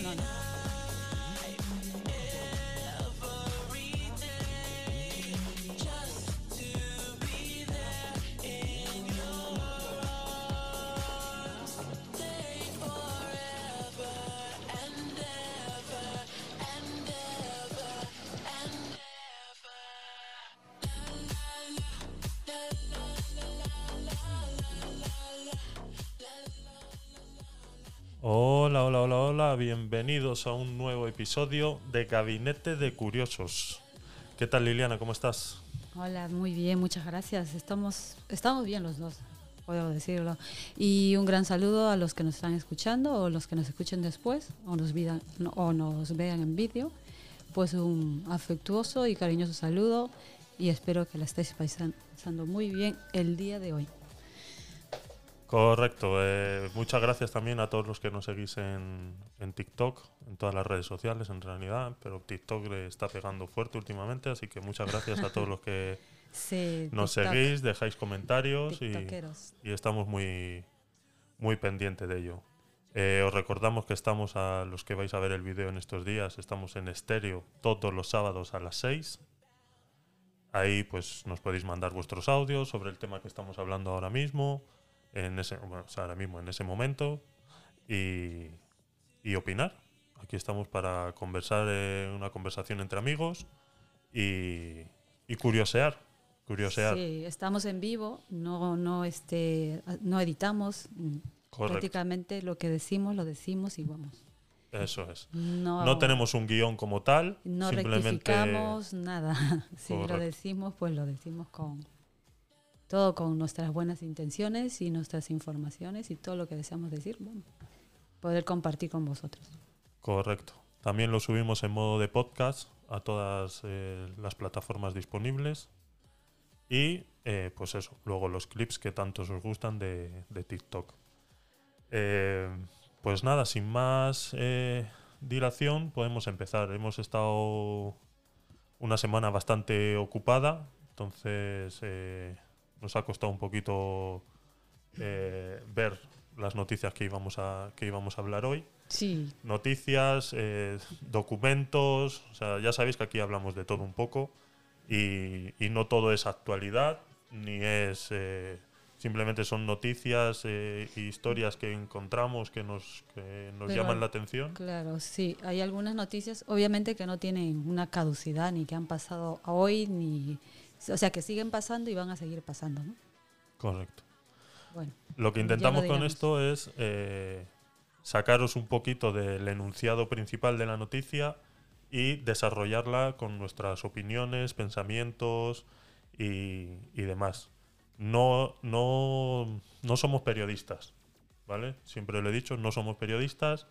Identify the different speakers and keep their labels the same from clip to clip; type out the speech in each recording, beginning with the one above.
Speaker 1: no, no.
Speaker 2: Hola, bienvenidos a un nuevo episodio de Gabinete de Curiosos. ¿Qué tal Liliana? ¿Cómo estás?
Speaker 1: Hola, muy bien, muchas gracias. Estamos, estamos bien los dos, puedo decirlo. Y un gran saludo a los que nos están escuchando o los que nos escuchen después o nos, vidan- o nos vean en vídeo. Pues un afectuoso y cariñoso saludo y espero que la estéis pasando muy bien el día de hoy.
Speaker 2: Correcto. eh, muchas gracias también a todos los que nos seguís en, en TikTok, en todas las redes sociales en realidad, pero TikTok le está pegando fuerte últimamente, así que muchas gracias a todos los que
Speaker 1: Sí,
Speaker 2: nos
Speaker 1: TikTok,
Speaker 2: seguís, dejáis comentarios y, estamos muy, muy pendientes de ello. Eh, os recordamos que estamos a los que vais a ver el vídeo en estos días, estamos en estéreo todos los sábados a las 6. Ahí pues nos podéis mandar vuestros audios sobre el tema que estamos hablando ahora mismo, en ese, bueno, o sea, ahora mismo, en ese momento, y, y opinar. Aquí estamos para conversar eh, una conversación entre amigos y, y curiosear. Curiosear.
Speaker 1: Sí, estamos en vivo, no, no, este, no editamos. mm,
Speaker 2: Correcto.
Speaker 1: Prácticamente lo que decimos, lo decimos y vamos.
Speaker 2: Eso es.
Speaker 1: No,
Speaker 2: No tenemos un guion como tal,
Speaker 1: no
Speaker 2: simplemente
Speaker 1: rectificamos nada. si lo
Speaker 2: Correcto.
Speaker 1: decimos, pues lo decimos con todo con nuestras buenas intenciones y nuestras informaciones y todo lo que deseamos decir, bueno, poder compartir con vosotros.
Speaker 2: correcto. También lo subimos en modo de podcast a todas eh, las plataformas disponibles. Y eh, pues eso, luego los clips que tanto os gustan de, de TikTok. Eh, pues nada, sin más dilación, podemos empezar. Hemos estado una semana bastante ocupada, entonces nos ha costado un poquito eh, ver las noticias que íbamos a, que íbamos a hablar hoy.
Speaker 1: Sí,
Speaker 2: Noticias, eh, documentos, o sea, ya sabéis que aquí hablamos de todo un poco y, y no todo es actualidad, ni es... eh, simplemente son noticias e historias que encontramos que nos, que nos
Speaker 1: Pero-
Speaker 2: llaman la atención.
Speaker 1: claro, sí. Hay algunas noticias, obviamente que no tienen una caducidad, ni que han pasado hoy, ni... O sea, que siguen pasando y van a seguir pasando, ¿no?
Speaker 2: Correcto.
Speaker 1: Bueno,
Speaker 2: Lo que
Speaker 1: lo
Speaker 2: intentamos con esto es eh, sacaros un poquito del enunciado principal de la noticia y desarrollarla con nuestras opiniones, pensamientos y, y demás. No, no, no somos periodistas, ¿vale? Siempre lo he dicho, no somos periodistas.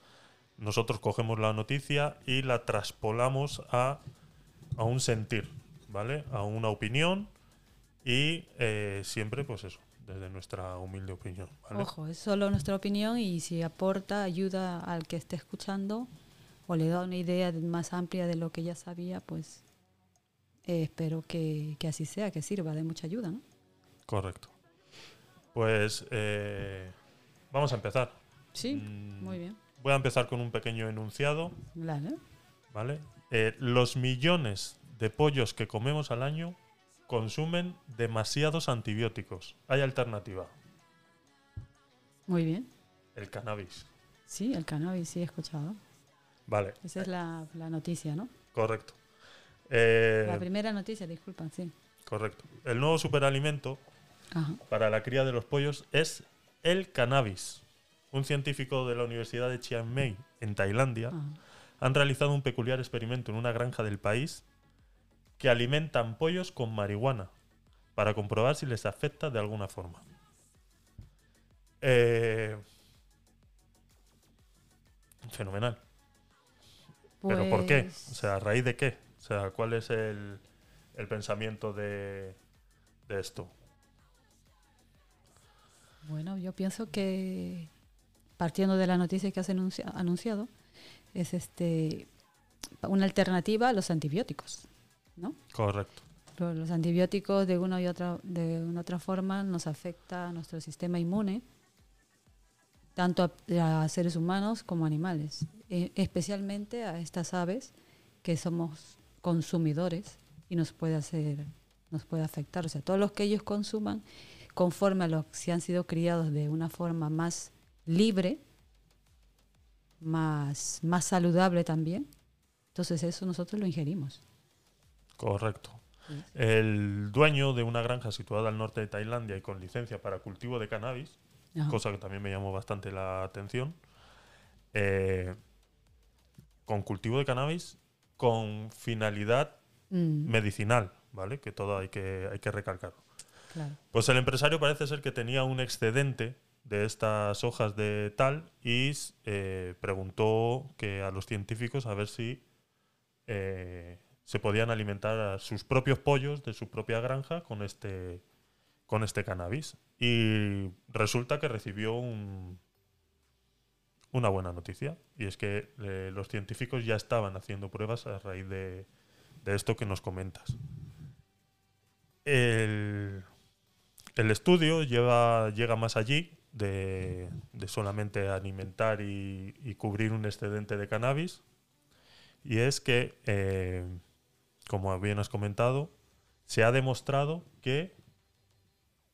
Speaker 2: Nosotros cogemos la noticia y la traspolamos a, a un sentir, ¿vale? A una opinión y eh, siempre, pues eso, desde nuestra humilde opinión, ¿vale?
Speaker 1: Ojo, es solo nuestra opinión y si aporta ayuda al que esté escuchando o le da una idea de- más amplia de lo que ya sabía, pues eh, espero que, que así sea, que sirva de mucha ayuda. ¿no?
Speaker 2: Correcto. Pues eh, vamos a empezar.
Speaker 1: Sí,
Speaker 2: Mm,
Speaker 1: muy bien.
Speaker 2: Voy a empezar con un pequeño enunciado,
Speaker 1: Vale.
Speaker 2: ¿vale? Eh, los millones de pollos que comemos al año consumen demasiados antibióticos. Hay alternativa,
Speaker 1: Muy bien.
Speaker 2: el cannabis.
Speaker 1: Sí, el cannabis, sí he escuchado.
Speaker 2: Vale,
Speaker 1: Esa es la, la noticia, ¿no?
Speaker 2: correcto. Eh,
Speaker 1: La primera noticia, disculpa, sí.
Speaker 2: correcto. El nuevo superalimento
Speaker 1: Ajá.
Speaker 2: para la cría de los pollos es el cannabis. Un científico de la Universidad de Chiang Mai, en Tailandia,
Speaker 1: ajá.
Speaker 2: han realizado un peculiar experimento en una granja del país que alimentan pollos con marihuana para comprobar si les afecta de alguna forma. Eh, fenomenal. ¿Pero por qué?
Speaker 1: Pues,
Speaker 2: O sea, ¿a raíz de qué? O sea, ¿cuál es el, el pensamiento de, de esto?
Speaker 1: Bueno, yo pienso que partiendo de la noticia que has anuncia- anunciado, es este una alternativa a los antibióticos, ¿no?
Speaker 2: Correcto.
Speaker 1: Lo- Los antibióticos de una y otra de una otra forma nos afecta a nuestro sistema inmune tanto a, a seres humanos como animales, e- especialmente a estas aves que somos consumidores y nos puede hacer, nos puede afectar. O sea, todos los que ellos consuman, conforme a los que han sido criados de una forma más libre, más, más saludable también, entonces eso nosotros lo ingerimos.
Speaker 2: Correcto. El dueño de una granja situada al norte de Tailandia y con licencia para cultivo de cannabis,
Speaker 1: Ajá.
Speaker 2: cosa que también me llamó bastante la atención, eh, con cultivo de cannabis con finalidad
Speaker 1: Mm,
Speaker 2: medicinal, ¿vale? Que todo hay que, hay que recalcar.
Speaker 1: claro.
Speaker 2: Pues el empresario parece ser que tenía un excedente de estas hojas de tal y eh, preguntó que a los científicos a ver si eh, se podían alimentar a sus propios pollos de su propia granja con este con este cannabis y resulta que recibió un- una buena noticia y es que eh, los científicos ya estaban haciendo pruebas a raíz de, de esto que nos comentas. El, el estudio lleva, llega más allí de, solamente alimentar y, y cubrir un excedente de cannabis. Y es que, eh, como bien has comentado, se ha demostrado que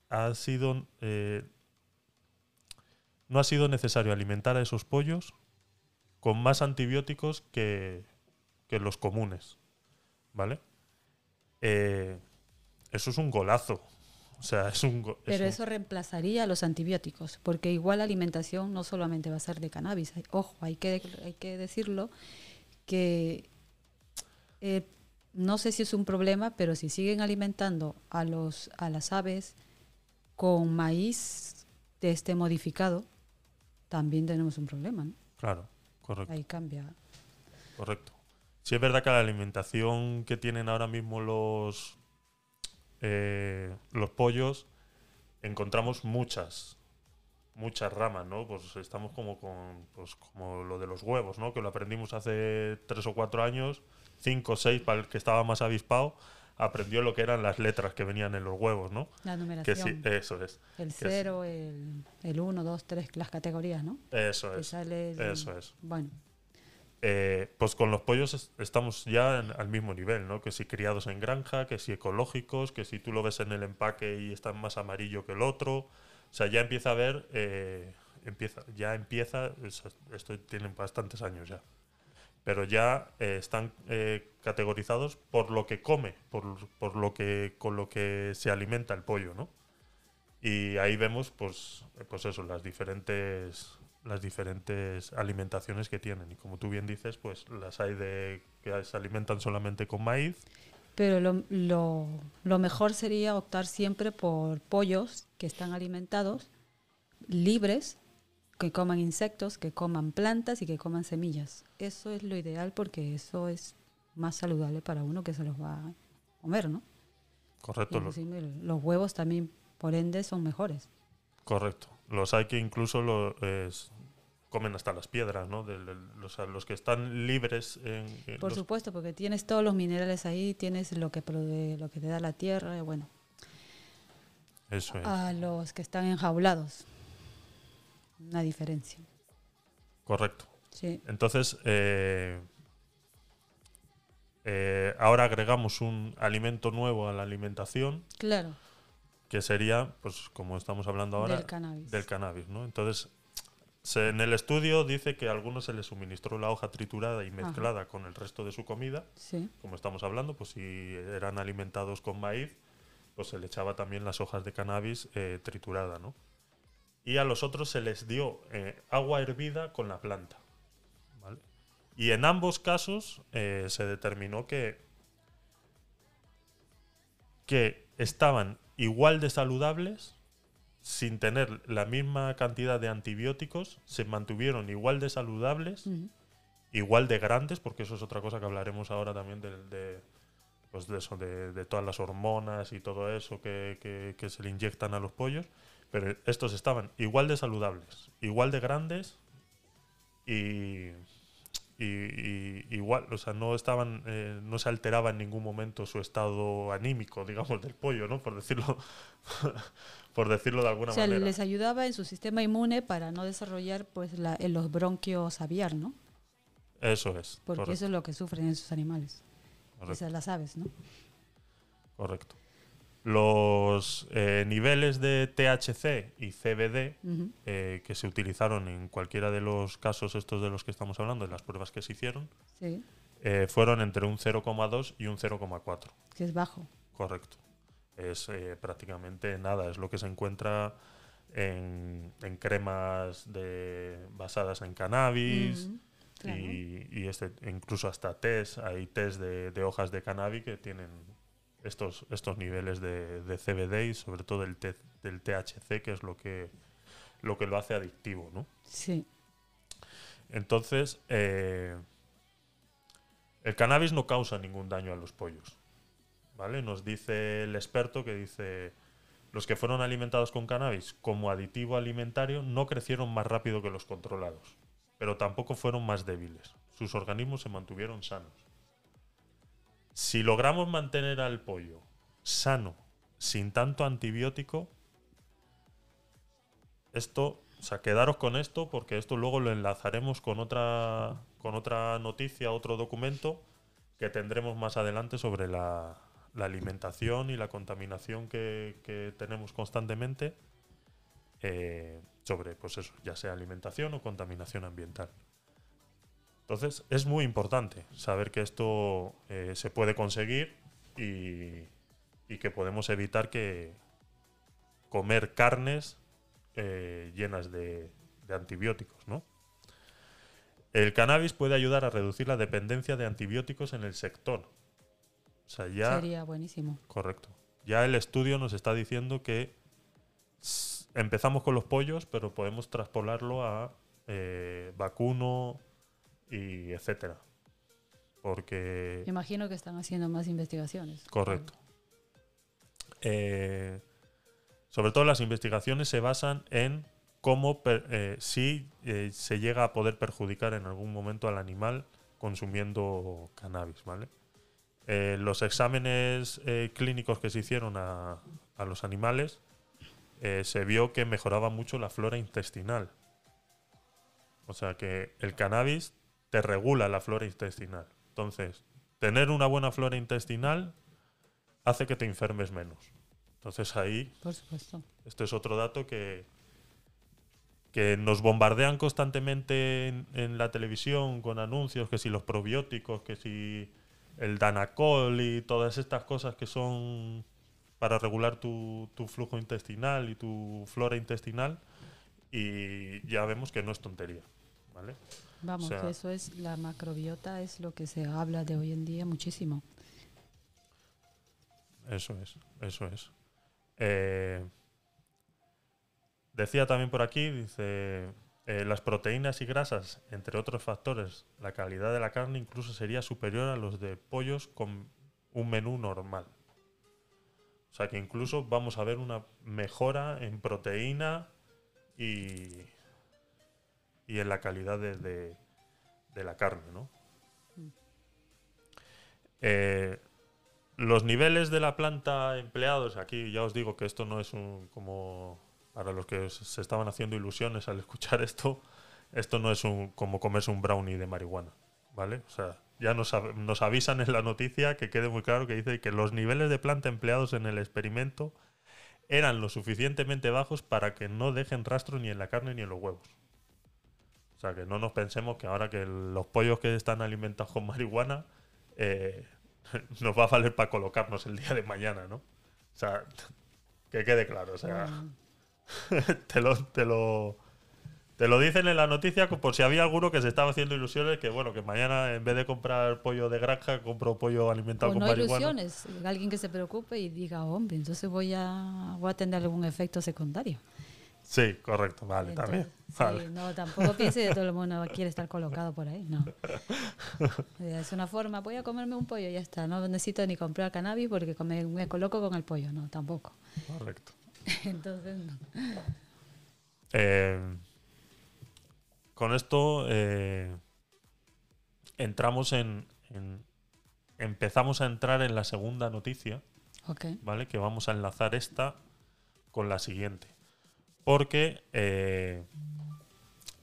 Speaker 2: ha sido, eh, no ha sido necesario alimentar a esos pollos con más antibióticos que, que los comunes. ¿Vale? Eh, eso es un golazo. O sea, es un. es
Speaker 1: Pero
Speaker 2: un-
Speaker 1: eso reemplazaría a los antibióticos, porque igual la alimentación no solamente va a ser de cannabis. Ojo, hay que, hay que decirlo que eh, no sé si es un problema, pero si siguen alimentando a, los, a las aves con maíz de este modificado, también tenemos un problema. ¿no?
Speaker 2: Claro, correcto.
Speaker 1: Ahí cambia.
Speaker 2: Correcto. Sí es verdad que la alimentación que tienen ahora mismo los eh, los pollos encontramos muchas muchas ramas, ¿no? Pues estamos como con pues como lo de los huevos, ¿no? Que lo aprendimos hace tres o cuatro años, cinco o seis para el que estaba más avispado aprendió lo que eran las letras que venían en los huevos, ¿no?
Speaker 1: La
Speaker 2: Que
Speaker 1: numeración.
Speaker 2: sí, eso es,
Speaker 1: el
Speaker 2: sí.
Speaker 1: 0, el, el 1, 2, 3, las categorías, ¿no?
Speaker 2: eso
Speaker 1: Que
Speaker 2: es,
Speaker 1: sale el-
Speaker 2: eso es.
Speaker 1: Bueno,
Speaker 2: Eh, pues con los pollos es- estamos ya en- al mismo nivel, ¿no? Que si criados en granja, que si ecológicos, que si tú lo ves en el empaque y está más amarillo que el otro. O sea, ya empieza a ver, eh, empieza, ya empieza, es- esto tienen bastantes años ya. Pero ya eh, están eh, categorizados por lo que come, por, por lo que, con lo que se alimenta el pollo, ¿no? Y ahí vemos, pues, pues eso, las diferentes, las diferentes alimentaciones que tienen. Y como tú bien dices, pues las hay de que se alimentan solamente con maíz.
Speaker 1: Pero lo, lo, lo mejor sería optar siempre por pollos que están alimentados, libres, que coman insectos, que coman plantas y que coman semillas. Eso es lo ideal porque eso es más saludable para uno que se los va a comer, ¿no?
Speaker 2: Correcto, lo-
Speaker 1: Inclusive los huevos también, por ende, son mejores.
Speaker 2: correcto. Los hay que incluso lo, es- comen hasta las piedras, ¿no? De- de- los, los que están libres en, en
Speaker 1: Por
Speaker 2: los-
Speaker 1: supuesto, porque tienes todos los minerales ahí, tienes lo que, lo que te da la tierra, bueno,
Speaker 2: Eso es.
Speaker 1: a los que están enjaulados. Una diferencia.
Speaker 2: Correcto.
Speaker 1: Sí.
Speaker 2: Entonces, eh, eh, ahora agregamos un alimento nuevo a la alimentación,
Speaker 1: Claro,
Speaker 2: que sería, pues como estamos hablando ahora,
Speaker 1: del cannabis.
Speaker 2: del cannabis, ¿no? Entonces, se- en el estudio dice que a algunos se les suministró la hoja triturada y mezclada con el resto de su comida,
Speaker 1: Sí,
Speaker 2: como estamos hablando, pues si eran alimentados con maíz, pues se le echaba también las hojas de cannabis eh, triturada, ¿no? Y a los otros se les dio eh, agua hervida con la planta, ¿vale? Y en ambos casos eh, se determinó que, que estaban igual de saludables sin tener la misma cantidad de antibióticos, se mantuvieron igual de saludables igual de grandes, porque eso es otra cosa que hablaremos ahora también de, de, pues de eso, de, de todas las hormonas y todo eso que, que- que se le inyectan a los pollos, pero estos estaban igual de saludables, igual de grandes y, y, y igual, o sea, no estaban, eh, no se alteraba en ningún momento su estado anímico, digamos, del pollo, ¿no? Por decirlo, por decirlo de alguna
Speaker 1: O sea,
Speaker 2: manera.
Speaker 1: les ayudaba en su sistema inmune para no desarrollar pues la, en los bronquios aviar, ¿no?
Speaker 2: Eso es.
Speaker 1: Porque
Speaker 2: correcto,
Speaker 1: eso es lo que sufren esos animales.
Speaker 2: correcto,
Speaker 1: Esas las aves, ¿no?
Speaker 2: correcto. Los eh, niveles de THC y CBD eh, que se utilizaron en cualquiera de los casos estos de los que estamos hablando, en las pruebas que se hicieron,
Speaker 1: Sí,
Speaker 2: eh, fueron entre un 0,2 y un 0,4.
Speaker 1: que es bajo.
Speaker 2: Correcto. Es prácticamente nada, es lo que se encuentra en, en cremas de, basadas en cannabis
Speaker 1: claro.
Speaker 2: y, y este, incluso hasta test, hay test de, de hojas de cannabis que tienen estos, estos niveles de, de CBD y sobre todo el te- del THC, que es lo que, lo que lo hace adictivo, ¿no?
Speaker 1: Sí,
Speaker 2: Entonces, eh, el cannabis no causa ningún daño a los pollos. ¿Vale? Nos dice el experto que dice, los que fueron alimentados con cannabis como aditivo alimentario no crecieron más rápido que los controlados, pero tampoco fueron más débiles. Sus organismos se mantuvieron sanos. Si logramos mantener al pollo sano, sin tanto antibiótico, esto, o sea, quedaros con esto porque esto luego lo enlazaremos con otra, con otra noticia, otro documento que tendremos más adelante sobre la, alimentación y la contaminación que, que tenemos constantemente eh, sobre, pues eso, ya sea alimentación o contaminación ambiental. Entonces, es muy importante saber que esto eh, se puede conseguir y, y que podemos evitar que comer carnes eh, llenas de, de antibióticos, ¿no? El cannabis puede ayudar a reducir la dependencia de antibióticos en el sector. O sea, ya
Speaker 1: sería buenísimo.
Speaker 2: Correcto. Ya el estudio nos está diciendo que empezamos con los pollos, pero podemos traspolarlo a eh, vacuno y etcétera. Porque
Speaker 1: Me imagino que están haciendo más investigaciones.
Speaker 2: Correcto. Eh, sobre todo las investigaciones se basan en cómo eh, si eh, se llega a poder perjudicar en algún momento al animal consumiendo cannabis, ¿vale? Eh, los exámenes clínicos que se hicieron a, a los animales se vio que mejoraba mucho la flora intestinal. O sea que el cannabis te regula la flora intestinal. Entonces, tener una buena flora intestinal hace que te enfermes menos. Entonces ahí,
Speaker 1: Por supuesto.
Speaker 2: este es otro dato que, que nos bombardean constantemente en, en la televisión con anuncios, que si los probióticos, que si el Danacol y todas estas cosas que son para regular tu, tu flujo intestinal y tu flora intestinal. Y ya vemos que no es tontería. ¿Vale?
Speaker 1: Vamos,
Speaker 2: O sea-
Speaker 1: que eso es la macrobiota, es lo que se habla de hoy en día muchísimo.
Speaker 2: Eso es, eso es. Eh, decía también por aquí, dice, eh, las proteínas y grasas, entre otros factores, la calidad de la carne incluso sería superior a los de pollos con un menú normal. O sea que incluso vamos a ver una mejora en proteína y, y en la calidad de, de- la carne, ¿no? Eh, los niveles de la planta empleados, aquí ya os digo que esto no es un como para los que se estaban haciendo ilusiones al escuchar esto, esto no es un como comerse un brownie de marihuana, ¿vale? O sea, ya nos, nos avisan en la noticia que quede muy claro que dice que los niveles de planta empleados en el experimento eran lo suficientemente bajos para que no dejen rastro ni en la carne ni en los huevos. O sea, que no nos pensemos que ahora que los pollos que están alimentados con marihuana eh, nos va a valer para colocarnos el día de mañana, ¿no? O sea, que quede claro. O sea, te lo, te lo, te lo dicen en la noticia por si había alguno que se estaba haciendo ilusiones que, bueno, que mañana en vez de comprar pollo de granja, compro pollo alimentado
Speaker 1: o
Speaker 2: con
Speaker 1: no
Speaker 2: marihuana.
Speaker 1: ilusiones, alguien que se preocupe y diga, hombre, entonces voy a, voy a tener algún efecto secundario.
Speaker 2: Sí, correcto, vale,
Speaker 1: Entonces,
Speaker 2: también.
Speaker 1: sí,
Speaker 2: Vale.
Speaker 1: no, tampoco piense que todo el mundo quiere estar colocado por ahí, no. Es una forma, voy a comerme un pollo y ya está, no necesito ni comprar cannabis porque come- me coloco con el pollo, no, tampoco.
Speaker 2: Correcto.
Speaker 1: Entonces, no.
Speaker 2: Eh, con esto, eh, entramos en, en- Empezamos a entrar en la segunda noticia,
Speaker 1: Ok.
Speaker 2: ¿vale? Que vamos a enlazar esta con la siguiente. Porque eh,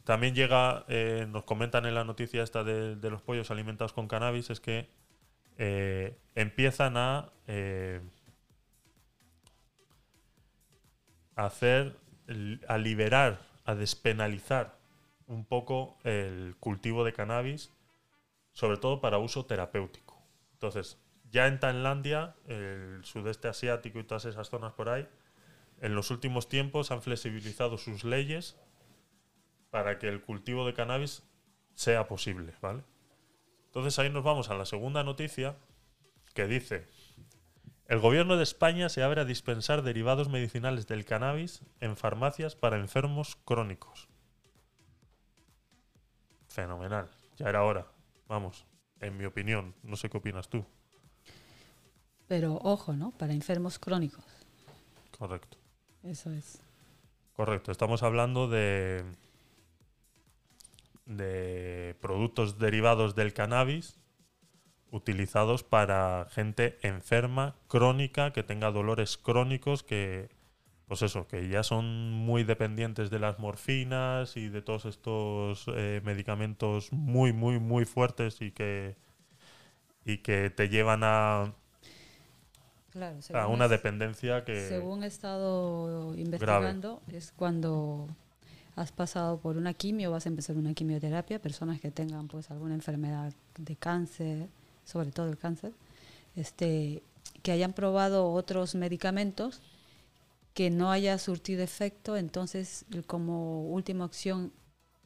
Speaker 2: también llega, eh, nos comentan en la noticia esta de, los pollos alimentados con cannabis, es que eh, empiezan a hacer, a liberar, a despenalizar un poco el cultivo de cannabis, sobre todo para uso terapéutico. Entonces, ya en Tailandia, el sudeste asiático y todas esas zonas por ahí, en los últimos tiempos han flexibilizado sus leyes para que el cultivo de cannabis sea posible, ¿vale? Entonces ahí nos vamos a la segunda noticia que dice, el gobierno de España se abre a dispensar derivados medicinales del cannabis en farmacias para enfermos crónicos. Fenomenal, ya era hora, vamos, en mi opinión, no sé qué opinas tú.
Speaker 1: Pero ojo, ¿no? Para enfermos crónicos.
Speaker 2: Correcto.
Speaker 1: Eso es.
Speaker 2: Correcto, estamos hablando de, de productos derivados del cannabis utilizados para gente enferma, crónica, que tenga dolores crónicos, que pues eso, que ya son muy dependientes de las morfinas y de todos estos eh, medicamentos muy, muy, muy fuertes y que, y que te llevan a,
Speaker 1: Claro,
Speaker 2: a una
Speaker 1: es-
Speaker 2: dependencia que...
Speaker 1: Según he estado investigando, es cuando has pasado por una quimio, vas a empezar una quimioterapia, personas que tengan pues alguna enfermedad de cáncer, sobre todo el cáncer, este, que hayan probado otros medicamentos que no haya surtido efecto, entonces como última opción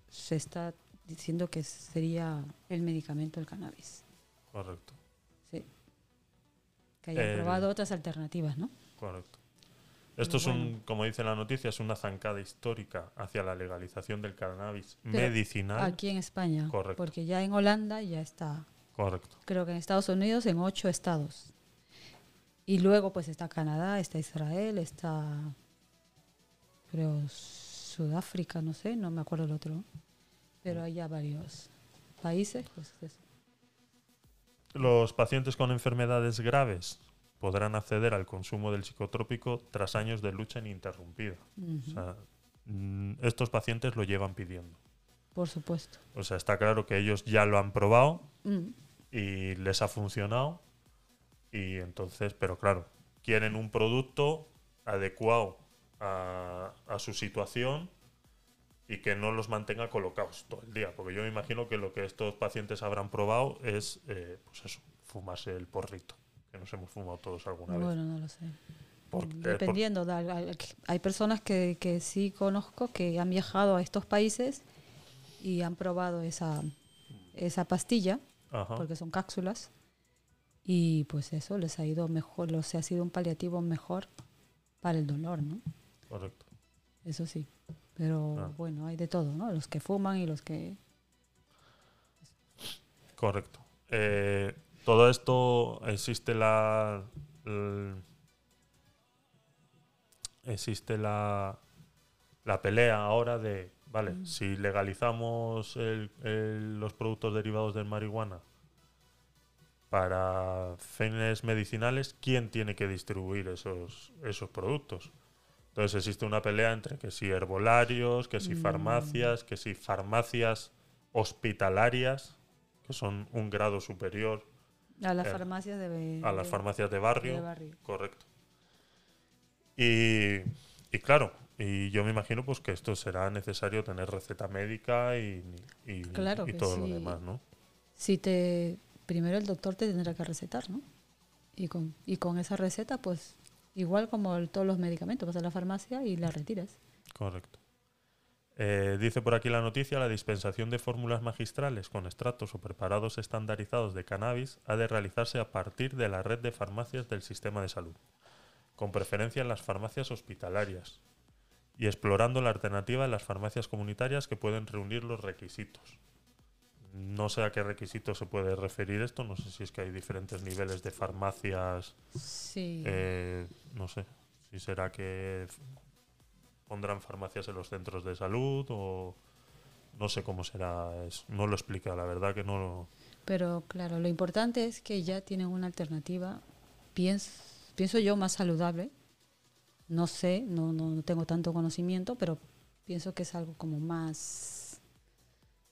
Speaker 1: se está diciendo que sería el medicamento el cannabis.
Speaker 2: Correcto.
Speaker 1: Que probado otras alternativas, ¿no?
Speaker 2: Correcto. Esto es un, como dice la noticia, es una zancada histórica hacia la legalización del cannabis
Speaker 1: Pero
Speaker 2: medicinal.
Speaker 1: Aquí en España.
Speaker 2: Correcto.
Speaker 1: Porque ya en Holanda ya está.
Speaker 2: Correcto.
Speaker 1: Creo que en Estados Unidos en ocho estados. Y luego pues está Canadá, está Israel, está creo Sudáfrica, no sé, no me acuerdo el otro. Pero hay ya varios países, pues eso.
Speaker 2: Los pacientes con enfermedades graves podrán acceder al consumo del psicotrópico tras años de lucha ininterrumpida. O sea, mm, estos pacientes lo llevan pidiendo.
Speaker 1: Por supuesto.
Speaker 2: O sea, está claro que ellos ya lo han probado
Speaker 1: Mm,
Speaker 2: y les ha funcionado. Y entonces, pero claro, quieren un producto adecuado a, a su situación y que no los mantenga colocados todo el día. Porque yo me imagino que lo que estos pacientes habrán probado es, eh, pues eso, fumarse el porrito, que nos hemos fumado todos alguna vez.
Speaker 1: bueno, no lo sé.
Speaker 2: Por- eh,
Speaker 1: Dependiendo, hay- personas que, que sí conozco que han viajado a estos países y han probado esa, esa pastilla,
Speaker 2: ajá,
Speaker 1: porque son cápsulas, y pues eso les ha ido mejor, les ha sido un paliativo mejor para el dolor, ¿no?
Speaker 2: correcto.
Speaker 1: Eso sí. Pero
Speaker 2: Ah.
Speaker 1: bueno, hay de todo, ¿no? Los que fuman y los que...
Speaker 2: Correcto. Eh, todo esto existe la, el- existe la la pelea ahora de vale
Speaker 1: Mm.
Speaker 2: si legalizamos el- el- los productos derivados del marihuana para fines medicinales quién tiene que distribuir esos esos productos entonces existe una pelea entre que si herbolarios que si
Speaker 1: Mm.
Speaker 2: farmacias que si farmacias hospitalarias que son un grado superior
Speaker 1: A las
Speaker 2: Eh,
Speaker 1: farmacias de...
Speaker 2: a las
Speaker 1: de-
Speaker 2: farmacias de barrio.
Speaker 1: de barrio.
Speaker 2: Correcto. Y, y claro, y yo me imagino pues que esto será necesario tener receta médica y, y-
Speaker 1: Claro
Speaker 2: y todo lo demás, ¿no?
Speaker 1: Si te... Primero el doctor te tendrá que recetar, ¿no? Y con, y con esa receta, pues igual como todos los medicamentos, vas a la farmacia y la retiras.
Speaker 2: Correcto. Eh, dice por aquí la noticia, la dispensación de fórmulas magistrales con extractos o preparados estandarizados de cannabis ha de realizarse a partir de la red de farmacias del sistema de salud, con preferencia en las farmacias hospitalarias, y explorando la alternativa en las farmacias comunitarias que pueden reunir los requisitos. No sé a qué requisitos se puede referir esto, no sé si es que hay diferentes niveles de farmacias
Speaker 1: Sí.
Speaker 2: eh, no sé, si será que pondrán farmacias en los centros de salud o No sé cómo será, no lo explica, la verdad que no lo...
Speaker 1: Pero claro, lo importante es que ya tienen una alternativa, pienso, pienso yo, más saludable. No sé, no, no, no tengo tanto conocimiento, pero pienso que es algo como más,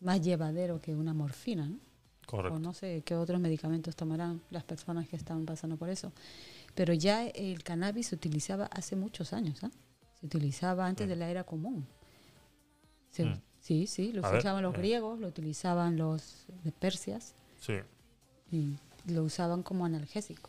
Speaker 1: más llevadero que una morfina, ¿no?
Speaker 2: Correcto.
Speaker 1: O no sé qué otros medicamentos tomarán las personas que están pasando por eso. Pero ya el cannabis se utilizaba hace muchos años, ¿ah? Se utilizaba antes
Speaker 2: Mm.
Speaker 1: de la era común. Se-
Speaker 2: Mm.
Speaker 1: Sí, sí, lo
Speaker 2: A ver,
Speaker 1: utilizaban los
Speaker 2: eh.
Speaker 1: griegos, lo utilizaban los de Persias
Speaker 2: Sí.
Speaker 1: y lo usaban como analgésico.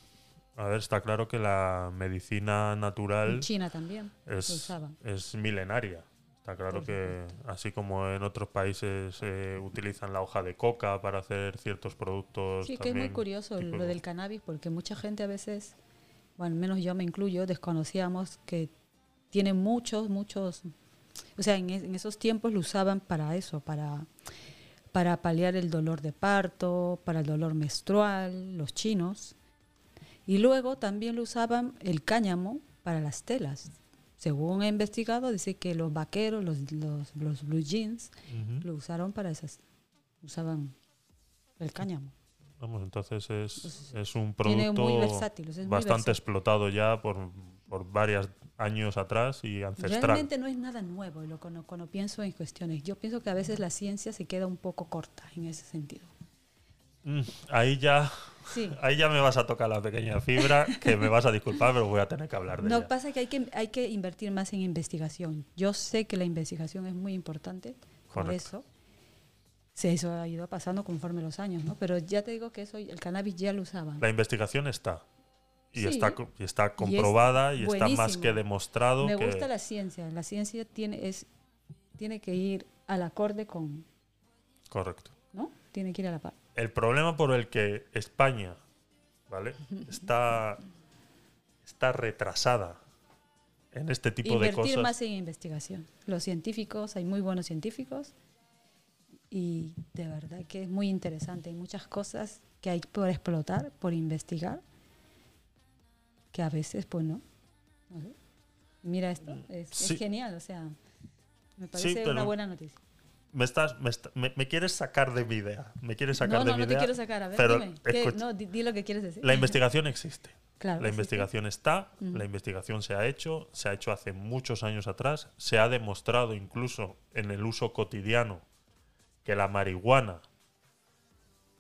Speaker 2: A ver, está claro que la medicina natural
Speaker 1: En China también lo
Speaker 2: es,
Speaker 1: usaban.
Speaker 2: es milenaria. Está claro que así como en otros países eh, utilizan la hoja de coca para hacer ciertos productos.
Speaker 1: Sí, que es muy curioso
Speaker 2: tipo-
Speaker 1: lo del cannabis porque mucha gente a veces, bueno, al menos yo me incluyo, desconocíamos que tiene muchos, muchos, o sea, en, es- en esos tiempos lo usaban para eso, para, para paliar el dolor de parto, para el dolor menstrual, los chinos. Y luego también lo usaban el cáñamo para las telas. Según he investigado, dice que los vaqueros, los, los, los blue jeans, lo usaron para esas, usaban el cáñamo.
Speaker 2: Vamos, entonces es, es un producto
Speaker 1: muy versátil, es
Speaker 2: bastante explotado ya por, por varios años atrás y ancestral.
Speaker 1: Realmente no es nada nuevo lo cuando, cuando pienso en cuestiones. Yo pienso que a veces la ciencia se queda un poco corta en ese sentido.
Speaker 2: Mm, ahí ya
Speaker 1: Sí.
Speaker 2: ahí ya me vas a tocar la pequeña fibra, que me vas a disculpar, pero voy a tener que hablar de
Speaker 1: No
Speaker 2: ella.
Speaker 1: pasa que hay que hay que invertir más en investigación. Yo sé que la investigación es muy importante, por
Speaker 2: Correcto.
Speaker 1: eso. Sí, eso ha ido pasando conforme los años, ¿no? Pero ya te digo que eso el cannabis ya lo usaban.
Speaker 2: La investigación está. Y,
Speaker 1: Sí.
Speaker 2: está, co- y está comprobada y, está más que demostrado
Speaker 1: Me
Speaker 2: que...
Speaker 1: gusta la ciencia. La ciencia tiene es tiene que ir al acorde con,
Speaker 2: Correcto.
Speaker 1: ¿no? Tiene que ir a la par.
Speaker 2: El problema por el que España, ¿vale? Está, está retrasada en este tipo de
Speaker 1: Invertir
Speaker 2: cosas.
Speaker 1: más en investigación. Los científicos, hay muy buenos científicos y de verdad que es muy interesante. Hay muchas cosas que hay por explotar, por investigar, que a veces, pues no. Mira esto, es, genial, o sea, me parece una buena noticia.
Speaker 2: Me, estás, me, está- me- me quieres sacar de mi idea. Me quieres sacar
Speaker 1: No,
Speaker 2: de
Speaker 1: no,
Speaker 2: mi
Speaker 1: no te
Speaker 2: idea.
Speaker 1: quiero sacar, a ver,
Speaker 2: pero
Speaker 1: dime. No, di, di lo que quieres decir.
Speaker 2: la investigación existe.
Speaker 1: Claro,
Speaker 2: La
Speaker 1: sí.
Speaker 2: investigación está,
Speaker 1: Ujú.
Speaker 2: la investigación se ha hecho, se ha hecho hace muchos años atrás, se ha demostrado incluso en el uso cotidiano que la marihuana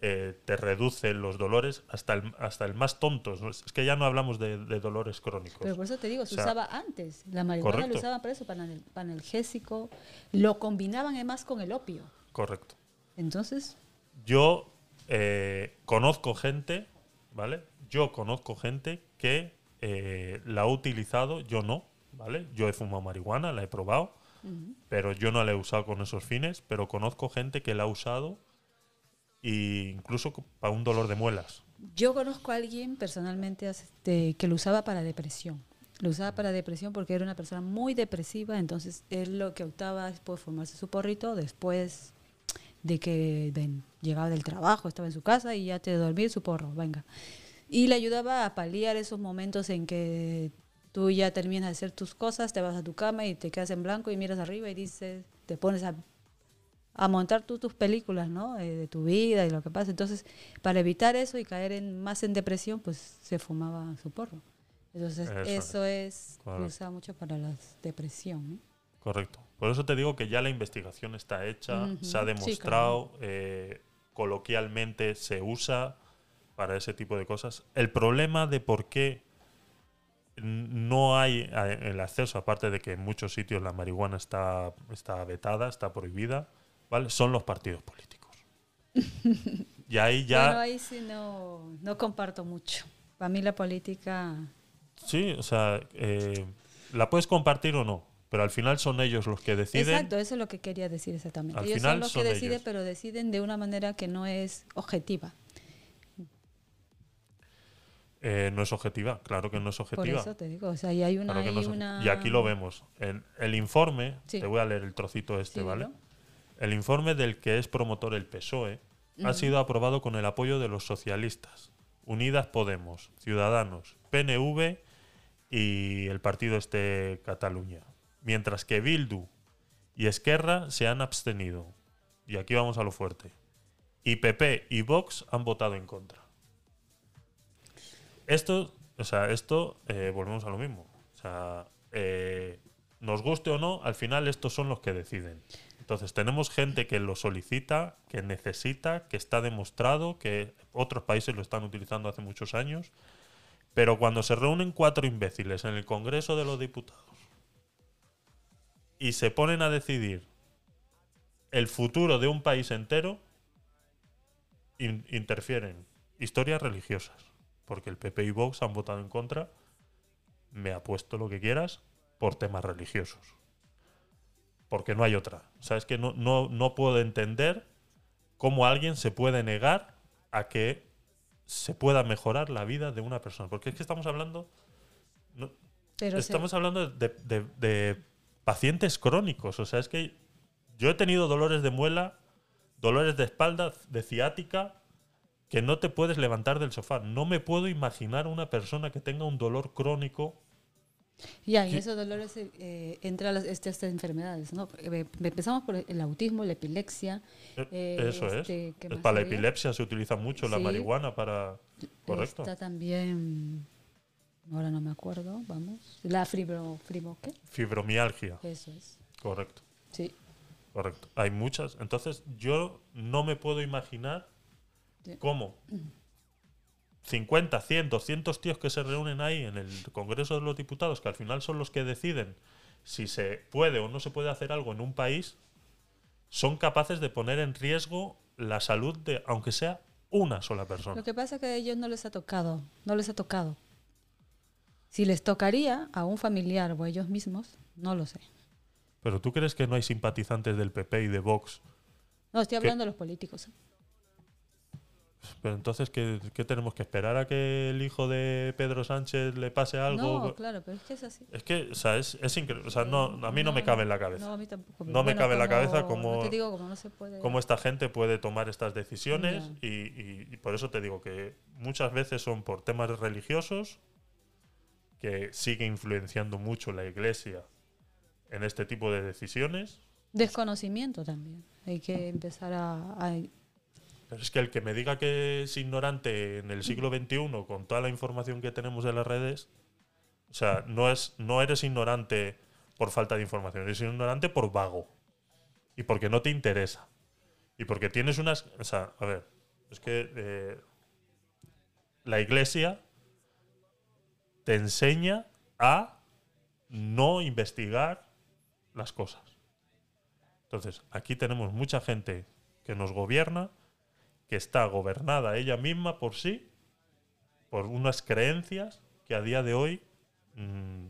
Speaker 2: eh, te reduce los dolores hasta el, hasta el más tonto. Es que ya no hablamos de, de dolores crónicos.
Speaker 1: Pero por eso te digo, se
Speaker 2: O sea,
Speaker 1: usaba antes. La marihuana
Speaker 2: correcto.
Speaker 1: lo usaban para eso, para el analgésico. Lo combinaban además con el opio.
Speaker 2: Correcto.
Speaker 1: Entonces,
Speaker 2: Yo eh, conozco gente, ¿vale? Yo conozco gente que eh, la ha utilizado, yo no, ¿vale? Yo he fumado marihuana, la he probado, pero yo no la he usado con esos fines, pero conozco gente que la ha usado incluso para un dolor de muelas.
Speaker 1: yo conozco a alguien personalmente este, que lo usaba para depresión. Lo usaba para depresión porque era una persona muy depresiva, entonces él lo que optaba es por formarse su porrito después de que ven, llegaba del trabajo, estaba en su casa y ya te dormir su porro, venga. Y le ayudaba a paliar esos momentos en que tú ya terminas de hacer tus cosas, te vas a tu cama y te quedas en blanco y miras arriba y dices, te pones a, a montar tú tus películas, ¿no? Eh, de tu vida y lo que pasa. Entonces, para evitar eso y caer en, más en depresión, pues se fumaba su porro. Entonces,
Speaker 2: Eso
Speaker 1: eso, es, se
Speaker 2: Correcto.
Speaker 1: usa mucho para la depresión.
Speaker 2: Correcto. Por eso te digo que ya la investigación está hecha, se ha
Speaker 1: Sí,
Speaker 2: demostrado, eh, coloquialmente se usa para ese tipo de cosas. El problema de por qué no hay eh, el acceso, aparte de que en muchos sitios la marihuana está, está vetada, está prohibida, ¿vale? son los partidos políticos. y ahí ya...
Speaker 1: Bueno, ahí sí no, no comparto mucho. Para mí la política...
Speaker 2: Sí, o sea, eh, la puedes compartir o no, pero al final son ellos los que deciden.
Speaker 1: Exacto, eso es lo que quería decir exactamente.
Speaker 2: Al
Speaker 1: ellos
Speaker 2: final
Speaker 1: son los
Speaker 2: son
Speaker 1: que deciden,
Speaker 2: ellos.
Speaker 1: pero deciden de una manera que no es objetiva.
Speaker 2: Eh, no es objetiva, claro que no es
Speaker 1: Por
Speaker 2: objetiva.
Speaker 1: eso te digo, o sea, y hay una...
Speaker 2: Claro no
Speaker 1: hay una-
Speaker 2: Y aquí lo vemos. En el informe,
Speaker 1: Sí.
Speaker 2: te voy a leer el trocito este,
Speaker 1: Sí,
Speaker 2: ¿vale?
Speaker 1: dilo.
Speaker 2: El informe del que es promotor el PSOE ha sido aprobado con el apoyo de los socialistas, Unidas Podemos, Ciudadanos, PNV y el partido este Cataluña. Mientras que Bildu y Esquerra se han abstenido. y aquí vamos a lo fuerte, y PP y Vox han votado en contra. Esto, o sea, esto, eh, volvemos a lo mismo. O sea, eh, nos guste o no, al final estos son los que deciden. Entonces tenemos gente que lo solicita, que necesita, que está demostrado, que otros países lo están utilizando hace muchos años, pero cuando se reúnen cuatro imbéciles en el Congreso de los Diputados y se ponen a decidir el futuro de un país entero, in- interfieren historias religiosas, porque el PP y Vox han votado en contra, me apuesto lo que quieras, por temas religiosos. Porque no hay otra. O sea, es que no, no, no puedo entender cómo alguien se puede negar a que se pueda mejorar la vida de una persona. Porque es que estamos hablando. no-
Speaker 1: Pero se-
Speaker 2: estamos hablando de, de- de pacientes crónicos. O sea, es que yo he tenido dolores de muela, dolores de espalda, de ciática, que no te puedes levantar del sofá. No me puedo imaginar una persona que tenga un dolor crónico.
Speaker 1: Ya, en esos dolores eh, entran las, este- estas enfermedades, ¿no? Eh, Empezamos por el autismo, la epilepsia.
Speaker 2: Eh,
Speaker 1: eh,
Speaker 2: Eso
Speaker 1: este,
Speaker 2: es.
Speaker 1: ¿qué más
Speaker 2: Para la
Speaker 1: había?
Speaker 2: epilepsia se utiliza mucho la marihuana para... Correcto.
Speaker 1: Está también, ahora no me acuerdo, vamos. La fibro, fibro ¿qué?
Speaker 2: Fibromialgia.
Speaker 1: Eso es.
Speaker 2: Correcto.
Speaker 1: Sí.
Speaker 2: Correcto. Hay muchas. Entonces, yo no me puedo imaginar
Speaker 1: Sí.
Speaker 2: cómo 50, 100, 200 tíos que se reúnen ahí en el Congreso de los Diputados, que al final son los que deciden si se puede o no se puede hacer algo en un país, son capaces de poner en riesgo la salud de, aunque sea una sola persona.
Speaker 1: Lo que pasa es que a ellos no les ha tocado, no les ha tocado. Si les tocaría a un familiar o a ellos mismos, no lo sé.
Speaker 2: Pero tú crees que no hay simpatizantes del PP y de Vox
Speaker 1: No, estoy hablando de los políticos. ¿eh?
Speaker 2: Pero entonces, ¿qué, qué tenemos que esperar a que el hijo de Pedro Sánchez le pase algo?
Speaker 1: No, claro, pero es que es así.
Speaker 2: Es que, o sea, es, es increíble. O sea, no, a mí no, me cabe en la cabeza.
Speaker 1: No, a mí tampoco.
Speaker 2: No me cabe en la cabeza como-
Speaker 1: no te digo, como no se puede.
Speaker 2: Cómo esta gente puede tomar estas decisiones y, y- y por eso te digo que muchas veces son por temas religiosos que sigue influenciando mucho la iglesia en este tipo de decisiones.
Speaker 1: Desconocimiento también. Hay que empezar a, a-
Speaker 2: Pero es que el que me diga que es ignorante en el siglo XXI con toda la información que tenemos en las redes, o sea, no, es, no eres ignorante por falta de información, eres ignorante por vago. Y porque no te interesa. Y porque tienes unas... O sea, a ver, es que eh, la iglesia te enseña a no investigar las cosas. Entonces, aquí tenemos mucha gente que nos gobierna, que está gobernada ella misma por sí, por unas creencias que a día de hoy mm,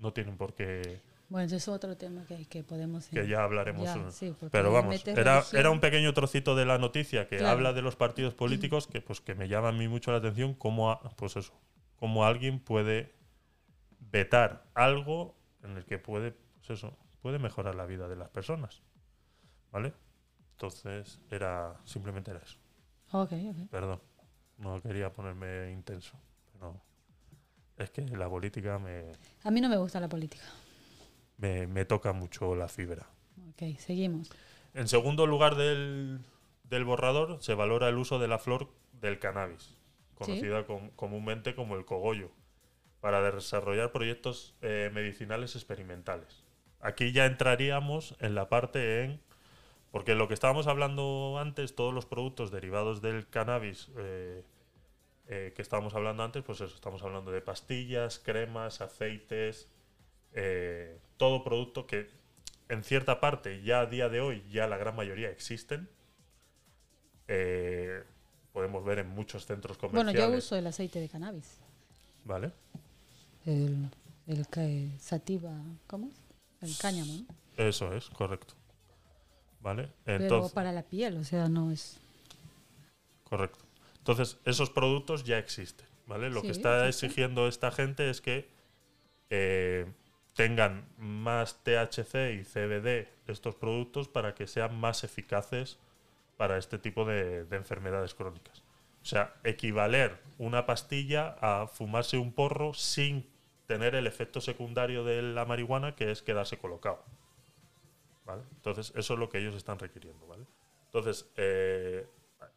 Speaker 2: no tienen por qué,
Speaker 1: Bueno, ese es otro tema que, que podemos...
Speaker 2: que ya hablaremos.
Speaker 1: Ya, sí,
Speaker 2: Pero vamos, era, era un pequeño trocito de la noticia que
Speaker 1: Claro.
Speaker 2: habla de los partidos políticos que pues que me llama a mí mucho la atención cómo a- pues eso, cómo alguien puede vetar algo en el que puede pues eso, puede mejorar la vida de las personas. ¿Vale? Entonces, era simplemente era eso.
Speaker 1: Ok, ok.
Speaker 2: Perdón, no quería ponerme intenso, pero es que la política me,
Speaker 1: A mí no me gusta la política.
Speaker 2: me, me toca mucho la fibra.
Speaker 1: Ok, seguimos.
Speaker 2: En segundo lugar del, del borrador se valora el uso de la flor del cannabis, conocida com- comúnmente como el cogollo, para desarrollar proyectos eh, medicinales experimentales. Aquí ya entraríamos en la parte en... Porque lo que estábamos hablando antes, todos los productos derivados del cannabis eh, eh, que estábamos hablando antes, pues eso, estamos hablando de pastillas, cremas, aceites, eh, todo producto que en cierta parte ya a día de hoy ya la gran mayoría existen. Eh, podemos ver en muchos centros
Speaker 1: Bueno,
Speaker 2: comerciales.
Speaker 1: yo uso el aceite de cannabis.
Speaker 2: ¿Vale?
Speaker 1: El, el que sativa, ¿cómo? El cáñamo, ¿no?
Speaker 2: Eso es, correcto. ¿Vale?
Speaker 1: Pero para la piel, o sea, no es...
Speaker 2: correcto. Entonces, esos productos ya existen. ¿Vale? Lo que está exigiendo esta gente es que eh, tengan más THC y CBD estos productos para que sean más eficaces para este tipo de, de enfermedades crónicas. O sea, equivaler una pastilla a fumarse un porro sin tener el efecto secundario de la marihuana, que es quedarse colocado. Entonces, eso es lo que ellos están requiriendo. Entonces, eh,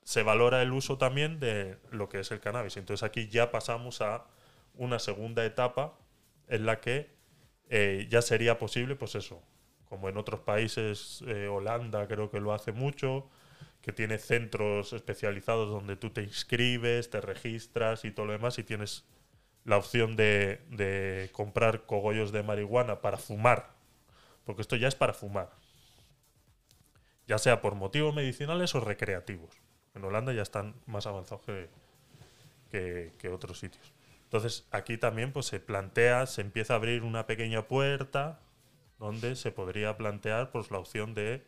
Speaker 2: se valora el uso también de lo que es el cannabis. Entonces, aquí ya pasamos a una segunda etapa en la que eh, ya sería posible, pues eso, como en otros países, eh, Holanda creo que lo hace mucho, que tiene centros especializados donde tú te inscribes, te registras y todo lo demás y tienes la opción de, de comprar cogollos de marihuana para fumar, porque esto ya es para fumar, ya sea por motivos medicinales o recreativos. En Holanda ya están más avanzados que, que, otros sitios. Entonces aquí también pues, se plantea, se empieza a abrir una pequeña puerta donde se podría plantear pues, la opción de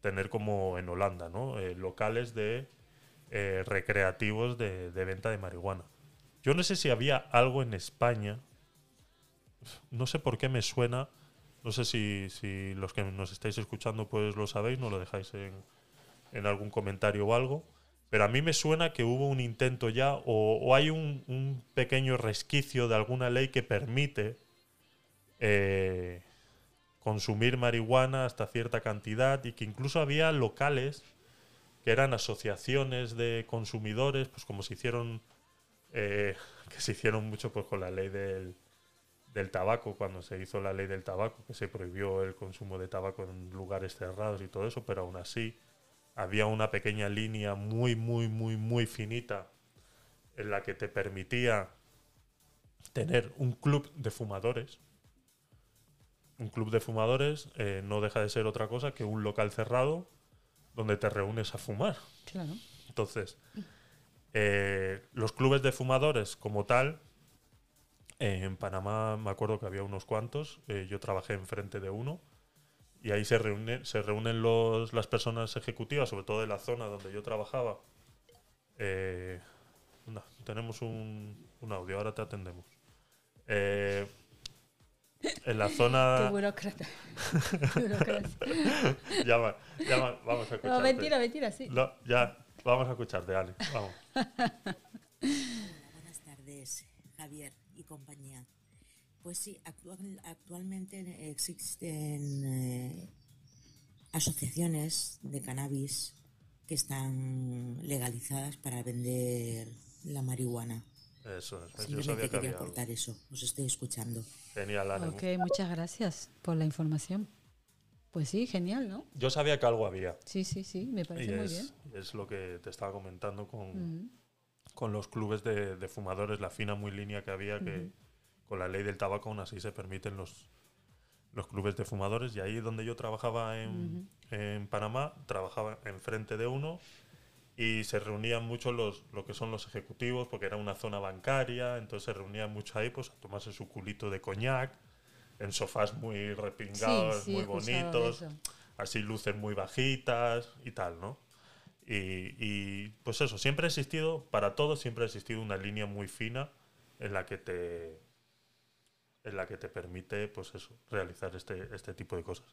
Speaker 2: tener como en Holanda, ¿no? Eh, locales de eh, recreativos de venta de marihuana. Yo no sé si había algo en España, no sé por qué me suena, no sé si, si los que nos estáis escuchando pues lo sabéis, no lo dejáis en, en algún comentario o algo, pero a mí me suena que hubo un intento ya o, hay un, un pequeño resquicio de alguna ley que permite eh, consumir marihuana hasta cierta cantidad y que incluso había locales que eran asociaciones de consumidores, pues como se hicieron, eh, que se hicieron mucho pues con la ley del, del tabaco, cuando se hizo la ley del tabaco, que se prohibió el consumo de tabaco en lugares cerrados y todo eso, pero aún así había una pequeña línea muy, muy, muy, muy finita en la que te permitía tener un club de fumadores. Un club de fumadores eh, no deja de ser otra cosa que un local cerrado donde te reúnes a fumar.
Speaker 1: Claro.
Speaker 2: Entonces, eh, los clubes de fumadores como tal, eh, en Panamá me acuerdo que había unos cuantos, eh, yo trabajé enfrente de uno, y ahí se, reúne, se reúnen los, las personas ejecutivas, sobre todo de la zona donde yo trabajaba. Eh, tenemos un, un audio, ahora te atendemos. Eh, en la
Speaker 1: Qué
Speaker 2: zona...
Speaker 1: burócrata. Burócrata.
Speaker 2: Llama, llama, vamos a escucharte.
Speaker 1: No, mentira, mentira, sí.
Speaker 2: No, ya, vamos a escucharte, Ale. Vamos.
Speaker 3: Buenas tardes, Javier y compañía. Pues sí, actual- actualmente existen eh, asociaciones de cannabis que están legalizadas para vender la marihuana.
Speaker 2: Eso es. Yo
Speaker 3: Simplemente
Speaker 2: sabía que
Speaker 3: quería
Speaker 2: había algo.
Speaker 3: aportar eso, os estoy escuchando.
Speaker 2: Genial.
Speaker 1: Ok, muchas gracias por la información. Pues sí, genial, ¿no?
Speaker 2: Yo sabía que algo había.
Speaker 1: Sí, sí, sí, me
Speaker 2: Y
Speaker 1: parece muy
Speaker 2: es,
Speaker 1: bien.
Speaker 2: es lo que te estaba comentando con. Con los clubes de, de fumadores, la fina muy línea que había, que con la ley del tabaco aún así se permiten los, los clubes de fumadores. Y ahí donde yo trabajaba en, en Panamá, trabajaba enfrente de uno y se reunían mucho los, lo que son los ejecutivos, porque era una zona bancaria, entonces se reunían mucho ahí pues, a tomarse su culito de coñac, en sofás muy repingados,
Speaker 1: sí,
Speaker 2: muy bonitos así luces muy bajitas y tal, ¿no? Y, y, pues eso, siempre ha existido, para todos siempre ha existido una línea muy fina en la que te en la que te permite pues eso, realizar este, este tipo de cosas.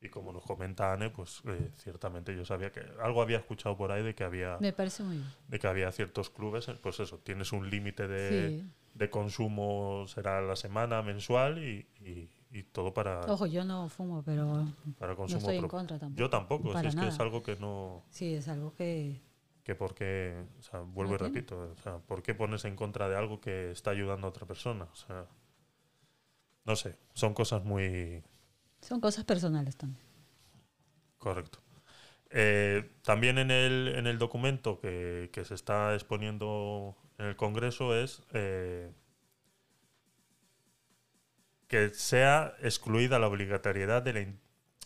Speaker 2: Y como nos comenta Anne, pues eh, ciertamente yo sabía que algo había escuchado por ahí de que había
Speaker 1: Me parece muy bien.
Speaker 2: de que había ciertos clubes, eh, pues eso, tienes un límite de,
Speaker 1: Sí.
Speaker 2: de consumo, será la semana, mensual y, y- y todo para,
Speaker 1: Ojo, yo no fumo, pero
Speaker 2: para
Speaker 1: no
Speaker 2: consumo
Speaker 1: estoy en contra tampoco.
Speaker 2: Yo tampoco, si es que es algo que no,
Speaker 1: Sí, es algo que...
Speaker 2: que porque, o sea, vuelvo y
Speaker 1: No
Speaker 2: repito, o sea, ¿por qué pones en contra de algo que está ayudando a otra persona? O sea, no sé, son cosas muy
Speaker 1: Son cosas personales también.
Speaker 2: correcto. Eh, también en el, en el documento que, que se está exponiendo en el Congreso es eh, que sea excluida la obligatoriedad de la, in-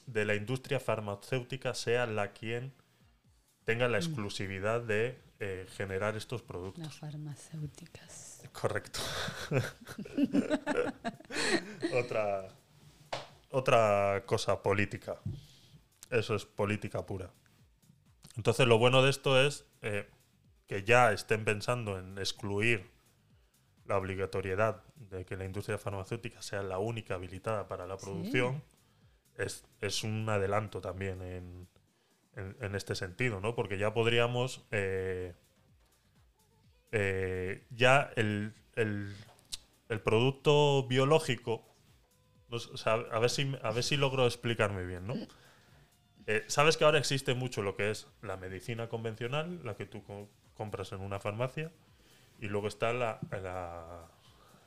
Speaker 2: de la industria farmacéutica, sea la quien tenga la exclusividad de eh, generar estos productos.
Speaker 1: Las farmacéuticas.
Speaker 2: Correcto. otra, otra cosa política. Eso es política pura. Entonces lo bueno de esto es eh, que ya estén pensando en excluir la obligatoriedad de que la industria farmacéutica sea la única habilitada para la
Speaker 1: Sí.
Speaker 2: producción. Es, es un adelanto también en, en- en este sentido, ¿no? Porque ya podríamos... eh, eh, ya el, el- el producto biológico, o sea, a, ver si, a ver si logro explicarme bien, ¿no? eh, sabes que ahora existe mucho lo que es la medicina convencional, la que tú co- compras en una farmacia, y luego está la, la,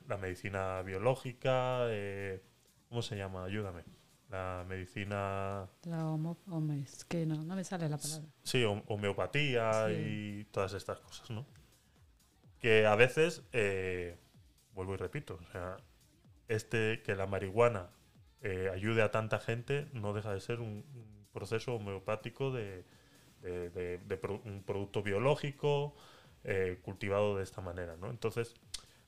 Speaker 2: la medicina biológica, eh, ¿cómo se llama? Ayúdame. La medicina,
Speaker 1: La homo, homo- es que no, no me sale la palabra.
Speaker 2: sí, hom- homeopatía
Speaker 1: Sí.
Speaker 2: y todas estas cosas, ¿no? Que a veces, eh, vuelvo y repito, o sea, este, que la marihuana eh, ayude a tanta gente no deja de ser un, un proceso homeopático de, de- de- de pro- un producto biológico eh, cultivado de esta manera, ¿no? Entonces,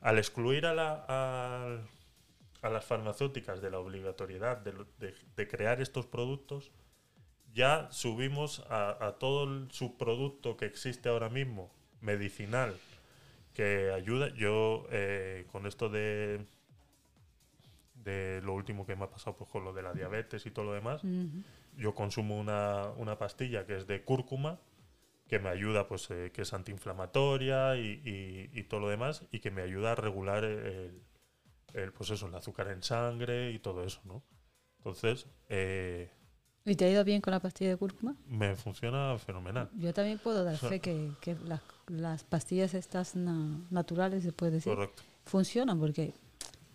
Speaker 2: al excluir a, la- a las farmacéuticas de la obligatoriedad de, lo- de- de crear estos productos, ya subimos a, a todo el subproducto que existe ahora mismo, medicinal, que ayuda. Yo, eh, con esto de, de lo último que me ha pasado pues, con lo de la diabetes y todo lo demás, yo consumo una, una pastilla que es de cúrcuma, que me ayuda, pues, eh, que es antiinflamatoria y, y- y todo lo demás, y que me ayuda a regular el, el, pues eso, el azúcar en sangre y todo eso, ¿no? Entonces, eh,
Speaker 1: ¿Y te ha ido bien con la pastilla de cúrcuma?
Speaker 2: me funciona fenomenal.
Speaker 1: Yo también puedo dar
Speaker 2: O sea-
Speaker 1: fe que, que las, las pastillas estas na- naturales, se puede decir,
Speaker 2: Correcto.
Speaker 1: funcionan porque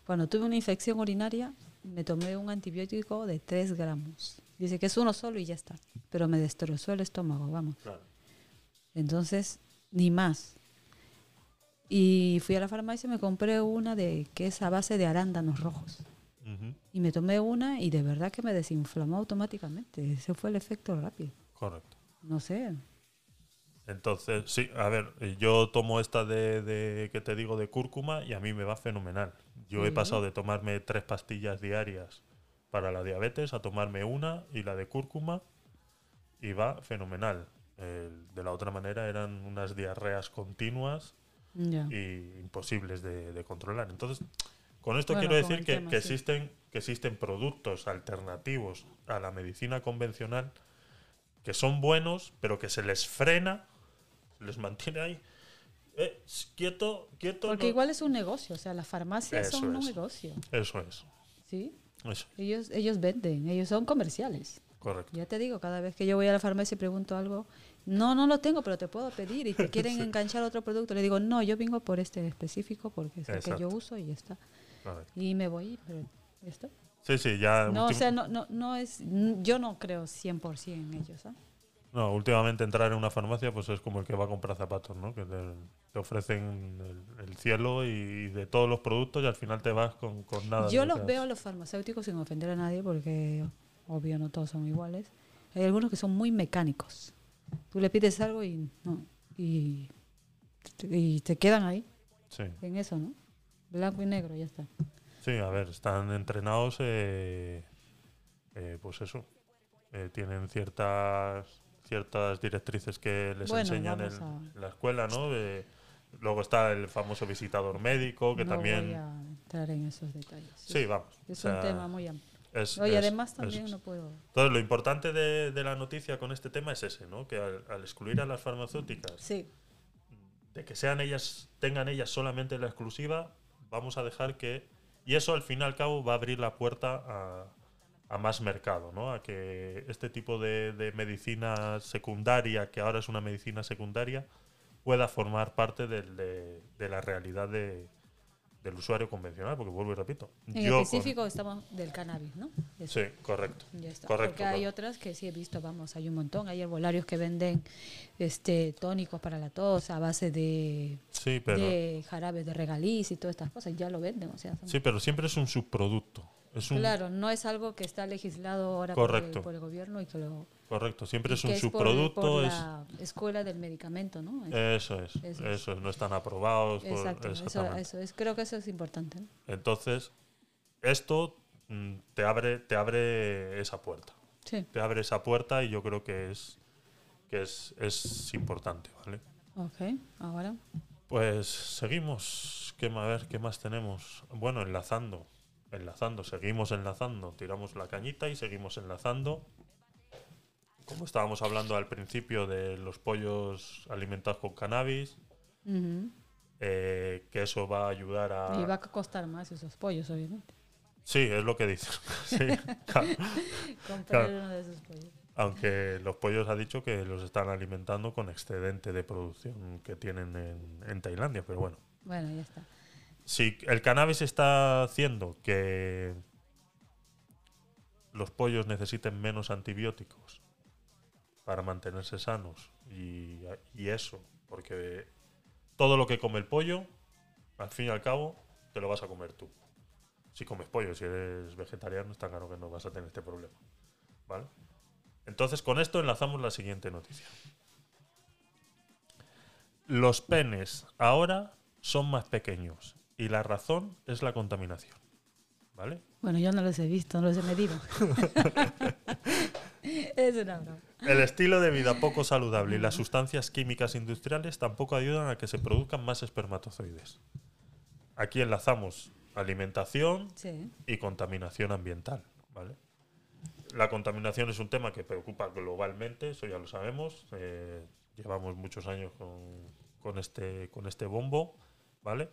Speaker 1: cuando tuve una infección urinaria me tomé un antibiótico de 3 gramos. Dice que es uno solo y ya está. Pero me destrozó el estómago, vamos.
Speaker 2: Claro.
Speaker 1: Entonces, ni más. Y fui a la farmacia y me compré una de que es a base de arándanos rojos. Y me tomé una y de verdad que me desinflamó automáticamente. Ese fue el efecto rápido.
Speaker 2: Correcto.
Speaker 1: No sé.
Speaker 2: Entonces, sí, a ver, yo tomo esta de, de- que te digo de cúrcuma y a mí me va fenomenal. Yo he pasado de tomarme tres pastillas diarias para la diabetes a tomarme una y la de cúrcuma y va fenomenal. El- de la otra manera eran unas diarreas continuas
Speaker 1: Ya.
Speaker 2: y imposibles de, de controlar. Entonces, con esto
Speaker 1: Bueno,
Speaker 2: quiero decir que,
Speaker 1: tema,
Speaker 2: que
Speaker 1: sí.
Speaker 2: existen, que existen productos alternativos a la medicina convencional que son buenos, pero que se les frena, les mantiene ahí. Eh, quieto, quieto.
Speaker 1: Porque
Speaker 2: no-
Speaker 1: igual es un negocio. O sea, las farmacias
Speaker 2: Eso
Speaker 1: son un negocio.
Speaker 2: Eso es.
Speaker 1: ¿Sí?
Speaker 2: Eso,
Speaker 1: Ellos, ellos venden, ellos son comerciales.
Speaker 2: correcto.
Speaker 1: Ya te digo, cada vez que yo voy a la farmacia y pregunto algo, no, no lo tengo, pero te puedo pedir y te quieren enganchar otro producto. Le digo, no, yo vengo por este específico porque es el que yo
Speaker 2: Exacto.
Speaker 1: uso y ya está.
Speaker 2: correcto.
Speaker 1: Y me voy, pero ya está.
Speaker 2: Sí, sí, ya.
Speaker 1: No, o sea, no, no, no es, yo no creo 100% en ellos. ¿ah?
Speaker 2: no, últimamente entrar en una farmacia pues es como el que va a comprar zapatos, ¿no? Que te, te ofrecen el, el cielo y de todos los productos y al final te vas con, con nada.
Speaker 1: Yo
Speaker 2: lo
Speaker 1: los veo a los farmacéuticos sin ofender a nadie porque obvio no todos son iguales. Hay algunos que son muy mecánicos. Tú le pides algo y no y, y te quedan ahí
Speaker 2: Sí.
Speaker 1: en eso, ¿no? Blanco y negro, ya está.
Speaker 2: Sí, a ver, están entrenados, eh, eh, pues eso, eh, tienen ciertas ciertas directrices que les
Speaker 1: Bueno,
Speaker 2: enseñan en,
Speaker 1: a-
Speaker 2: la escuela, ¿no? Luego está el famoso visitador médico, que
Speaker 1: no
Speaker 2: también...
Speaker 1: voy a entrar en esos detalles.
Speaker 2: Sí, vamos.
Speaker 1: Es
Speaker 2: o sea,
Speaker 1: un tema muy amplio.
Speaker 2: Es- es-
Speaker 1: además
Speaker 2: es-
Speaker 1: también no puedo...
Speaker 2: Entonces, lo importante de, de la noticia con este tema es ese, ¿no? Que al, al excluir a las farmacéuticas
Speaker 1: Sí,
Speaker 2: de que sean ellas, tengan ellas solamente la exclusiva, vamos a dejar que. Y eso al fin y al cabo va a abrir la puerta a, a más mercado, ¿no? A que este tipo de, de medicina secundaria, que ahora es una medicina secundaria, pueda formar parte del- de, de la realidad de- del usuario convencional, porque vuelvo y repito.
Speaker 1: en
Speaker 2: yo con-
Speaker 1: específico estamos del cannabis, ¿no? Eso.
Speaker 2: sí, correcto. Correcto,
Speaker 1: Porque hay otras que sí he visto, vamos, hay un montón. Hay herbolarios que venden este tónicos para la tos a base de,
Speaker 2: Sí, pero,
Speaker 1: de jarabes de regaliz y todas estas cosas. Ya lo venden, o sea. son-
Speaker 2: sí, pero siempre es un subproducto. Es un,
Speaker 1: Claro, no es algo que está legislado ahora por el, por el gobierno y que lo
Speaker 2: Correcto, siempre es un
Speaker 1: por-
Speaker 2: subproducto.
Speaker 1: por
Speaker 2: es,
Speaker 1: la escuela del medicamento, ¿no? Es-
Speaker 2: Eso es,
Speaker 1: Eso
Speaker 2: eso
Speaker 1: es.
Speaker 2: no están aprobados. por-
Speaker 1: Exacto, eso, es, creo que eso es importante. ¿no?
Speaker 2: Entonces, esto mm, te abre, te abre esa puerta.
Speaker 1: Sí,
Speaker 2: Te abre esa puerta y yo creo que es, que es, es importante, ¿vale?
Speaker 1: ok, ahora.
Speaker 2: Pues seguimos. ¿Qué, a ver, ¿qué más tenemos? Bueno, enlazando. Enlazando, seguimos enlazando. Tiramos la cañita y seguimos enlazando. Como estábamos hablando al principio de los pollos alimentados con cannabis, eh, que eso va a ayudar a...
Speaker 1: Y va a costar más esos pollos, obviamente.
Speaker 2: Sí, es lo que. Sí, claro.
Speaker 1: Comprar
Speaker 2: Claro.
Speaker 1: uno de esos pollos.
Speaker 2: Aunque los pollos ha dicho que los están alimentando con excedente de producción que tienen en, en Tailandia, pero bueno.
Speaker 1: Bueno, ya está.
Speaker 2: Si el cannabis está haciendo que los pollos necesiten menos antibióticos para mantenerse sanos y, eso, porque todo lo que come el pollo, al fin y al cabo, te lo vas a comer tú. Si comes pollo, si eres vegetariano, está claro que no vas a tener este problema. ¿Vale? Entonces, con esto enlazamos la siguiente noticia. Los penes ahora son más pequeños y la razón es la contaminación. ¿Vale?
Speaker 1: Bueno, yo no los he visto, no los he medido. es una broma.
Speaker 2: El estilo de vida poco saludable y las sustancias químicas industriales tampoco ayudan a que se produzcan más espermatozoides. Aquí enlazamos alimentación
Speaker 1: Sí.
Speaker 2: y contaminación ambiental. ¿vale? La contaminación es un tema que preocupa globalmente, eso ya lo sabemos. eh, llevamos muchos años con, con este, con este bombo, ¿vale?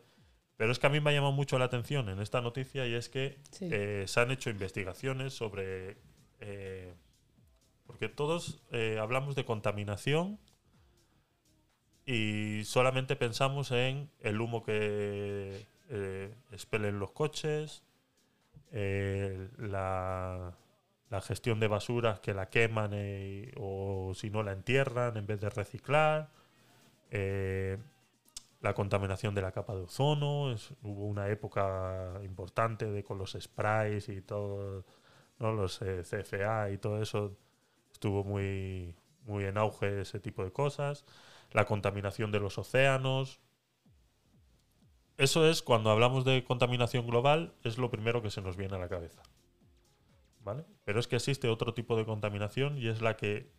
Speaker 2: Pero es que a mí me ha llamado mucho la atención en esta noticia y es que
Speaker 1: Sí.
Speaker 2: eh, se han hecho investigaciones sobre... eh, porque todos eh, hablamos de contaminación y solamente pensamos en el humo que expelen los coches, la, la gestión de basuras que la queman o si no la entierran en vez de reciclar, la contaminación de la capa de ozono, hubo una época importante de con los sprays y todo, ¿no? los eh, CFA y todo eso, estuvo muy, muy en auge ese tipo de cosas, la contaminación de los océanos, eso es cuando hablamos de contaminación global, es lo primero que se nos viene a la cabeza. ¿Vale? Pero es que existe otro tipo de contaminación y es la que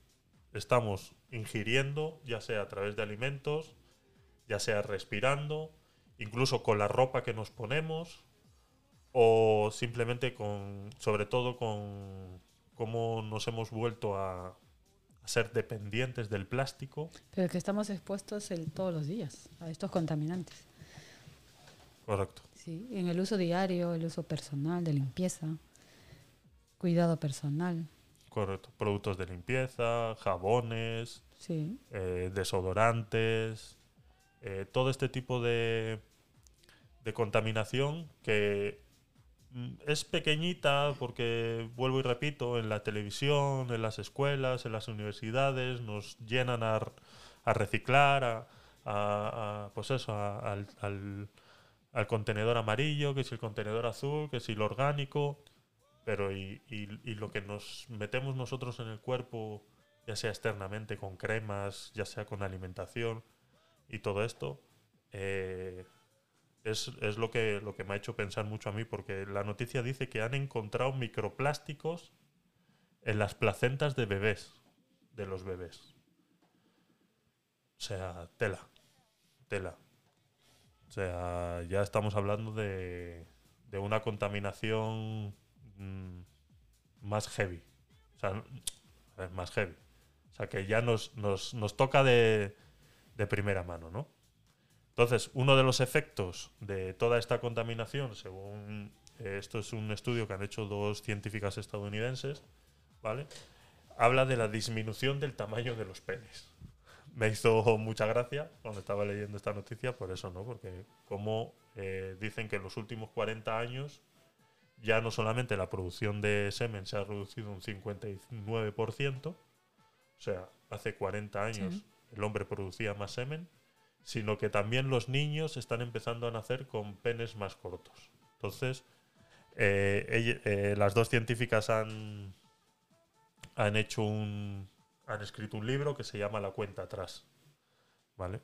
Speaker 2: estamos ingiriendo, ya sea a través de alimentos, ya sea respirando, incluso con la ropa que nos ponemos o simplemente con, sobre todo con cómo nos hemos vuelto a, a ser dependientes del plástico.
Speaker 1: Pero que estamos expuestos el- todos los días a estos contaminantes.
Speaker 2: Correcto.
Speaker 1: Sí, en el uso diario, el uso personal, de limpieza, cuidado personal.
Speaker 2: Correcto. Productos de limpieza, jabones,
Speaker 1: Sí,
Speaker 2: eh, desodorantes, eh, todo este tipo de, de contaminación que mm, es pequeñita porque, vuelvo y repito, en la televisión, en las escuelas, en las universidades, nos llenan a, reciclar, a, pues eso, al, contenedor amarillo, que si el contenedor azul, que si lo orgánico, pero y lo que nos metemos nosotros en el cuerpo, ya sea externamente con cremas, ya sea con alimentación y todo esto, eh, es, es lo, que, lo que me ha hecho pensar mucho a mí, porque la noticia dice que han encontrado microplásticos en las placentas de bebés, de los bebés. O sea, tela, tela. O sea, ya estamos hablando de, de una contaminación mm, más heavy. O sea, más heavy. O sea, que ya nos, nos, nos toca de, de primera mano, ¿no? Entonces, uno de los efectos de toda esta contaminación, según eh, esto es un estudio que han hecho dos científicas estadounidenses, ¿vale? Habla de la disminución del tamaño de los penes. Me hizo mucha gracia cuando estaba leyendo esta noticia, por eso, ¿no? Porque como eh, dicen que en los últimos 40 años ya no solamente la producción de semen se ha reducido un 59%, o sea, hace 40 años. El hombre producía más semen, sino que también los niños están empezando a nacer con penes más cortos. Entonces, eh, eh, las dos científicas han, han hecho un. han escrito un libro que se llama La cuenta atrás. ¿Vale?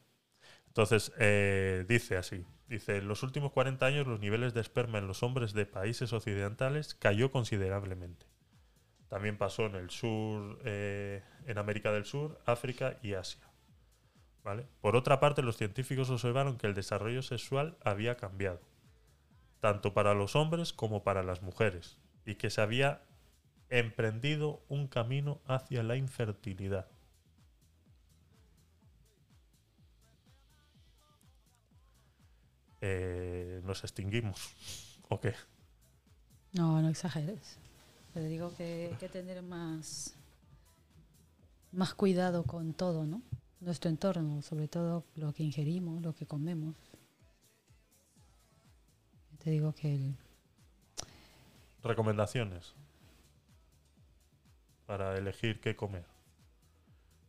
Speaker 2: Entonces, eh, dice así: dice, en los últimos 40 años los niveles de esperma en los hombres de países occidentales cayó considerablemente. También pasó en el sur, en América del Sur, África y Asia. Por otra parte, los científicos observaron que el desarrollo sexual había cambiado, tanto para los hombres como para las mujeres, y que se había emprendido un camino hacia la infertilidad. Eh, ¿Nos extinguimos? ¿O qué?
Speaker 1: no, no exageres. Pero digo que hay que tener más, más cuidado con todo, ¿no? Nuestro entorno, sobre todo lo que ingerimos, lo que comemos. Te digo que el,
Speaker 2: Recomendaciones para elegir qué comer.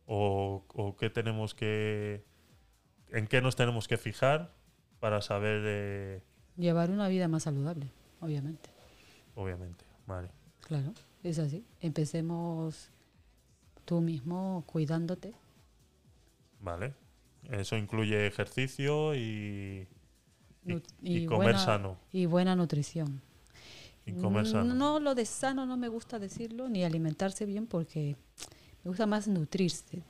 Speaker 2: O, o qué tenemos que. en qué nos tenemos que fijar para saber. eh,
Speaker 1: llevar una vida más saludable, obviamente.
Speaker 2: obviamente. Vale.
Speaker 1: Claro, es así. Empecemos tú mismo cuidándote.
Speaker 2: Vale. Eso incluye ejercicio y. y,
Speaker 1: Nut-
Speaker 2: y
Speaker 1: y
Speaker 2: comer
Speaker 1: buena-
Speaker 2: sano.
Speaker 1: Y buena nutrición.
Speaker 2: Y comer sano.
Speaker 1: No, lo de sano no me gusta decirlo, ni alimentarse bien, porque me gusta más nutrirse.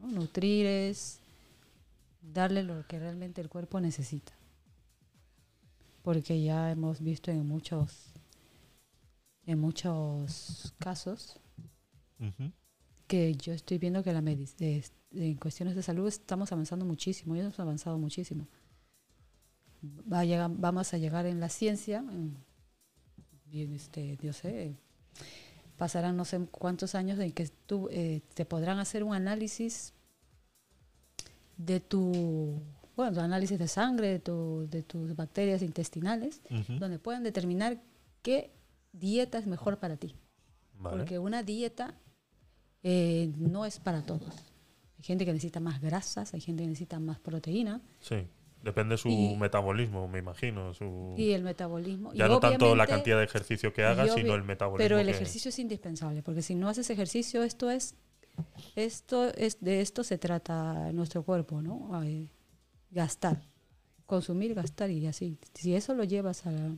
Speaker 1: ¿no? Nutrir es darle lo que realmente el cuerpo necesita. Porque ya hemos visto en muchos, en muchos casos que yo estoy viendo que la medic- de- en cuestiones de salud estamos avanzando muchísimo, ya hemos avanzado muchísimo. Va a llegar- vamos a llegar en la ciencia, en- este, yo sé, pasarán no sé cuántos años en que tú eh, te podrán hacer un análisis de tu, bueno, análisis de sangre, de, tu- de tus bacterias intestinales, donde puedan determinar qué dieta es mejor para ti.
Speaker 2: Vale.
Speaker 1: Porque una dieta eh, no es para todos. Hay gente que necesita más grasas, hay gente que necesita más proteína
Speaker 2: Sí. Depende su
Speaker 1: Y-
Speaker 2: metabolismo, me imagino. Su...
Speaker 1: y el metabolismo.
Speaker 2: Ya
Speaker 1: y
Speaker 2: no tanto la cantidad de ejercicio que hagas, sino el metabolismo.
Speaker 1: Pero el ejercicio es indispensable, porque si no haces ejercicio, esto es, esto es, de esto se trata nuestro cuerpo, ¿no? Ay, gastar, consumir, gastar y así. Si eso lo llevas a la-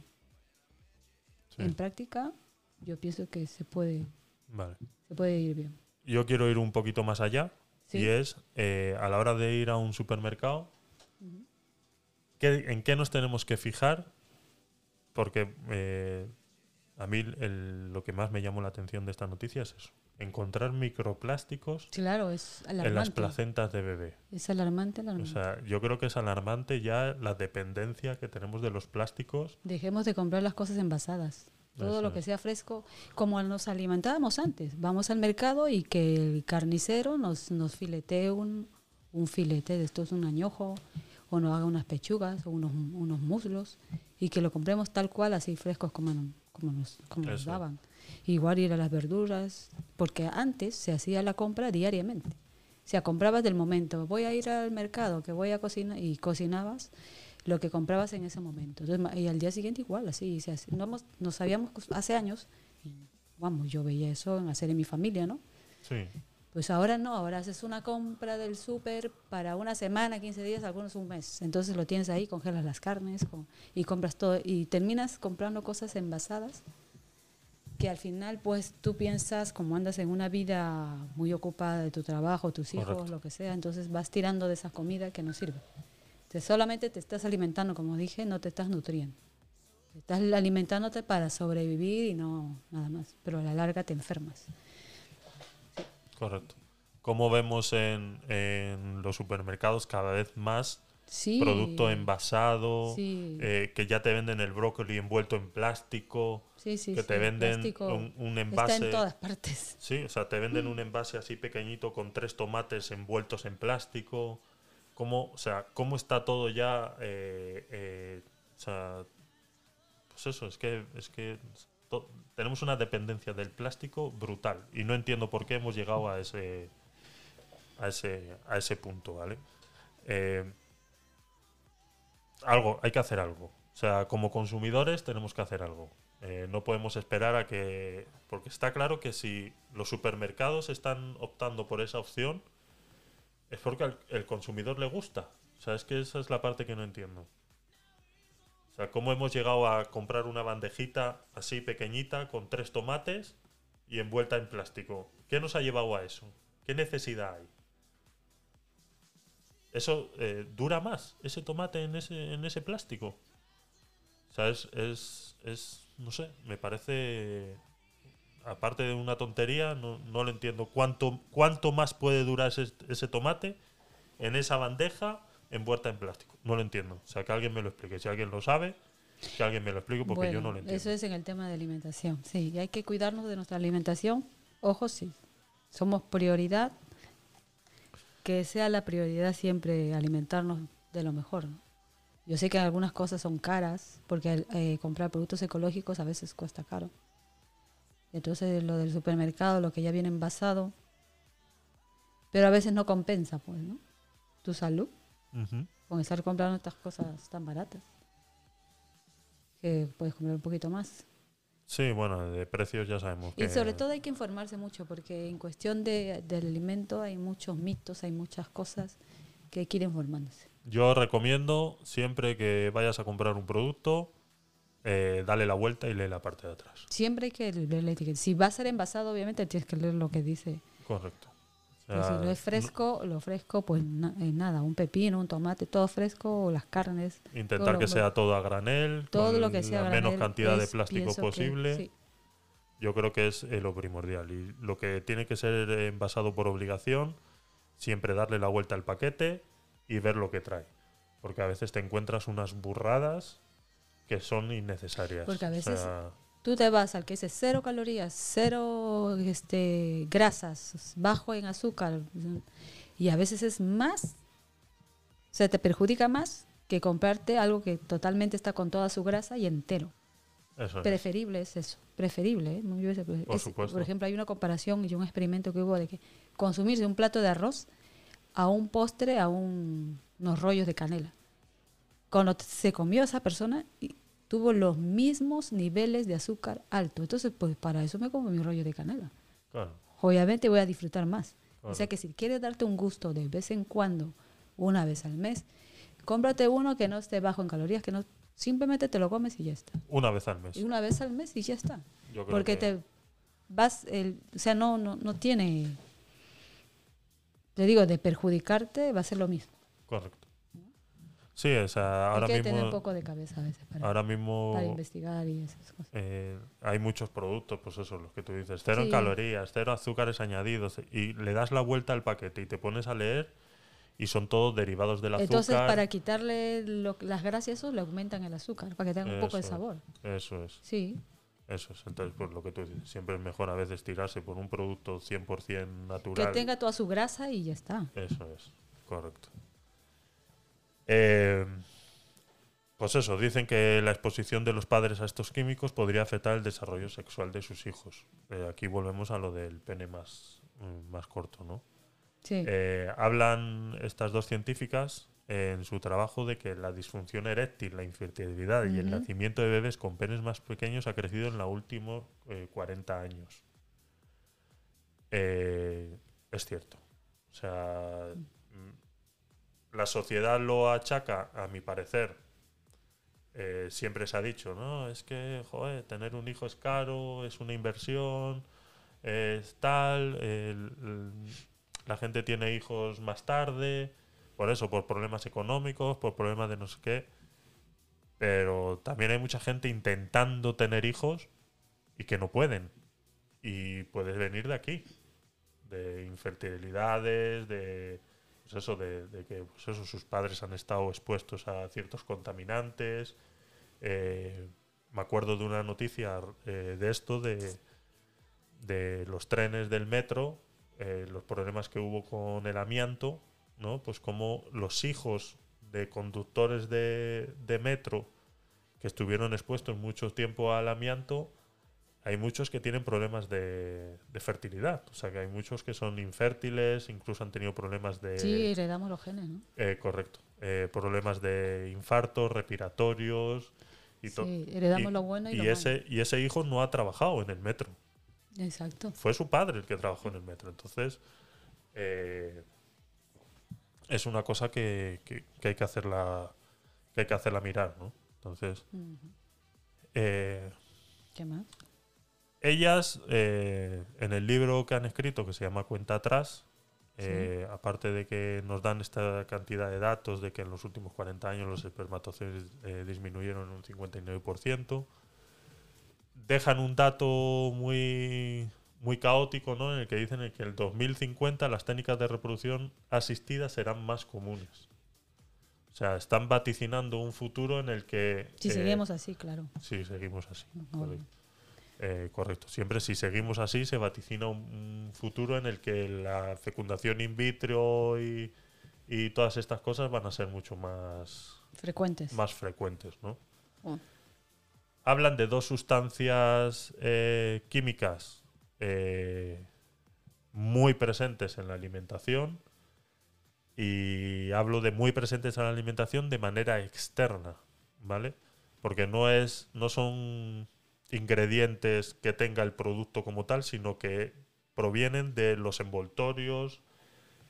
Speaker 2: Sí.
Speaker 1: en práctica, yo pienso que se puede,
Speaker 2: Vale.
Speaker 1: se puede ir bien.
Speaker 2: Yo quiero ir un poquito más allá.
Speaker 1: Sí.
Speaker 2: Y es, eh, a la hora de ir a un supermercado, ¿qué- ¿en qué nos tenemos que fijar? Porque eh, a mí el- lo que más me llamó la atención de esta noticia es eso. Encontrar microplásticos
Speaker 1: Claro, es
Speaker 2: en las placentas de bebé.
Speaker 1: Es alarmante,
Speaker 2: O
Speaker 1: alarmante.
Speaker 2: sea, yo creo que es alarmante ya la dependencia que tenemos de los plásticos.
Speaker 1: Dejemos de comprar las cosas envasadas. Todo
Speaker 2: Eso
Speaker 1: lo que sea fresco, como nos alimentábamos antes. Vamos al mercado y que el carnicero nos, nos filetee un, un filete de estos, un añojo, o nos haga unas pechugas o unos, unos muslos, y que lo compremos tal cual, así frescos como, como, nos, como nos daban. Igual ir a las verduras, porque antes se hacía la compra diariamente. O sea, comprabas del momento, voy a ir al mercado, que voy a cocinar, y cocinabas lo que comprabas en ese momento. Entonces, y al día siguiente igual, así se hace. No, hemos- no sabíamos cos- hace años, y, vamos, yo veía eso en hacer en mi familia, ¿no?
Speaker 2: Sí,
Speaker 1: Pues ahora no, ahora haces una compra del súper para una semana, 15 días, algunos un mes. Entonces lo tienes ahí, congelas las carnes con- y compras todo. Y terminas comprando cosas envasadas que al final pues tú piensas como andas en una vida muy ocupada de tu trabajo, tus hijos,
Speaker 2: Correcto.
Speaker 1: lo que sea, entonces vas tirando de esa comida que no sirve. Solamente te estás alimentando, como dije, no te estás nutriendo. Estás alimentándote para sobrevivir y no nada más, pero a la larga te enfermas.
Speaker 2: correcto. Como vemos en, en los supermercados cada vez más
Speaker 1: Sí.
Speaker 2: producto envasado,
Speaker 1: Sí.
Speaker 2: eh, que ya te venden el brócoli envuelto en plástico,
Speaker 1: Sí,
Speaker 2: que te venden un, un
Speaker 1: Está
Speaker 2: envase.
Speaker 1: en todas partes.
Speaker 2: Sí, o sea, te venden un envase así pequeñito con tres tomates envueltos en plástico. ¿Cómo, o sea, cómo está todo ya? eh, eh, o sea, pues eso, es que, es que tenemos una dependencia del plástico brutal y no entiendo por qué hemos llegado a ese, a ese, a ese punto, ¿vale? Eh, algo, hay que hacer algo. O sea, como consumidores tenemos que hacer algo. Eh, no podemos esperar a que... Porque está claro que si los supermercados están optando por esa opción, es porque al el consumidor le gusta. O sea, es que esa es la parte que no entiendo. O sea, ¿cómo hemos llegado a comprar una bandejita así pequeñita con tres tomates y envuelta en plástico? ¿Qué nos ha llevado a eso? ¿Qué necesidad hay? Eso eh, dura más, ese tomate en ese, en ese plástico. O sea, es, es, es, no sé, me parece, aparte de una tontería, no, no lo entiendo. ¿Cuánto, ¿Cuánto más puede durar ese, ese tomate en esa bandeja envuelta en plástico? No lo entiendo. O sea, que alguien me lo explique. Si alguien lo sabe, que alguien me lo explique porque yo no lo entiendo.
Speaker 1: Eso es en el tema de alimentación. Sí, y hay que cuidarnos de nuestra alimentación. Ojo, sí. Somos prioridad que sea la prioridad siempre alimentarnos de lo mejor. ¿no? Yo sé que algunas cosas son caras, porque eh, comprar productos ecológicos a veces cuesta caro. Entonces lo del supermercado, lo que ya viene envasado, pero a veces no compensa, pues, ¿no? Tu salud con estar comprando estas cosas tan baratas. Que puedes comprar un poquito más.
Speaker 2: Sí, bueno, de precios ya sabemos que...
Speaker 1: Y sobre todo hay que informarse mucho, porque en cuestión de, del alimento hay muchos mitos, hay muchas cosas que hay que ir informándose.
Speaker 2: Yo recomiendo siempre que vayas a comprar un producto, eh, dale la vuelta y lee la parte de atrás.
Speaker 1: Siempre hay que leer la etiqueta. Si va a ser envasado, obviamente tienes que leer lo que dice.
Speaker 2: Correcto. O
Speaker 1: Pero
Speaker 2: sea,
Speaker 1: si lo es fresco, lo fresco, pues na- eh, nada, un pepino, un tomate, todo fresco, las carnes.
Speaker 2: intentar
Speaker 1: lo-
Speaker 2: que sea todo a granel,
Speaker 1: Todo
Speaker 2: con
Speaker 1: lo que sea
Speaker 2: la
Speaker 1: granel
Speaker 2: menos cantidad de
Speaker 1: es-
Speaker 2: plástico
Speaker 1: que
Speaker 2: posible.
Speaker 1: sí.
Speaker 2: Yo creo que es eh, lo primordial. Y lo que tiene que ser envasado por obligación, siempre darle la vuelta al paquete y ver lo que trae. Porque a veces te encuentras unas burradas que son innecesarias.
Speaker 1: Porque a
Speaker 2: O
Speaker 1: veces-
Speaker 2: sea,
Speaker 1: Tú te vas al que dice cero calorías, cero este, grasas, bajo en azúcar, y a veces es más, o sea, te perjudica más que comprarte algo que totalmente está con toda su grasa y entero.
Speaker 2: eso es.
Speaker 1: Preferible es eso, preferible. ¿eh? Pre-
Speaker 2: Por
Speaker 1: es- por ejemplo, hay una comparación y un experimento que hubo de que consumirse un plato de arroz a un postre, a un- unos rollos de canela. Cuando se comió esa persona, y tuvo los mismos niveles de azúcar alto. Entonces, pues para eso me como mi rollo de canela.
Speaker 2: Claro,
Speaker 1: Obviamente voy a disfrutar más. O sea que si quieres darte un gusto de vez en cuando, una vez al mes, cómprate uno que no esté bajo en calorías, que no simplemente te lo comes y ya está.
Speaker 2: una vez al mes.
Speaker 1: Y una vez al mes y ya está.
Speaker 2: Yo creo
Speaker 1: Porque
Speaker 2: que-
Speaker 1: te vas, el, o sea, no, no, no tiene, te digo, de perjudicarte va a ser lo mismo.
Speaker 2: Correcto. Sí, o sea, ahora
Speaker 1: Hay que tener un
Speaker 2: mismo,
Speaker 1: poco de cabeza a veces para,
Speaker 2: ahora mismo
Speaker 1: para investigar y esas cosas.
Speaker 2: eh, hay muchos productos, pues eso, los que tú dices, cero en calorías, cero azúcares añadidos, y le das la vuelta al paquete y te pones a leer y son todos derivados del azúcar.
Speaker 1: Entonces, para quitarle lo- las grasas, eso le aumentan el azúcar, para que tenga un poco de sabor.
Speaker 2: Eso es,
Speaker 1: Sí,
Speaker 2: eso es. Entonces, pues lo que tú dices, siempre es mejor a veces tirarse por un producto 100%
Speaker 1: que
Speaker 2: natural.
Speaker 1: tenga toda su grasa y ya está.
Speaker 2: Eso es, correcto. Eh, pues eso, dicen que la exposición de los padres a estos químicos podría afectar el desarrollo sexual de sus hijos. Eh, aquí volvemos a lo del pene más, mm, más corto, ¿no?
Speaker 1: Sí,
Speaker 2: Eh, hablan estas dos científicas eh, en su trabajo de que la disfunción eréctil, la infertilidad y el nacimiento de bebés con penes más pequeños ha crecido en los últimos eh, 40 años. Es cierto. O sea, la sociedad lo achaca, a mi parecer. eh, siempre se ha dicho, ¿no? Es que, joder, tener un hijo es caro, es una inversión, es tal, el- la gente tiene hijos más tarde, por eso, por problemas económicos, por problemas de no sé qué. Pero también hay mucha gente intentando tener hijos y que no pueden. Y puedes venir de aquí, de infertilidades, de pues eso, de, que pues sus padres han estado expuestos a ciertos contaminantes. Eh, me acuerdo de una noticia eh, de esto, de, los trenes del metro, eh, los problemas que hubo con el amianto, ¿no? Pues como los hijos de conductores de metro que estuvieron expuestos mucho tiempo al amianto, hay muchos que tienen problemas de, de fertilidad. O sea, que hay muchos que son infértiles, incluso han tenido problemas de...
Speaker 1: sí, heredamos los genes, ¿no?
Speaker 2: eh, correcto. Eh, problemas de infartos, respiratorios. Y, to-
Speaker 1: Sí, heredamos
Speaker 2: y-
Speaker 1: lo bueno y,
Speaker 2: y
Speaker 1: lo
Speaker 2: ese, y ese hijo no ha trabajado en el metro.
Speaker 1: malo. Exacto.
Speaker 2: Fue su padre el que trabajó en el metro. Entonces, eh, es una cosa que, que- que hay que hacerla que hay que hacerla mirar, ¿no? Entonces, eh,
Speaker 1: ¿Qué más?
Speaker 2: Ellas, eh, en el libro que han escrito, que se llama Cuenta Atrás, eh, aparte de que nos dan esta cantidad de datos de que en los últimos 40 años los espermatozoides eh, disminuyeron un 59%, dejan un dato muy, muy caótico ¿no? en el que dicen que en el 2050 las técnicas de reproducción asistida serán más comunes. O sea, están vaticinando un futuro en el que...
Speaker 1: Si
Speaker 2: eh,
Speaker 1: seguimos así, claro.
Speaker 2: Sí, seguimos así. Correcto. Eh, correcto. Siempre si seguimos así se vaticina un, futuro en el que la fecundación in vitro y, y todas estas cosas van a ser mucho más,
Speaker 1: Frecuentes.
Speaker 2: más frecuentes, ¿no?
Speaker 1: Oh.
Speaker 2: Hablan de dos sustancias eh, químicas eh, muy presentes en la alimentación y hablo de muy presentes en la alimentación de manera externa, ¿vale? Porque no es no son ingredientes que tenga el producto como tal, sino que provienen de los envoltorios,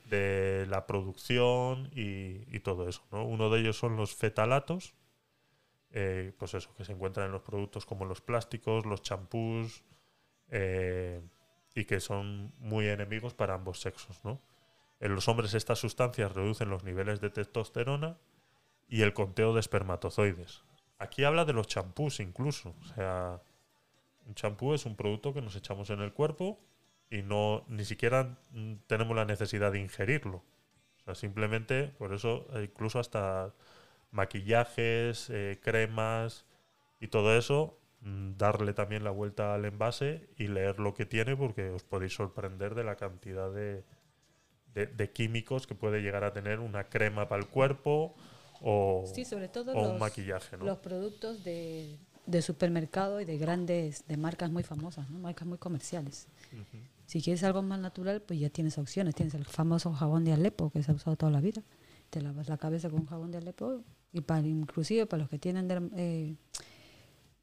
Speaker 2: de la producción y, todo eso, ¿no? Uno de ellos son los fetalatos, eh, pues eso, que se encuentran en los productos como los plásticos, los champús, eh, y que son muy enemigos para ambos sexos. En los hombres estas sustancias reducen los niveles de testosterona y el conteo de espermatozoides. Aquí habla de los champús incluso. O sea, un champú es un producto que nos echamos en el cuerpo y no ni siquiera tenemos la necesidad de ingerirlo. O sea, simplemente, por eso, eh, incluso hasta maquillajes, eh, cremas y todo eso, mm, darle también la vuelta al envase y leer lo que tiene porque os podéis sorprender de la cantidad de- de químicos que puede llegar a tener una crema para el cuerpo o,
Speaker 1: Sí, sobre todo
Speaker 2: o un
Speaker 1: los,
Speaker 2: maquillaje, ¿no?
Speaker 1: los productos de, de supermercado y de grandes, de marcas muy famosas, ¿no? marcas muy comerciales. Si quieres algo más natural, pues ya tienes opciones. Tienes el famoso jabón de Alepo que se ha usado toda la vida. Te lavas la cabeza con jabón de Alepo y para inclusive para los que tienen derm- eh,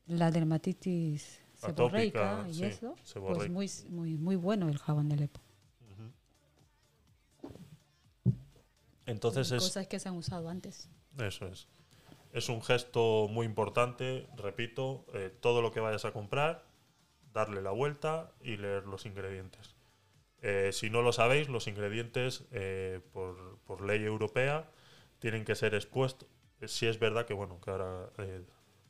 Speaker 1: la dermatitis seborreica
Speaker 2: Atópica,
Speaker 1: y
Speaker 2: sí,
Speaker 1: eso, pues muy, muy, muy bueno el jabón de Alepo.
Speaker 2: Entonces es,
Speaker 1: Cosas que se han usado antes.
Speaker 2: Eso es. Es un gesto muy importante, repito, eh, todo lo que vayas a comprar, darle la vuelta y leer los ingredientes. Eh, si no lo sabéis, los ingredientes eh, por, por ley europea tienen que ser expuestos. Sí es verdad que, bueno, que ahora,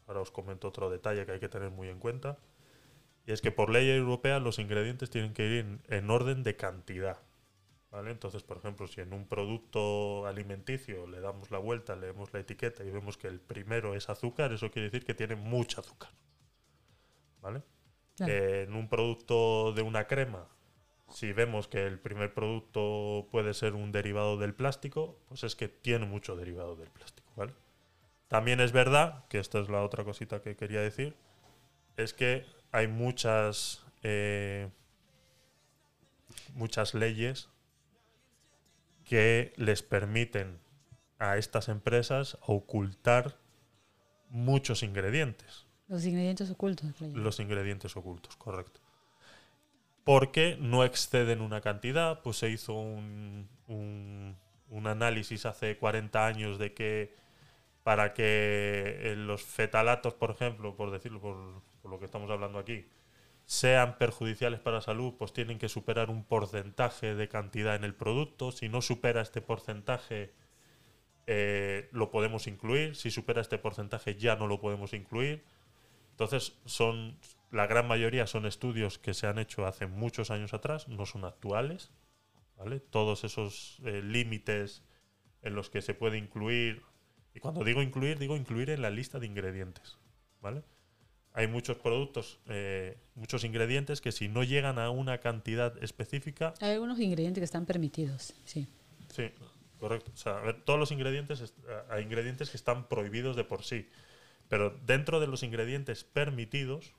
Speaker 2: ahora os comento otro detalle que hay que tener muy en cuenta. Y es que por ley europea los ingredientes tienen que ir en orden de cantidad. ¿Vale? Entonces, por ejemplo, si en un producto alimenticio le damos la vuelta, leemos la etiqueta y vemos que el primero es azúcar, eso quiere decir que tiene mucho azúcar. ¿Vale?
Speaker 1: Claro.
Speaker 2: Eh, en un producto de una crema, si vemos que el primer producto puede ser un derivado del plástico, pues es que tiene mucho derivado del plástico, ¿vale? También es verdad, que esta es la otra cosita que quería decir, es que hay muchas eh, muchas leyes que les permiten a estas empresas ocultar muchos ingredientes.
Speaker 1: Los ingredientes ocultos. llaman.
Speaker 2: Los ingredientes ocultos, correcto. Porque no exceden una cantidad, pues se hizo un, un- un análisis hace 40 años de que para que eh, los fetalatos, por ejemplo, por decirlo, por, por lo que estamos hablando aquí, sean perjudiciales para la salud, pues tienen que superar un porcentaje de cantidad en el producto. Si no supera este porcentaje, eh, lo podemos incluir. Si supera este porcentaje, ya no lo podemos incluir. Entonces, son la gran mayoría son estudios que se han hecho hace muchos años atrás, no son actuales. Todos esos eh, límites en los que se puede incluir, y cuando digo incluir, digo incluir en la lista de ingredientes. ¿vale? Hay muchos productos, eh, muchos ingredientes que si no llegan a una cantidad específica,
Speaker 1: Hay algunos ingredientes que están permitidos, sí.
Speaker 2: Sí, correcto. O sea, a ver, todos los ingredientes, a- hay ingredientes que están prohibidos de por sí. Pero dentro de los ingredientes permitidos,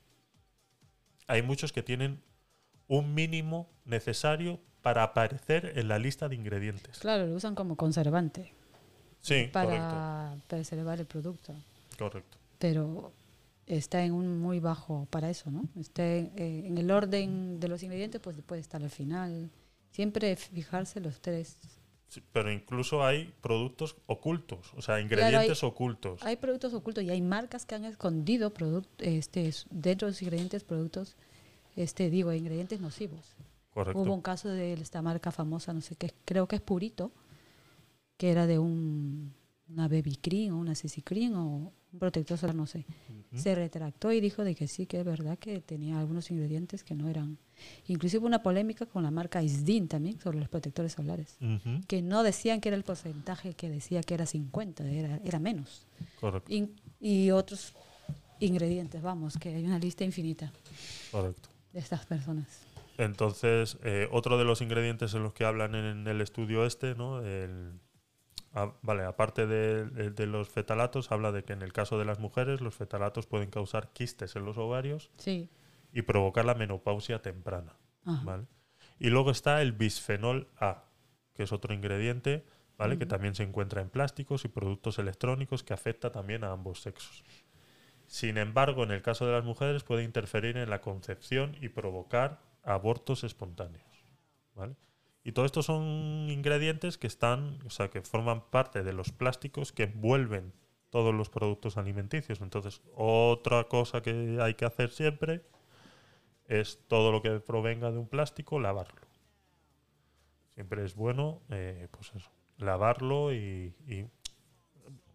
Speaker 2: hay muchos que tienen un mínimo necesario para aparecer en la lista de ingredientes.
Speaker 1: Claro, lo usan como conservante
Speaker 2: Sí, correcto.
Speaker 1: para preservar el producto.
Speaker 2: Correcto.
Speaker 1: Pero está en un muy bajo para eso, ¿no? Está en, eh, en el orden de los ingredientes, pues puede estar al final. Siempre fijarse los tres.
Speaker 2: Sí, pero incluso hay productos ocultos, o sea, ingredientes ocultos.
Speaker 1: Hay productos ocultos y hay marcas que han escondido este, dentro de sus ingredientes productos, este, digo, ingredientes nocivos.
Speaker 2: Correcto.
Speaker 1: Hubo un caso de esta marca famosa, no sé qué, creo que es Purito, que era de un, una baby cream o una CC cream o protector solar, no sé. Se retractó y dijo de que sí, que es verdad que tenía algunos ingredientes que no eran. Inclusive hubo una polémica con la marca Isdin también sobre los protectores solares, que no decían que era el porcentaje que decía que era 50, era, era menos.
Speaker 2: Correcto.
Speaker 1: Y, y otros ingredientes, vamos, que hay una lista infinita
Speaker 2: Correcto.
Speaker 1: de estas personas.
Speaker 2: Entonces, eh, otro de los ingredientes en los que hablan en el estudio este, ¿no? El, ah, vale, aparte de, de- de los fetalatos, habla de que en el caso de las mujeres los fetalatos pueden causar quistes en los ovarios
Speaker 1: Sí.
Speaker 2: y provocar la menopausia temprana. ¿vale? Y luego está el bisfenol A, que es otro ingrediente ¿vale? que también se encuentra en plásticos y productos electrónicos que afecta también a ambos sexos. Sin embargo, en el caso de las mujeres puede interferir en la concepción y provocar abortos espontáneos. ¿vale? Y todo esto son ingredientes que están, o sea, que forman parte de los plásticos que envuelven todos los productos alimenticios. Entonces, otra cosa que hay que hacer siempre es todo lo que provenga de un plástico, lavarlo. Siempre es bueno, eh, pues eso, lavarlo y,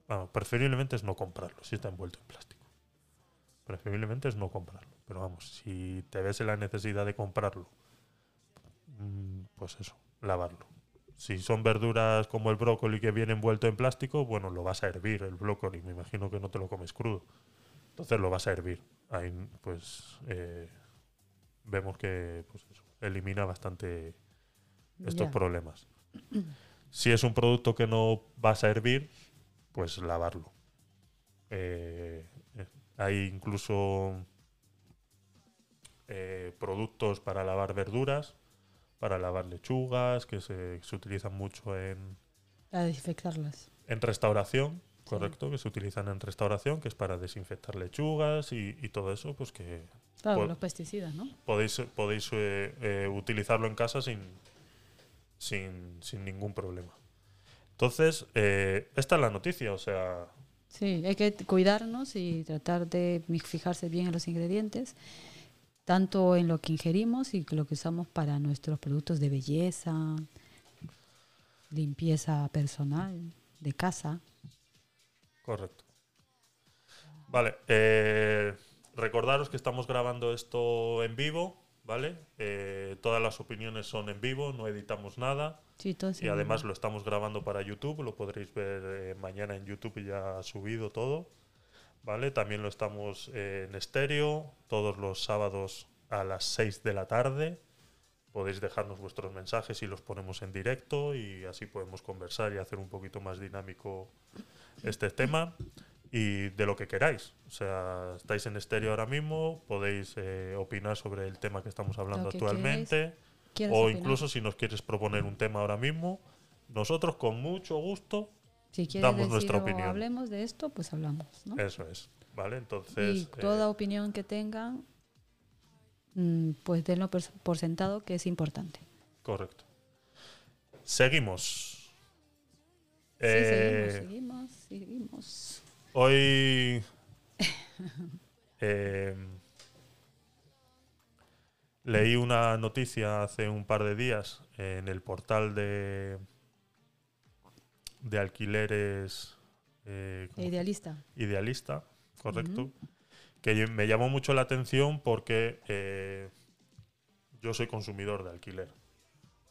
Speaker 2: vamos, preferiblemente es no comprarlo si está envuelto en plástico. Preferiblemente es no comprarlo. Pero vamos, si te ves en la necesidad de comprarlo, pues eso, lavarlo. Si son verduras como el brócoli que viene envuelto en plástico, bueno, lo vas a hervir el brócoli. Me imagino que no te lo comes crudo. Entonces lo vas a hervir. Ahí, pues, eh, vemos que pues eso, elimina bastante estos problemas. Si es un producto que no vas a hervir, pues lavarlo. Eh, eh, hay incluso productos para lavar verduras, para lavar lechugas, que se, se utilizan mucho en,
Speaker 1: Para desinfectarlas.
Speaker 2: en restauración,
Speaker 1: Sí.
Speaker 2: correcto, que se utilizan en restauración, que es para desinfectar lechugas y, y todo eso, pues que
Speaker 1: Claro, los pesticidas, ¿no?
Speaker 2: podéis, podéis eh, eh, utilizarlo en casa sin, sin, sin ningún problema. Entonces, eh, esta es la noticia, o sea,
Speaker 1: Sí, hay que cuidarnos y tratar de fijarse bien en los ingredientes, tanto en lo que ingerimos y lo que usamos para nuestros productos de belleza, limpieza personal, de casa.
Speaker 2: correcto. Vale, eh, recordaros que estamos grabando esto en vivo, ¿vale? Eh, todas las opiniones son en vivo, no editamos nada.
Speaker 1: Sí, todo
Speaker 2: Y además lo estamos grabando para YouTube, lo podréis ver eh, mañana en YouTube ya ha subido todo. ¿Vale? También lo estamos eh, en estéreo todos los sábados a las 6 de la tarde. Podéis dejarnos vuestros mensajes y los ponemos en directo y así podemos conversar y hacer un poquito más dinámico este tema y de lo que queráis. O sea, estáis en estéreo ahora mismo, podéis eh, opinar sobre el tema que estamos hablando
Speaker 1: que
Speaker 2: actualmente.
Speaker 1: ¿Quieres
Speaker 2: O
Speaker 1: opinar?
Speaker 2: incluso si nos quieres proponer un tema ahora mismo, nosotros con mucho gusto,
Speaker 1: si quieres
Speaker 2: damos
Speaker 1: decir
Speaker 2: nuestra
Speaker 1: o hablemos de esto, pues hablamos, ¿no?
Speaker 2: eso es. ¿Vale? Entonces.
Speaker 1: y
Speaker 2: eh,
Speaker 1: toda opinión que tengan, mm, pues denlo por, por sentado que es importante.
Speaker 2: correcto. Seguimos.
Speaker 1: Sí,
Speaker 2: Eh,
Speaker 1: seguimos, seguimos, seguimos.
Speaker 2: Hoy. eh, leí una noticia hace un par de días en el portal de. De alquileres. eh, ¿cómo
Speaker 1: Idealista.
Speaker 2: idealista, correcto, que me llamó mucho la atención porque eh, yo soy consumidor de alquiler.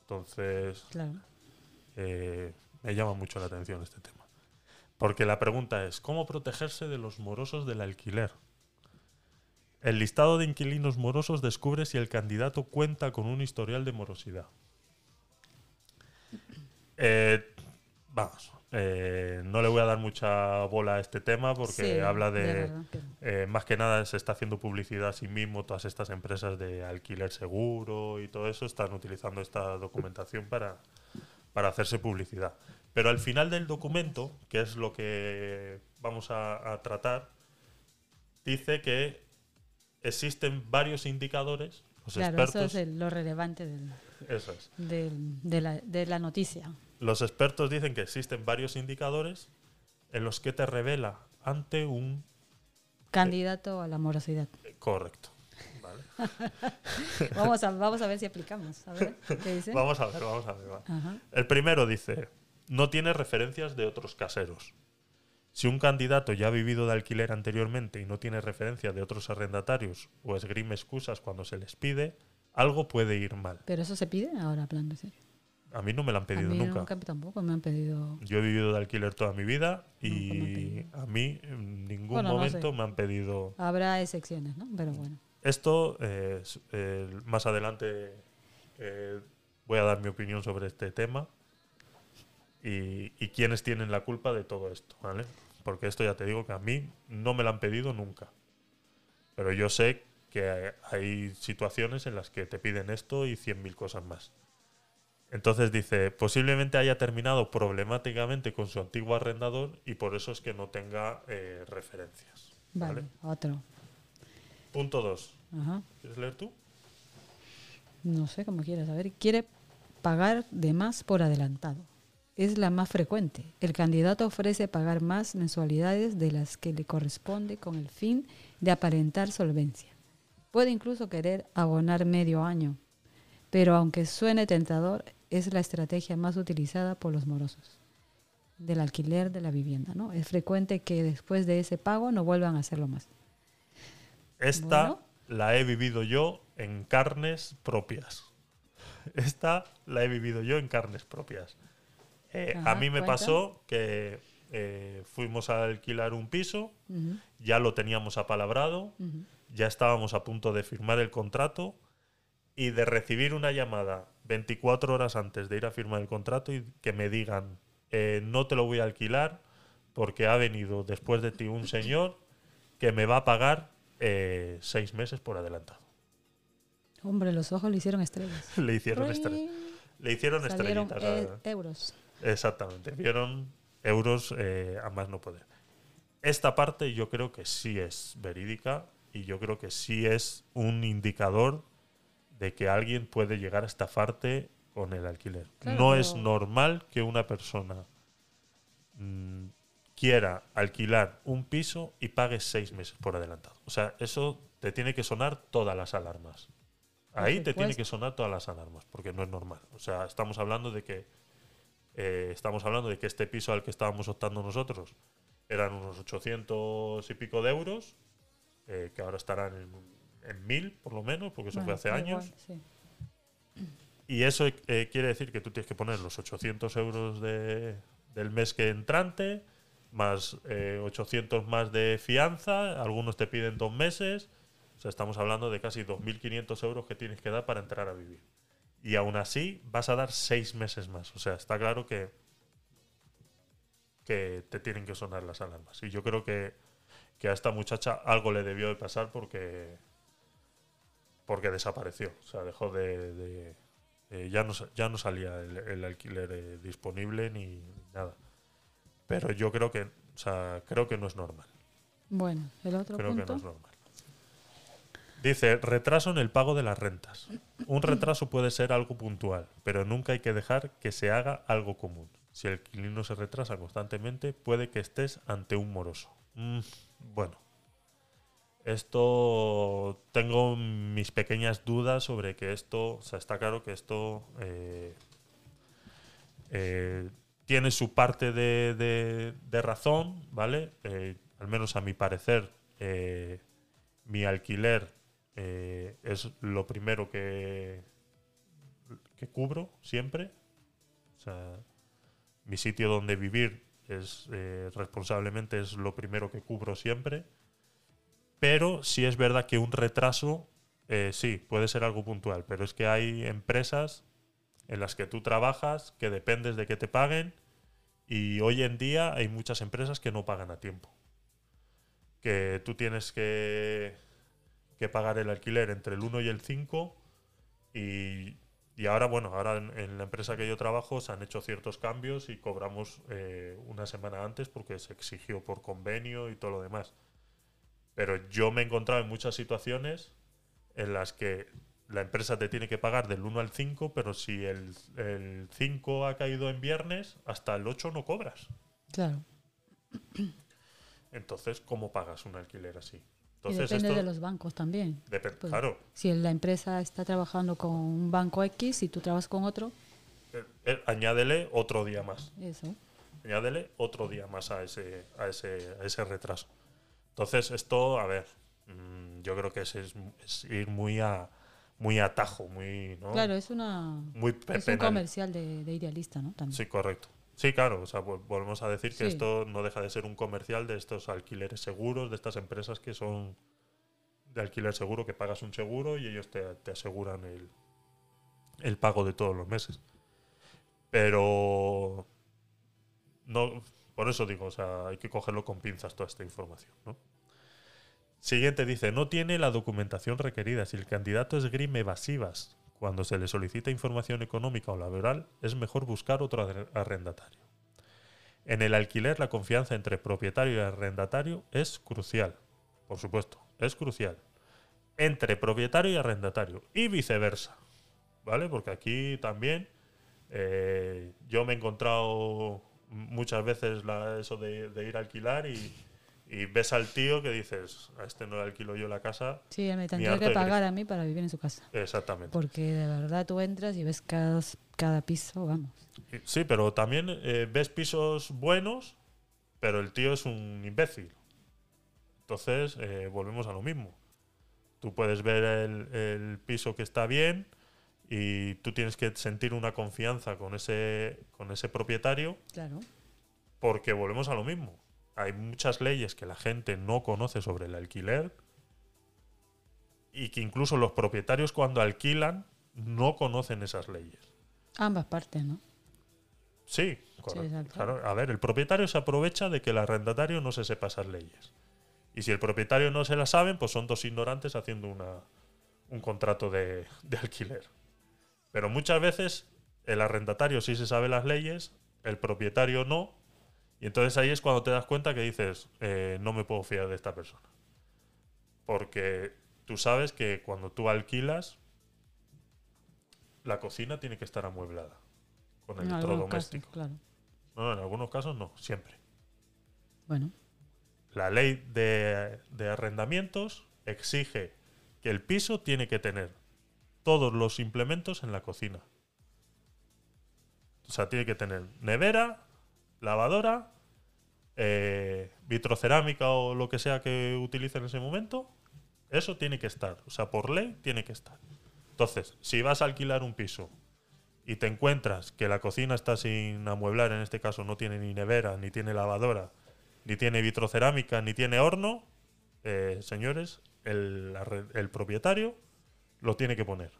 Speaker 2: Entonces,
Speaker 1: Claro.
Speaker 2: eh, me llama mucho la atención este tema. Porque la pregunta es, ¿cómo protegerse de los morosos del alquiler? El listado de inquilinos morosos descubre si el candidato cuenta con un historial de morosidad. Eh, vamos, eh, no le voy a dar mucha bola a este tema porque
Speaker 1: Sí,
Speaker 2: habla de, eh, más que nada se está haciendo publicidad a sí mismo, todas estas empresas de alquiler seguro y todo eso están utilizando esta documentación para, para hacerse publicidad. Pero al final del documento, que es lo que vamos a, a tratar, dice que existen varios indicadores, los
Speaker 1: Claro, eso
Speaker 2: expertos,
Speaker 1: es el- lo relevante del-
Speaker 2: eso es.
Speaker 1: del- de, la, de la noticia.
Speaker 2: Los expertos dicen que existen varios indicadores en los que te revela ante un
Speaker 1: Candidato a la morosidad.
Speaker 2: eh, correcto. ¿vale?
Speaker 1: Vamos a, vamos a ver si aplicamos. A ver, ¿qué dice?
Speaker 2: Vamos a ver, vamos a ver. El primero dice, no tiene referencias de otros caseros. Si un candidato ya ha vivido de alquiler anteriormente y no tiene referencia de otros arrendatarios o esgrime excusas cuando se les pide, algo puede ir mal.
Speaker 1: Pero eso se pide ahora, hablando serio.
Speaker 2: A mí no me la han
Speaker 1: A
Speaker 2: pedido
Speaker 1: mí
Speaker 2: nunca.
Speaker 1: tampoco me han pedido.
Speaker 2: Yo he vivido de alquiler toda mi vida y a mí en ningún
Speaker 1: Bueno, no
Speaker 2: momento
Speaker 1: sé.
Speaker 2: me han pedido
Speaker 1: Habrá excepciones, ¿no? Pero bueno.
Speaker 2: esto. eh, eh, más adelante eh, voy a dar mi opinión sobre este tema y, y quiénes tienen la culpa de todo esto, ¿vale? Porque esto ya te digo que a mí no me lo han pedido nunca. Pero yo sé que hay situaciones en las que te piden esto y 100.000 cosas más. Entonces dice, posiblemente haya terminado problemáticamente con su antiguo arrendador y por eso es que no tenga eh, referencias.
Speaker 1: Vale,
Speaker 2: ¿vale?
Speaker 1: otro.
Speaker 2: Punto 2.
Speaker 1: Ajá.
Speaker 2: ¿Quieres leer tú?
Speaker 1: No sé cómo quieras saber. Quiere pagar de más por adelantado. Es la más frecuente. El candidato ofrece pagar más mensualidades de las que le corresponde con el fin de aparentar solvencia. Puede incluso querer abonar medio año, pero aunque suene tentador, es la estrategia más utilizada por los morosos del alquiler de la vivienda. ¿no? Es frecuente que después de ese pago no vuelvan a hacerlo más.
Speaker 2: Esta
Speaker 1: Bueno.
Speaker 2: la he vivido yo en carnes propias. Esta la he vivido yo en carnes propias. Eh, a mí me
Speaker 1: cuenta.
Speaker 2: pasó que eh, fuimos a alquilar un piso, ya lo teníamos apalabrado, ya estábamos a punto de firmar el contrato y de recibir una llamada 24 horas antes de ir a firmar el contrato y que me digan, eh, no te lo voy a alquilar porque ha venido después de ti un señor que me va a pagar eh, seis meses por adelantado.
Speaker 1: Hombre, los ojos le hicieron estrellas.
Speaker 2: Le hicieron, estre-
Speaker 1: Ring.
Speaker 2: le hicieron
Speaker 1: Salieron
Speaker 2: estrellitas.
Speaker 1: e- euros.
Speaker 2: Exactamente, vieron euros eh, a más no poder. Esta parte yo creo que sí es verídica y yo creo que sí es un indicador de que alguien puede llegar a estafarte con el alquiler.
Speaker 1: Claro,
Speaker 2: no es normal que una persona mm, quiera alquilar un piso y pague seis meses por adelantado. O sea, eso te tiene que sonar todas las alarmas. Ahí te tiene que sonar todas las alarmas, porque no es normal. O sea, estamos hablando de que eh, estamos hablando de que este piso al que estábamos optando nosotros eran unos 800 y pico de euros, eh, que ahora estarán en, en 1000 por lo menos, porque eso
Speaker 1: Bueno,
Speaker 2: fue hace años.
Speaker 1: igual, sí.
Speaker 2: Y eso eh, quiere decir que tú tienes que poner los 800 euros de- del mes que entrante, más eh, 800 más de fianza, algunos te piden dos meses, o sea, estamos hablando de casi 2.500 euros que tienes que dar para entrar a vivir. Y aún así vas a dar seis meses más. O sea, está claro que, que te tienen que sonar las alarmas. Y yo creo que, que a esta muchacha algo le debió de pasar porque, porque desapareció. O sea, dejó de... de- eh, ya, no, ya no salía el, el alquiler eh, disponible ni nada. Pero yo creo que, o sea, creo que no es normal.
Speaker 1: Bueno, el otro
Speaker 2: Creo que
Speaker 1: punto.
Speaker 2: no es normal. Dice, retraso en el pago de las rentas. Un retraso puede ser algo puntual, pero nunca hay que dejar que se haga algo común. Si el inquilino se retrasa constantemente, puede que estés ante un moroso. Mm, bueno, esto tengo mis pequeñas dudas sobre que esto, o sea, está claro que esto eh, eh, tiene su parte de, de- razón, ¿vale? Eh, al menos a mi parecer, mi alquiler es lo primero que, que cubro siempre. O sea, mi sitio donde vivir es responsablemente es lo primero que cubro siempre. Pero sí es verdad que un retraso, eh, sí, puede ser algo puntual, pero es que hay empresas en las que tú trabajas que dependes de que te paguen y hoy en día hay muchas empresas que no pagan a tiempo. Que tú tienes que, que pagar el alquiler entre el 1 y el 5 y, y ahora, bueno, ahora en, la empresa que yo trabajo se han hecho ciertos cambios y cobramos eh, una semana antes porque se exigió por convenio y todo lo demás. Pero yo me he encontrado en muchas situaciones en las que la empresa te tiene que pagar del 1 al 5, pero si el, el 5 ha caído en viernes, hasta el 8 no cobras.
Speaker 1: Claro.
Speaker 2: Entonces, ¿cómo pagas un alquiler así?
Speaker 1: Y
Speaker 2: Entonces,
Speaker 1: depende
Speaker 2: esto
Speaker 1: de los bancos también. Pues,
Speaker 2: claro,
Speaker 1: Si la empresa está trabajando con un banco X y tú trabajas con otro,
Speaker 2: eh, eh, añádele otro día más.
Speaker 1: eso.
Speaker 2: añádele otro día más a ese, a ese, a ese retraso. Entonces, esto, a ver, mm, yo creo que es, es- es ir muy a, muy atajo, muy, ¿no?
Speaker 1: Claro, es una
Speaker 2: muy
Speaker 1: es un comercial de, de idealista, ¿no? También.
Speaker 2: Sí, correcto. Sí, claro, o sea, vol- volvemos a decir que
Speaker 1: Sí.
Speaker 2: esto no deja de ser un comercial de estos alquileres seguros, de estas empresas que son de alquiler seguro, que pagas un seguro y ellos te, te aseguran el, el pago de todos los meses. Pero no, por eso digo, o sea, hay que cogerlo con pinzas toda esta información, ¿no? Siguiente dice, no tiene la documentación requerida. Si el candidato esgrime evasivas cuando se le solicita información económica o laboral, es mejor buscar otro arre- arrendatario. En el alquiler, la confianza entre propietario y arrendatario es crucial. Por supuesto, es crucial. Entre propietario y arrendatario. Y viceversa. ¿Vale? Porque aquí también eh, yo me he encontrado muchas veces la- eso de, de ir a alquilar y, y ves al tío que dices, a este no le alquilo yo la casa.
Speaker 1: Sí, me tendría que pagar a mí para vivir en su casa.
Speaker 2: Exactamente.
Speaker 1: Porque de verdad tú entras y ves cada, cada piso, vamos.
Speaker 2: Sí, pero también eh, ves pisos buenos, pero el tío es un imbécil. Entonces, eh, volvemos a lo mismo. Tú puedes ver el, el piso que está bien y tú tienes que sentir una confianza con ese, con ese propietario
Speaker 1: Claro.
Speaker 2: porque volvemos a lo mismo. Hay muchas leyes que la gente no conoce sobre el alquiler y que incluso los propietarios cuando alquilan no conocen esas leyes.
Speaker 1: Ambas partes, ¿no?
Speaker 2: Sí, correcto.
Speaker 1: exacto.
Speaker 2: Claro, a ver, el propietario se aprovecha de que el arrendatario no se sepa esas leyes. Y si el propietario no se las saben, pues son dos ignorantes haciendo una, un contrato de, de alquiler. Pero muchas veces el arrendatario sí se sabe las leyes, el propietario no. Y entonces ahí es cuando te das cuenta que dices, eh, no me puedo fiar de esta persona. Porque tú sabes que cuando tú alquilas, la cocina tiene que estar amueblada con
Speaker 1: algunos
Speaker 2: electrodoméstico.
Speaker 1: claro.
Speaker 2: No, no, en algunos casos no, siempre.
Speaker 1: Bueno,
Speaker 2: La ley de, de arrendamientos exige que el piso tiene que tener todos los implementos en la cocina. O sea, tiene que tener nevera, lavadora, eh, vitrocerámica o lo que sea que utilice en ese momento. Eso tiene que estar. O sea, por ley tiene que estar. Entonces, si vas a alquilar un piso y te encuentras que la cocina está sin amueblar, en este caso no tiene ni nevera, ni tiene lavadora, ni tiene vitrocerámica, ni tiene horno, eh, señores, el, propietario lo tiene que poner.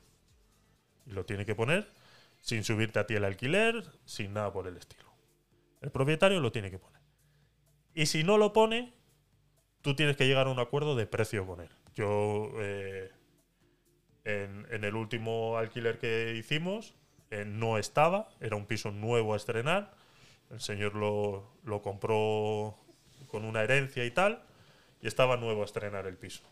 Speaker 2: Lo tiene que poner sin subirte a ti el alquiler, sin nada por el estilo. El propietario lo tiene que poner. Y si no lo pone, tú tienes que llegar a un acuerdo de precio con él. Yo, eh, en, en el último alquiler que hicimos, eh, no estaba, era un piso nuevo a estrenar. El señor lo, lo compró con una herencia y tal, y estaba nuevo a estrenar el piso.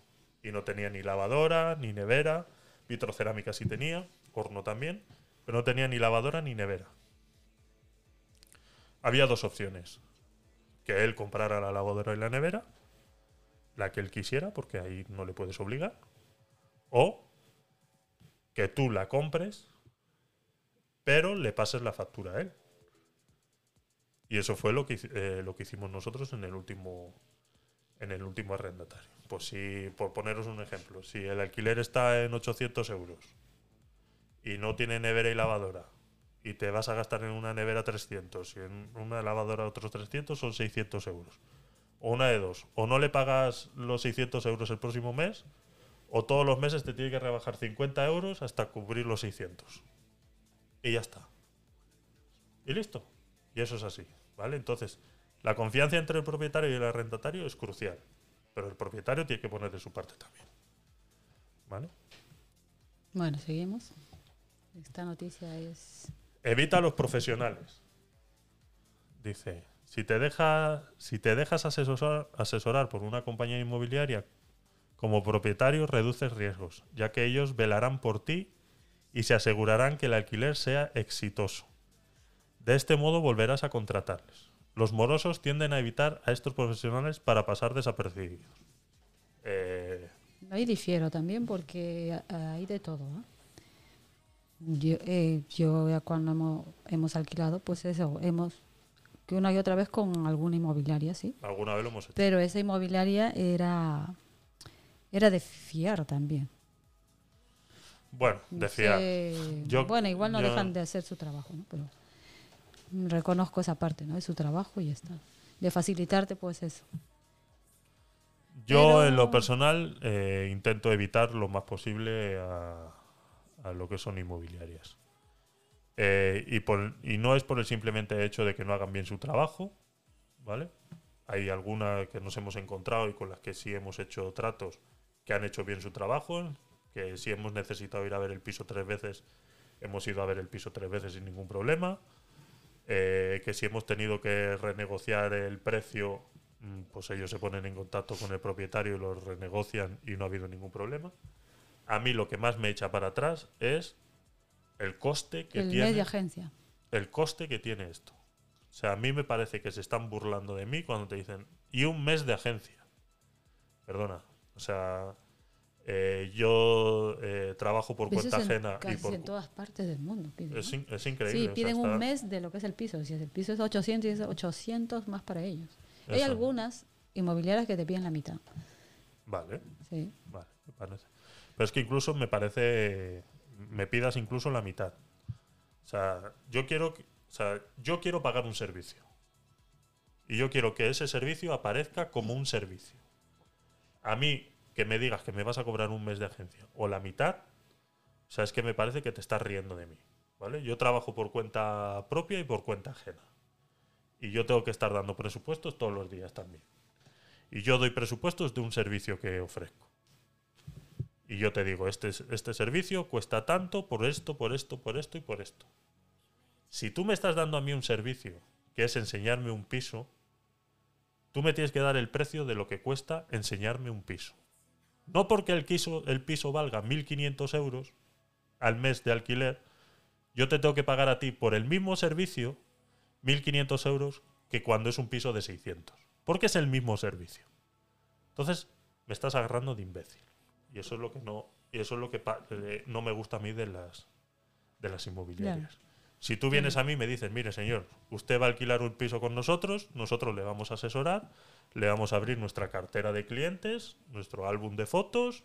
Speaker 2: Y no tenía ni lavadora, ni nevera, vitrocerámica sí tenía, horno también, pero no tenía ni lavadora ni nevera. Había dos opciones. Que él comprara la lavadora y la nevera, la que él quisiera, porque ahí no le puedes obligar, o que tú la compres, pero le pases la factura a él. Y eso fue lo que, eh, lo que hicimos nosotros en el último en el último arrendatario. Pues si, por poneros un ejemplo, si el alquiler está en 800 euros y no tiene nevera y lavadora y te vas a gastar en una nevera 300 y en una lavadora otros 300 son 600 euros. O una de dos, o no le pagas los 600 euros el próximo mes o todos los meses te tiene que rebajar 50 euros hasta cubrir los 600. Y ya está. Y listo. Y eso es así, ¿vale? Entonces, la confianza entre el propietario y el arrendatario es crucial, pero el propietario tiene que poner de su parte también. ¿Vale?
Speaker 1: bueno, seguimos. Esta noticia es...
Speaker 2: Evita a los profesionales. Dice, si te, deja, si te dejas asesorar, asesorar por una compañía inmobiliaria como propietario, reduces riesgos, ya que ellos velarán por ti y se asegurarán que el alquiler sea exitoso. De este modo volverás a contratarles. Los morosos tienden a evitar a estos profesionales para pasar desapercibidos. Eh,
Speaker 1: Ahí difiero también porque hay de todo. ¿eh? Yo, eh, yo ya cuando hemos, hemos alquilado, pues eso, hemos que una y otra vez con alguna inmobiliaria, sí.
Speaker 2: alguna vez lo hemos hecho.
Speaker 1: Pero esa inmobiliaria era, era de fiar también.
Speaker 2: Bueno,
Speaker 1: sé,
Speaker 2: yo-
Speaker 1: bueno, igual no
Speaker 2: yo-
Speaker 1: dejan de hacer su trabajo, ¿no? Pero reconozco esa parte, ¿no? De su trabajo y ya está. De facilitarte, pues eso.
Speaker 2: Yo,
Speaker 1: Pero-
Speaker 2: en lo personal, eh, intento evitar lo más posible a, lo que son inmobiliarias. Eh, y no es por el simplemente hecho de que no hagan bien su trabajo, ¿vale? Hay algunas que nos hemos encontrado y con las que sí hemos hecho tratos que han hecho bien su trabajo, que si hemos necesitado ir a ver el piso tres veces, hemos ido a ver el piso tres veces sin ningún problema. Eh, que si hemos tenido que renegociar el precio, mm, pues ellos se ponen en contacto con el propietario y lo renegocian y no ha habido ningún problema. A mí lo que más me echa para atrás es el coste que
Speaker 1: el
Speaker 2: tiene
Speaker 1: mes de agencia.
Speaker 2: el coste que tiene esto. O sea, a mí me parece que se están burlando de mí cuando te dicen, y un mes de agencia. Perdona. O sea, eh, yo eh, trabajo por
Speaker 1: Pero eso
Speaker 2: cuenta
Speaker 1: es en-
Speaker 2: ajena y
Speaker 1: casi
Speaker 2: por...
Speaker 1: en todas partes del mundo. piden,
Speaker 2: Es,
Speaker 1: ¿no?
Speaker 2: in- es increíble.
Speaker 1: Sí,
Speaker 2: o sea,
Speaker 1: piden un mes de lo que es el piso. Si el piso es 800 y es 800 más para ellos. Hay algunas inmobiliarias que te piden la mitad.
Speaker 2: Vale,
Speaker 1: Sí.
Speaker 2: vale, me parece. Pero es que incluso me parece... Me pidas incluso la mitad. O sea, yo quiero, o sea, yo quiero pagar un servicio. Y yo quiero que ese servicio aparezca como un servicio. A mí, que me digas que me vas a cobrar un mes de agencia o la mitad, o sea, es que me parece que te estás riendo de mí. ¿Vale? Yo trabajo por cuenta propia y por cuenta ajena. Y yo tengo que estar dando presupuestos todos los días también. Y yo doy presupuestos de un servicio que ofrezco. Y yo te digo, este, este servicio cuesta tanto por esto, por esto, por esto y por esto. Si tú me estás dando a mí un servicio, que es enseñarme un piso, tú me tienes que dar el precio de lo que cuesta enseñarme un piso. No porque el piso, el piso valga 1.500 euros al mes de alquiler, yo te tengo que pagar a ti por el mismo servicio 1.500 euros que cuando es un piso de 600. Porque es el mismo servicio. Entonces, me estás agarrando de imbécil. Y eso es lo que no, y eso es lo que eh, no me gusta a mí de las, de las inmobiliarias. Si tú vienes a mí y me dices, mire señor, usted va a alquilar un piso con nosotros, nosotros le vamos a asesorar, le vamos a abrir nuestra cartera de clientes, nuestro álbum de fotos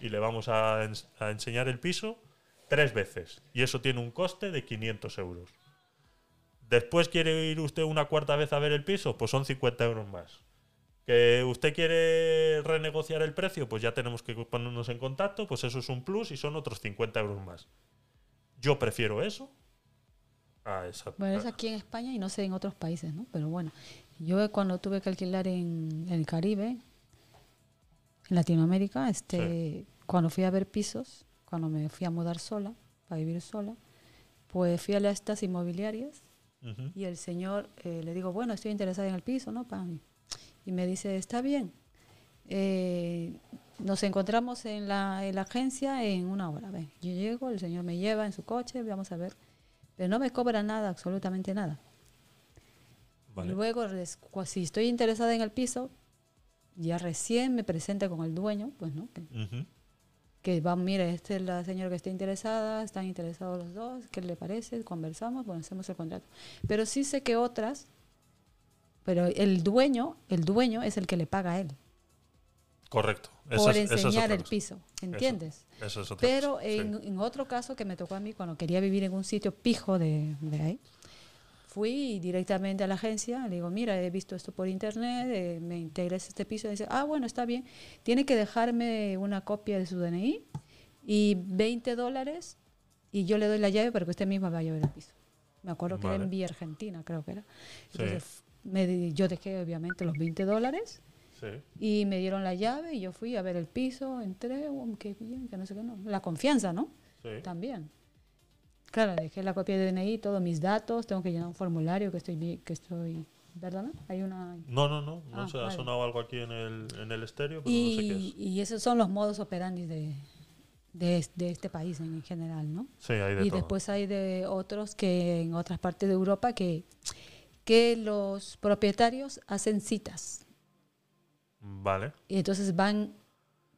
Speaker 2: y le vamos a, ens- a enseñar el piso tres veces. Y eso tiene un coste de 500 euros. Después quiere ir usted una cuarta vez a ver el piso, pues son 50 euros más. Que usted quiere renegociar el precio, pues ya tenemos que ponernos en contacto, pues eso es un plus y son otros 50 euros más. Yo prefiero eso a esa.
Speaker 1: Bueno, es aquí en España y no sé en otros países, ¿no? Pero bueno, yo cuando tuve que alquilar en, el Caribe, en Latinoamérica, este, cuando fui a ver pisos, cuando me fui a mudar sola, para vivir sola, pues fui a estas inmobiliarias
Speaker 2: Ujú.
Speaker 1: y el señor eh, le digo, bueno, estoy interesada en el piso, ¿no? Pa? Y me dice, está bien. Eh, nos encontramos en la, en la agencia en una hora. Ven, yo llego, el señor me lleva en su coche, vamos a ver. Pero no me cobra nada, absolutamente nada.
Speaker 2: Vale.
Speaker 1: Luego, si estoy interesada en el piso, ya recién me presenta con el dueño, pues no, que,
Speaker 2: Ujú.
Speaker 1: que va, mire, esta es la señora que está interesada, están interesados los dos, ¿qué le parece? Conversamos, bueno, hacemos el contrato. Pero sí sé que otras, pero el dueño, el dueño es el que le paga a él
Speaker 2: Correcto. Eso
Speaker 1: por
Speaker 2: es- eso es
Speaker 1: enseñar el piso, ¿entiendes?
Speaker 2: Eso es otra
Speaker 1: Pero
Speaker 2: cosa, sí.
Speaker 1: en, en otro caso que me tocó a mí, cuando quería vivir en un sitio pijo de, de ahí, fui directamente a la agencia, le digo, mira, he visto esto por internet, eh, me interesa este piso. Y dice, ah, bueno, está bien, tiene que dejarme una copia de su DNI y 20 dólares y yo le doy la llave para que usted misma vaya a ver el piso. Me acuerdo que era en Vía Argentina, creo que era.
Speaker 2: Sí.
Speaker 1: Me yo dejé obviamente los 20 dólares
Speaker 2: Sí.
Speaker 1: y me dieron la llave y yo fui a ver el piso, entré, oh, qué bien, que no sé qué, no. La confianza, ¿no?
Speaker 2: Sí.
Speaker 1: También. Claro, dejé la copia de DNI, todos mis datos, tengo que llenar un formulario que estoy, que estoy, ¿verdad? Hay una...
Speaker 2: No, no, no. No
Speaker 1: Ah,
Speaker 2: sé, ha
Speaker 1: vale.
Speaker 2: sonado algo aquí en el, en el estéreo, pero no sé qué
Speaker 1: Y,
Speaker 2: es.
Speaker 1: y esos son los modos operandi de, de, de este país en general, ¿no?
Speaker 2: Sí, hay de
Speaker 1: y
Speaker 2: todo.
Speaker 1: después hay de otros que en otras partes de Europa que, que los propietarios hacen citas.
Speaker 2: Vale.
Speaker 1: Y entonces van,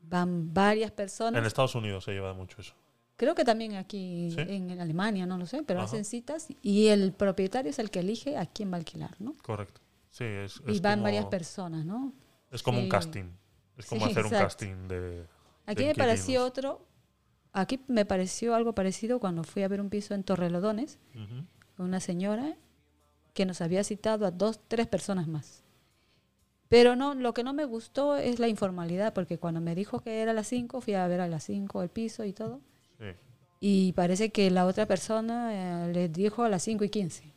Speaker 1: van varias personas.
Speaker 2: En Estados Unidos se lleva mucho eso.
Speaker 1: Creo que también aquí
Speaker 2: ¿Sí?
Speaker 1: en Alemania, no lo sé, pero
Speaker 2: Ajá.
Speaker 1: hacen citas y el propietario es el que elige a quién va a alquilar, ¿no?
Speaker 2: Correcto. Sí, es,
Speaker 1: Y van
Speaker 2: como,
Speaker 1: varias personas, ¿no?
Speaker 2: Es como un casting. Es como
Speaker 1: Sí,
Speaker 2: hacer un casting de.
Speaker 1: Aquí
Speaker 2: de
Speaker 1: me pareció otro, aquí me pareció algo parecido cuando fui a ver un piso en Torrelodones, una señora que nos había citado a dos, tres personas más. Pero no, lo que no me gustó es la informalidad, porque cuando me dijo que era a las 5, fui a ver a las 5 el piso y todo.
Speaker 2: Sí.
Speaker 1: Y parece que la otra persona eh, les dijo a las 5 y 15.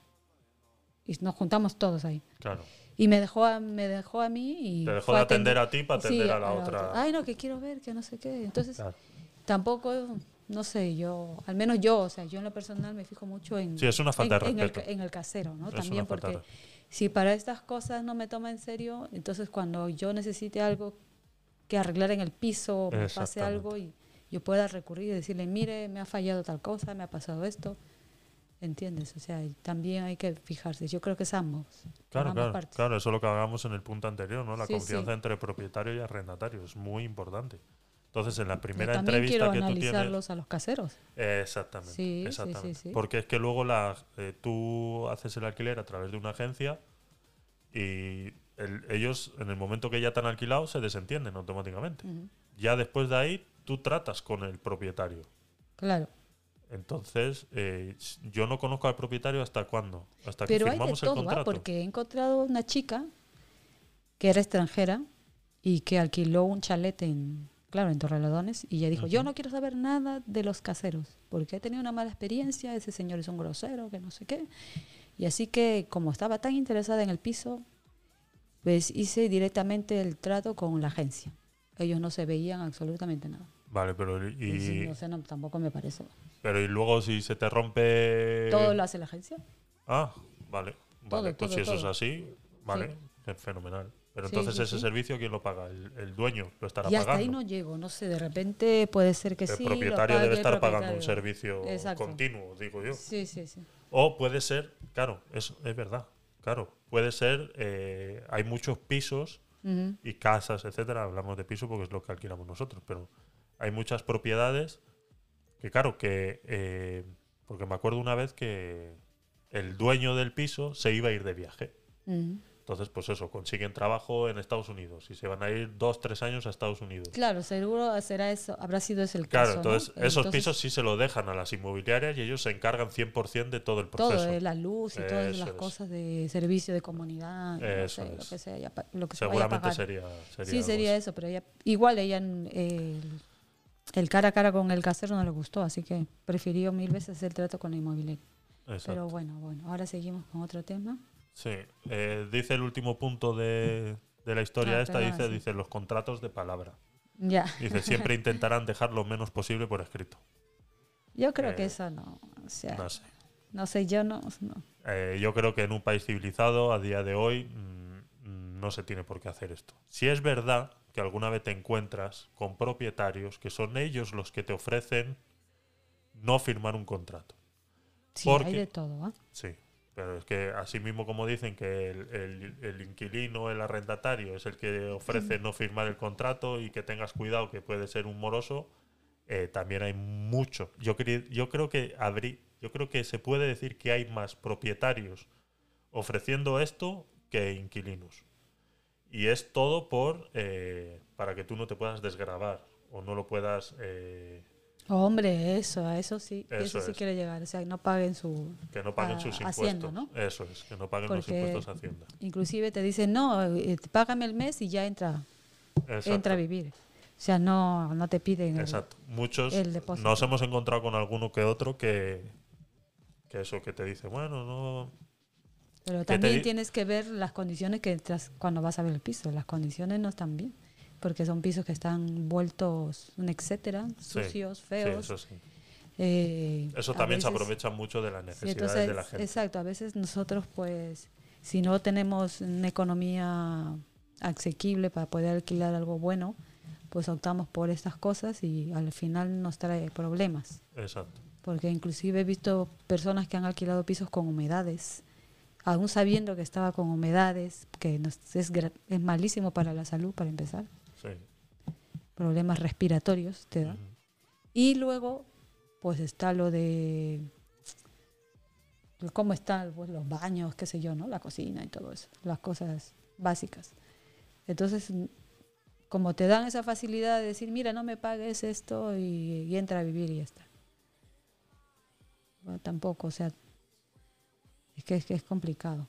Speaker 1: Y nos juntamos todos ahí.
Speaker 2: Claro.
Speaker 1: Y me dejó a, me dejó a mí y...
Speaker 2: Te dejó de
Speaker 1: a
Speaker 2: atender a ti para
Speaker 1: Sí,
Speaker 2: atender a la otra.
Speaker 1: Ay, no, que quiero ver, que no sé qué. Entonces,
Speaker 2: Claro.
Speaker 1: tampoco, no sé, yo, al menos yo, o sea, yo en lo personal me fijo mucho en,
Speaker 2: Sí, es una falta
Speaker 1: en,
Speaker 2: de
Speaker 1: en el, en el casero, ¿no?
Speaker 2: Es
Speaker 1: También
Speaker 2: de
Speaker 1: porque si para estas cosas no me toma en serio, entonces cuando yo necesite algo que arreglar en el piso, o me pase algo y yo pueda recurrir y decirle, mire, me ha fallado tal cosa, me ha pasado esto. ¿Entiendes? O sea, también hay que fijarse. Yo creo que es ambos.
Speaker 2: Claro,
Speaker 1: ambas
Speaker 2: claro,
Speaker 1: partes.
Speaker 2: claro, eso es lo que hablamos en el punto anterior, ¿no? La
Speaker 1: Sí,
Speaker 2: confianza
Speaker 1: sí.
Speaker 2: entre propietario y arrendatario es muy importante. Entonces, en la primera entrevista
Speaker 1: quiero
Speaker 2: que tú tienes,
Speaker 1: analizarlos a los caseros.
Speaker 2: Eh, exactamente,
Speaker 1: Sí, sí, sí,
Speaker 2: exactamente.
Speaker 1: sí.
Speaker 2: Porque es que luego la, eh, tú haces el alquiler a través de una agencia y el- ellos, en el momento que ya te han alquilado, se desentienden automáticamente. Ya después de ahí, tú tratas con el propietario.
Speaker 1: Claro.
Speaker 2: Entonces, eh, yo no conozco al propietario hasta cuándo, hasta
Speaker 1: Pero
Speaker 2: que
Speaker 1: hay de
Speaker 2: firmamos el
Speaker 1: todo, ¿ah?
Speaker 2: contrato.
Speaker 1: porque he encontrado una chica que era extranjera y que alquiló un chalet en, claro, en Torrelodones y ella dijo, yo
Speaker 2: Ujú.
Speaker 1: no quiero saber nada de los caseros porque he tenido una mala experiencia, ese señor es un grosero, que no sé qué. Y así que como estaba tan interesada en el piso, pues hice directamente el trato con la agencia. Ellos no se veían absolutamente nada.
Speaker 2: Vale, pero y,
Speaker 1: Y, sí, o sea, no, tampoco me parece.
Speaker 2: pero y luego si se te rompe...
Speaker 1: Todo lo hace la agencia.
Speaker 2: Ah, vale.
Speaker 1: Todo,
Speaker 2: vale, pues
Speaker 1: todo,
Speaker 2: si eso
Speaker 1: todo.
Speaker 2: es así, vale, es fenomenal. Pero entonces
Speaker 1: sí,
Speaker 2: ese
Speaker 1: sí.
Speaker 2: servicio, ¿quién lo paga? El, el dueño lo estará
Speaker 1: Y hasta
Speaker 2: pagando.
Speaker 1: ahí no llego, no sé, de repente puede ser que
Speaker 2: el
Speaker 1: sí. lo
Speaker 2: propietario
Speaker 1: pague
Speaker 2: debe
Speaker 1: el
Speaker 2: estar pagando un servicio
Speaker 1: Exacto.
Speaker 2: continuo, digo yo.
Speaker 1: Sí, sí, sí.
Speaker 2: O puede ser, claro, es, es verdad, claro, puede ser, eh, hay muchos pisos y casas, etcétera, hablamos de piso porque es lo que alquilamos nosotros, pero hay muchas propiedades que, claro, que, eh, porque me acuerdo una vez que el dueño del piso se iba a ir de viaje.
Speaker 1: Ujú.
Speaker 2: Entonces, pues eso, consiguen trabajo en Estados Unidos y se van a ir dos, tres años a Estados Unidos.
Speaker 1: Claro, seguro será eso, habrá sido ese el
Speaker 2: Claro,
Speaker 1: caso. ¿no?
Speaker 2: entonces esos
Speaker 1: Entonces,
Speaker 2: pisos sí se lo dejan a las inmobiliarias y ellos se encargan 100% de todo el proceso.
Speaker 1: Todo, eh, la luz y todas
Speaker 2: Eso
Speaker 1: las
Speaker 2: es.
Speaker 1: cosas de servicio de comunidad, no
Speaker 2: Eso
Speaker 1: sé, lo
Speaker 2: es.
Speaker 1: que sea, lo que se
Speaker 2: Seguramente
Speaker 1: pagar.
Speaker 2: sería, sería
Speaker 1: sí, sería eso, pero ella, igual ella eh, el, el cara a cara con el casero no le gustó, así que prefirió mil veces el trato con la inmobiliaria.
Speaker 2: Exacto.
Speaker 1: Pero bueno, bueno, ahora seguimos con otro tema.
Speaker 2: Sí, eh, dice el último punto de, de la historia
Speaker 1: Ah,
Speaker 2: esta, dice, dice los contratos de palabra.
Speaker 1: Ya,
Speaker 2: Dice, siempre intentarán dejar lo menos posible por escrito.
Speaker 1: yo creo
Speaker 2: Eh,
Speaker 1: que eso no, o sea,
Speaker 2: No sé.
Speaker 1: no sé, yo no, no.
Speaker 2: Eh, yo creo que en un país civilizado, a día de hoy, mm, no se tiene por qué hacer esto. Si es verdad que alguna vez te encuentras con propietarios que son ellos los que te ofrecen no firmar un contrato.
Speaker 1: Sí,
Speaker 2: Porque-
Speaker 1: hay de todo, ¿ah?
Speaker 2: Sí, pero es que así mismo como dicen que el, el- el inquilino, el arrendatario, es el que ofrece no firmar el contrato y que tengas cuidado que puede ser un moroso, eh, también hay mucho. Yo, cre- yo creo que yo creo que se puede decir que hay más propietarios ofreciendo esto que inquilinos. Y es todo por eh, para que tú no te puedas desgravar o no lo puedas eh,
Speaker 1: Hombre, eso, a eso sí,
Speaker 2: Eso
Speaker 1: eso, sí
Speaker 2: es.
Speaker 1: quiere llegar, o sea, no paguen su...
Speaker 2: que no paguen
Speaker 1: a-
Speaker 2: sus impuestos.
Speaker 1: Hacienda, ¿no?
Speaker 2: Eso es, que no paguen los impuestos a Hacienda.
Speaker 1: Inclusive te dicen, no, eh, págame el mes y ya entra,
Speaker 2: Exacto.
Speaker 1: entra a vivir. O sea, no, no te piden... el-
Speaker 2: Exacto. Muchos
Speaker 1: el
Speaker 2: nos hemos encontrado con alguno que otro que, que eso que te dice, bueno, no.
Speaker 1: Pero
Speaker 2: ¿Qué te
Speaker 1: también tienes que ver las condiciones que entras cuando vas a ver el piso. Las condiciones no están bien, porque son pisos que están vueltos, un etcétera,
Speaker 2: Sí,
Speaker 1: sucios,
Speaker 2: Sí,
Speaker 1: feos.
Speaker 2: eso sí.
Speaker 1: eh,
Speaker 2: Eso también se aprovecha mucho de las necesidades
Speaker 1: entonces,
Speaker 2: de la gente.
Speaker 1: exacto, a veces nosotros pues, si no tenemos una economía asequible para poder alquilar algo bueno, pues optamos por estas cosas y al final nos trae problemas.
Speaker 2: Exacto.
Speaker 1: Porque inclusive he visto personas que han alquilado pisos con humedades, aún sabiendo que estaba con humedades, que nos- es, es malísimo para la salud, para empezar.
Speaker 2: Sí.
Speaker 1: Problemas respiratorios te da.
Speaker 2: Ujú.
Speaker 1: Y luego, pues está lo de cómo están pues, los baños, qué sé yo, ¿no? La cocina y todo eso, las cosas básicas. Entonces, como te dan esa facilidad de decir, mira, no me pagues esto y, y entra a vivir y ya está. Bueno, tampoco, o sea, es que, es que es complicado,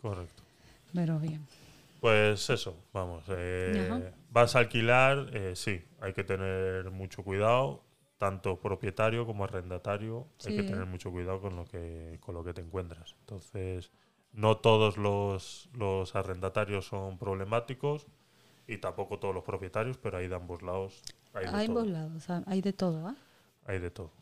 Speaker 2: Correcto.
Speaker 1: pero bien.
Speaker 2: Pues eso, vamos. eh, vas a alquilar, eh, sí, hay que tener mucho cuidado, tanto propietario como arrendatario, hay que tener mucho cuidado con lo que, con lo que te encuentras. Entonces, no todos los, los arrendatarios son problemáticos y tampoco todos los propietarios, pero hay de ambos lados. Hay de
Speaker 1: Hay
Speaker 2: todo.
Speaker 1: ambos lados, hay de todo, ¿ah?
Speaker 2: Hay de todo.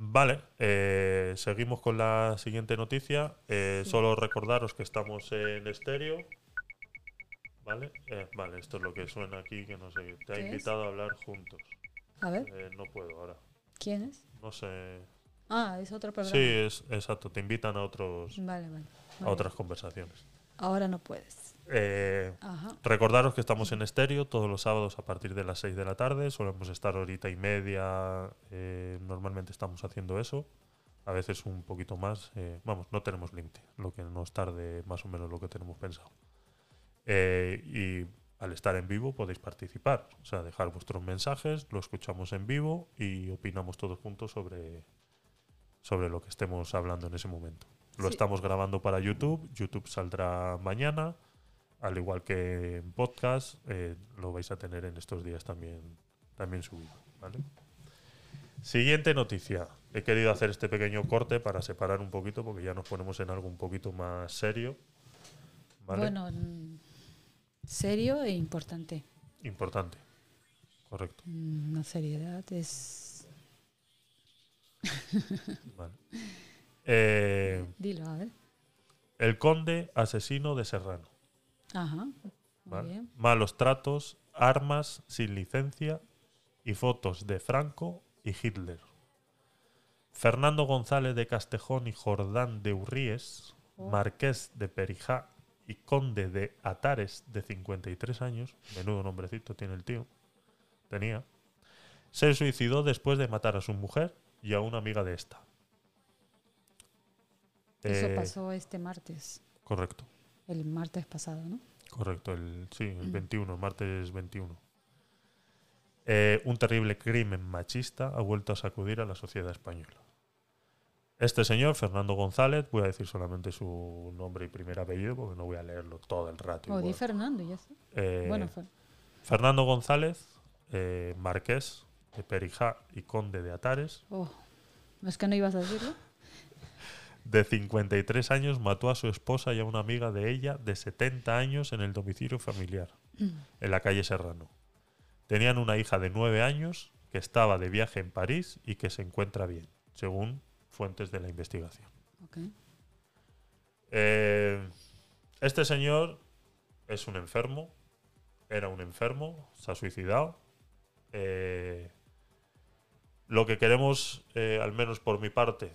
Speaker 2: Vale, eh, seguimos con la siguiente noticia. Eh. Solo recordaros que estamos en estéreo. Vale, Eh, vale, esto es lo que suena aquí, que no sé. Te ha invitado a hablar juntos.
Speaker 1: A ver,
Speaker 2: Eh, no puedo ahora.
Speaker 1: ¿quién es?
Speaker 2: No sé.
Speaker 1: Ah, es otro programa.
Speaker 2: Sí, es exacto. Te invitan a otros
Speaker 1: Vale, vale.
Speaker 2: a otras conversaciones.
Speaker 1: Ahora no puedes.
Speaker 2: Eh. Recordaros que estamos en estéreo todos los sábados a partir de las 6 de la tarde. Solemos estar horita y media. eh, normalmente estamos haciendo eso. A veces un poquito más. eh, vamos, no tenemos límite. Lo que nos tarde más o menos lo que tenemos pensado. Eh, y al estar en vivo podéis participar. O sea, dejar vuestros mensajes, lo escuchamos en vivo y opinamos todos juntos sobre, sobre lo que estemos hablando en ese momento. Lo
Speaker 1: Sí.
Speaker 2: estamos grabando para YouTube. YouTube saldrá mañana. Al igual que en podcast, eh, lo vais a tener en estos días también, también subido. ¿vale? Siguiente noticia. He querido hacer este pequeño corte para separar un poquito porque ya nos ponemos en algo un poquito más serio. ¿vale?
Speaker 1: Bueno, serio e importante.
Speaker 2: Importante. Correcto.
Speaker 1: Mm, La seriedad es...
Speaker 2: Vale. Eh,
Speaker 1: Dilo, a ver.
Speaker 2: el conde asesino de Serrano.
Speaker 1: Ajá. Muy
Speaker 2: ¿vale?
Speaker 1: bien.
Speaker 2: Malos tratos, armas sin licencia y fotos de Franco y Hitler. Fernando González de Castejón y Jordán de Urríes,
Speaker 1: Oh.
Speaker 2: marqués de Perijá y conde de Atares de 53 años, menudo nombrecito tiene el tío, tenía, se suicidó después de matar a su mujer y a una amiga de esta.
Speaker 1: Eso
Speaker 2: Eh,
Speaker 1: pasó este martes,
Speaker 2: Correcto.
Speaker 1: El martes pasado, ¿no?
Speaker 2: Correcto, el, sí, el 21, el martes 21. Eh, un terrible crimen machista ha vuelto a sacudir a la sociedad española. Este señor, Fernando González, voy a decir solamente su nombre y primer apellido porque no voy a leerlo todo el rato.
Speaker 1: O di
Speaker 2: igual.
Speaker 1: Fernando, ya está.
Speaker 2: Eh,
Speaker 1: bueno, fue.
Speaker 2: Fernando González, eh, marqués de Perijá y conde de Atares,
Speaker 1: Oh, ¿no es que no ibas a decirlo?
Speaker 2: De 53 años, mató a su esposa y a una amiga de ella de 70 años en el domicilio familiar. en la calle Serrano. Tenían una hija de nueve años que estaba de viaje en París y que se encuentra bien, según fuentes de la investigación. Eh, este señor es un enfermo, era un enfermo, se ha suicidado. Eh, lo que queremos, eh, al menos por mi parte,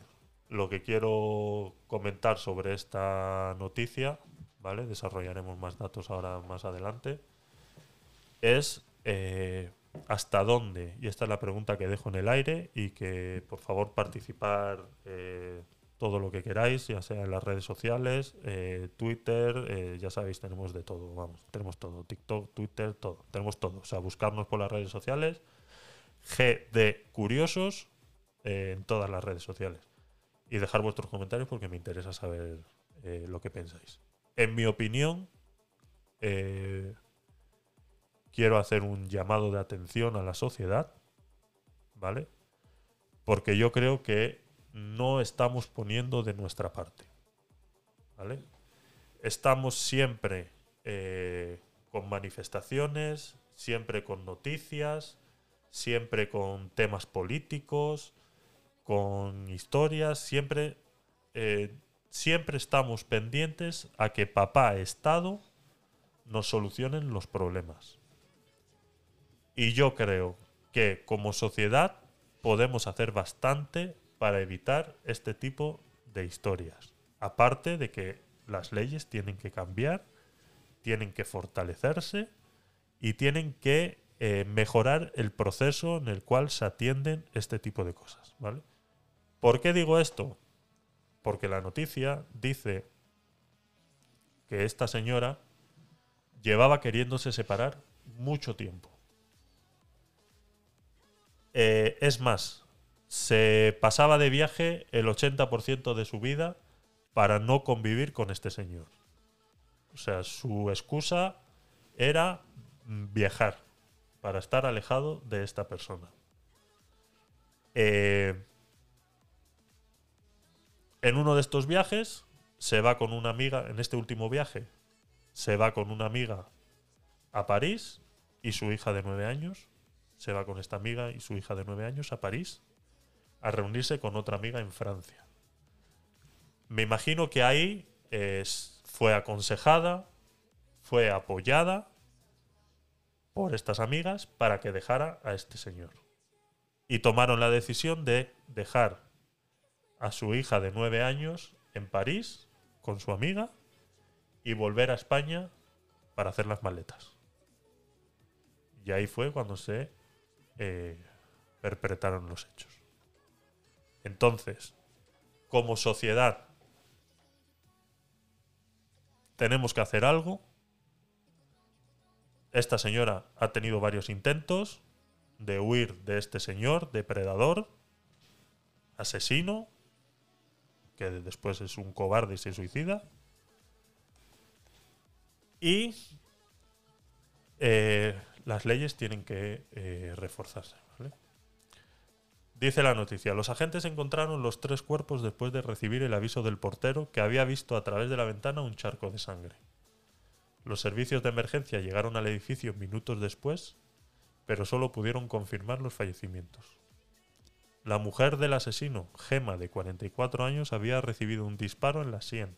Speaker 2: lo que quiero comentar sobre esta noticia, ¿vale? Desarrollaremos más datos ahora más adelante, es eh, hasta dónde, y esta es la pregunta que dejo en el aire, y que por favor participar eh, todo lo que queráis, ya sea en las redes sociales, eh, Twitter, ya sabéis, tenemos de todo, vamos, tenemos todo, TikTok, Twitter, todo, tenemos todo. O sea, buscarnos por las redes sociales, GD Curiosos, en todas las redes sociales. Y dejar vuestros comentarios porque me interesa saber eh, lo que pensáis. En mi opinión, eh, quiero hacer un llamado de atención a la sociedad, ¿vale? Porque yo creo que no estamos poniendo de nuestra parte, ¿vale? Estamos siempre eh, con manifestaciones, siempre con noticias, siempre con temas políticos, con historias, siempre, eh, siempre estamos pendientes a que papá Estado nos solucionen los problemas. Y yo creo que como sociedad podemos hacer bastante para evitar este tipo de historias. Aparte de que las leyes tienen que cambiar, tienen que fortalecerse y tienen que eh, mejorar el proceso en el cual se atienden este tipo de cosas. ¿vale? ¿Por qué digo esto? Porque la noticia dice que esta señora llevaba queriéndose separar mucho tiempo. Eh, es más, se pasaba de viaje el 80% de su vida para no convivir con este señor. O sea, su excusa era viajar para estar alejado de esta persona. Eh, en uno de estos viajes se va con una amiga, en este último viaje, se va con una amiga a París y su hija de nueve años. Se va con esta amiga y su hija de nueve años a París a reunirse con otra amiga en Francia. Me imagino que ahí fue aconsejada, fue apoyada por estas amigas para que dejara a este señor. Y tomaron la decisión de dejar a su hija de nueve años en París con su amiga y volver a España para hacer las maletas. Y ahí fue cuando se eh, perpetraron los hechos. Entonces, como sociedad, tenemos que hacer algo. Esta señora ha tenido varios intentos de huir de este señor, depredador, asesino, que después es un cobarde y se suicida. Y eh, las leyes tienen que eh, reforzarse. Dice la noticia, los agentes encontraron los tres cuerpos después de recibir el aviso del portero que había visto a través de la ventana un charco de sangre. Los servicios de emergencia llegaron al edificio minutos después, pero solo pudieron confirmar los fallecimientos. La mujer del asesino, Gema, de 44 años, había recibido un disparo en la sien.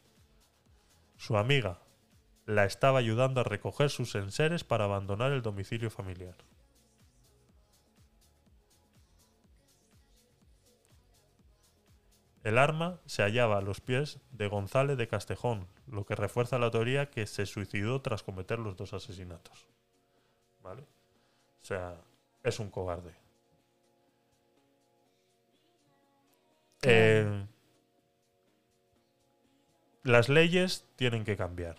Speaker 2: Su amiga la estaba ayudando a recoger sus enseres para abandonar el domicilio familiar. El arma se hallaba a los pies de González de Castejón, lo que refuerza la teoría que se suicidó tras cometer los dos asesinatos. ¿Vale? O sea, es un cobarde. Eh, las leyes tienen que cambiar.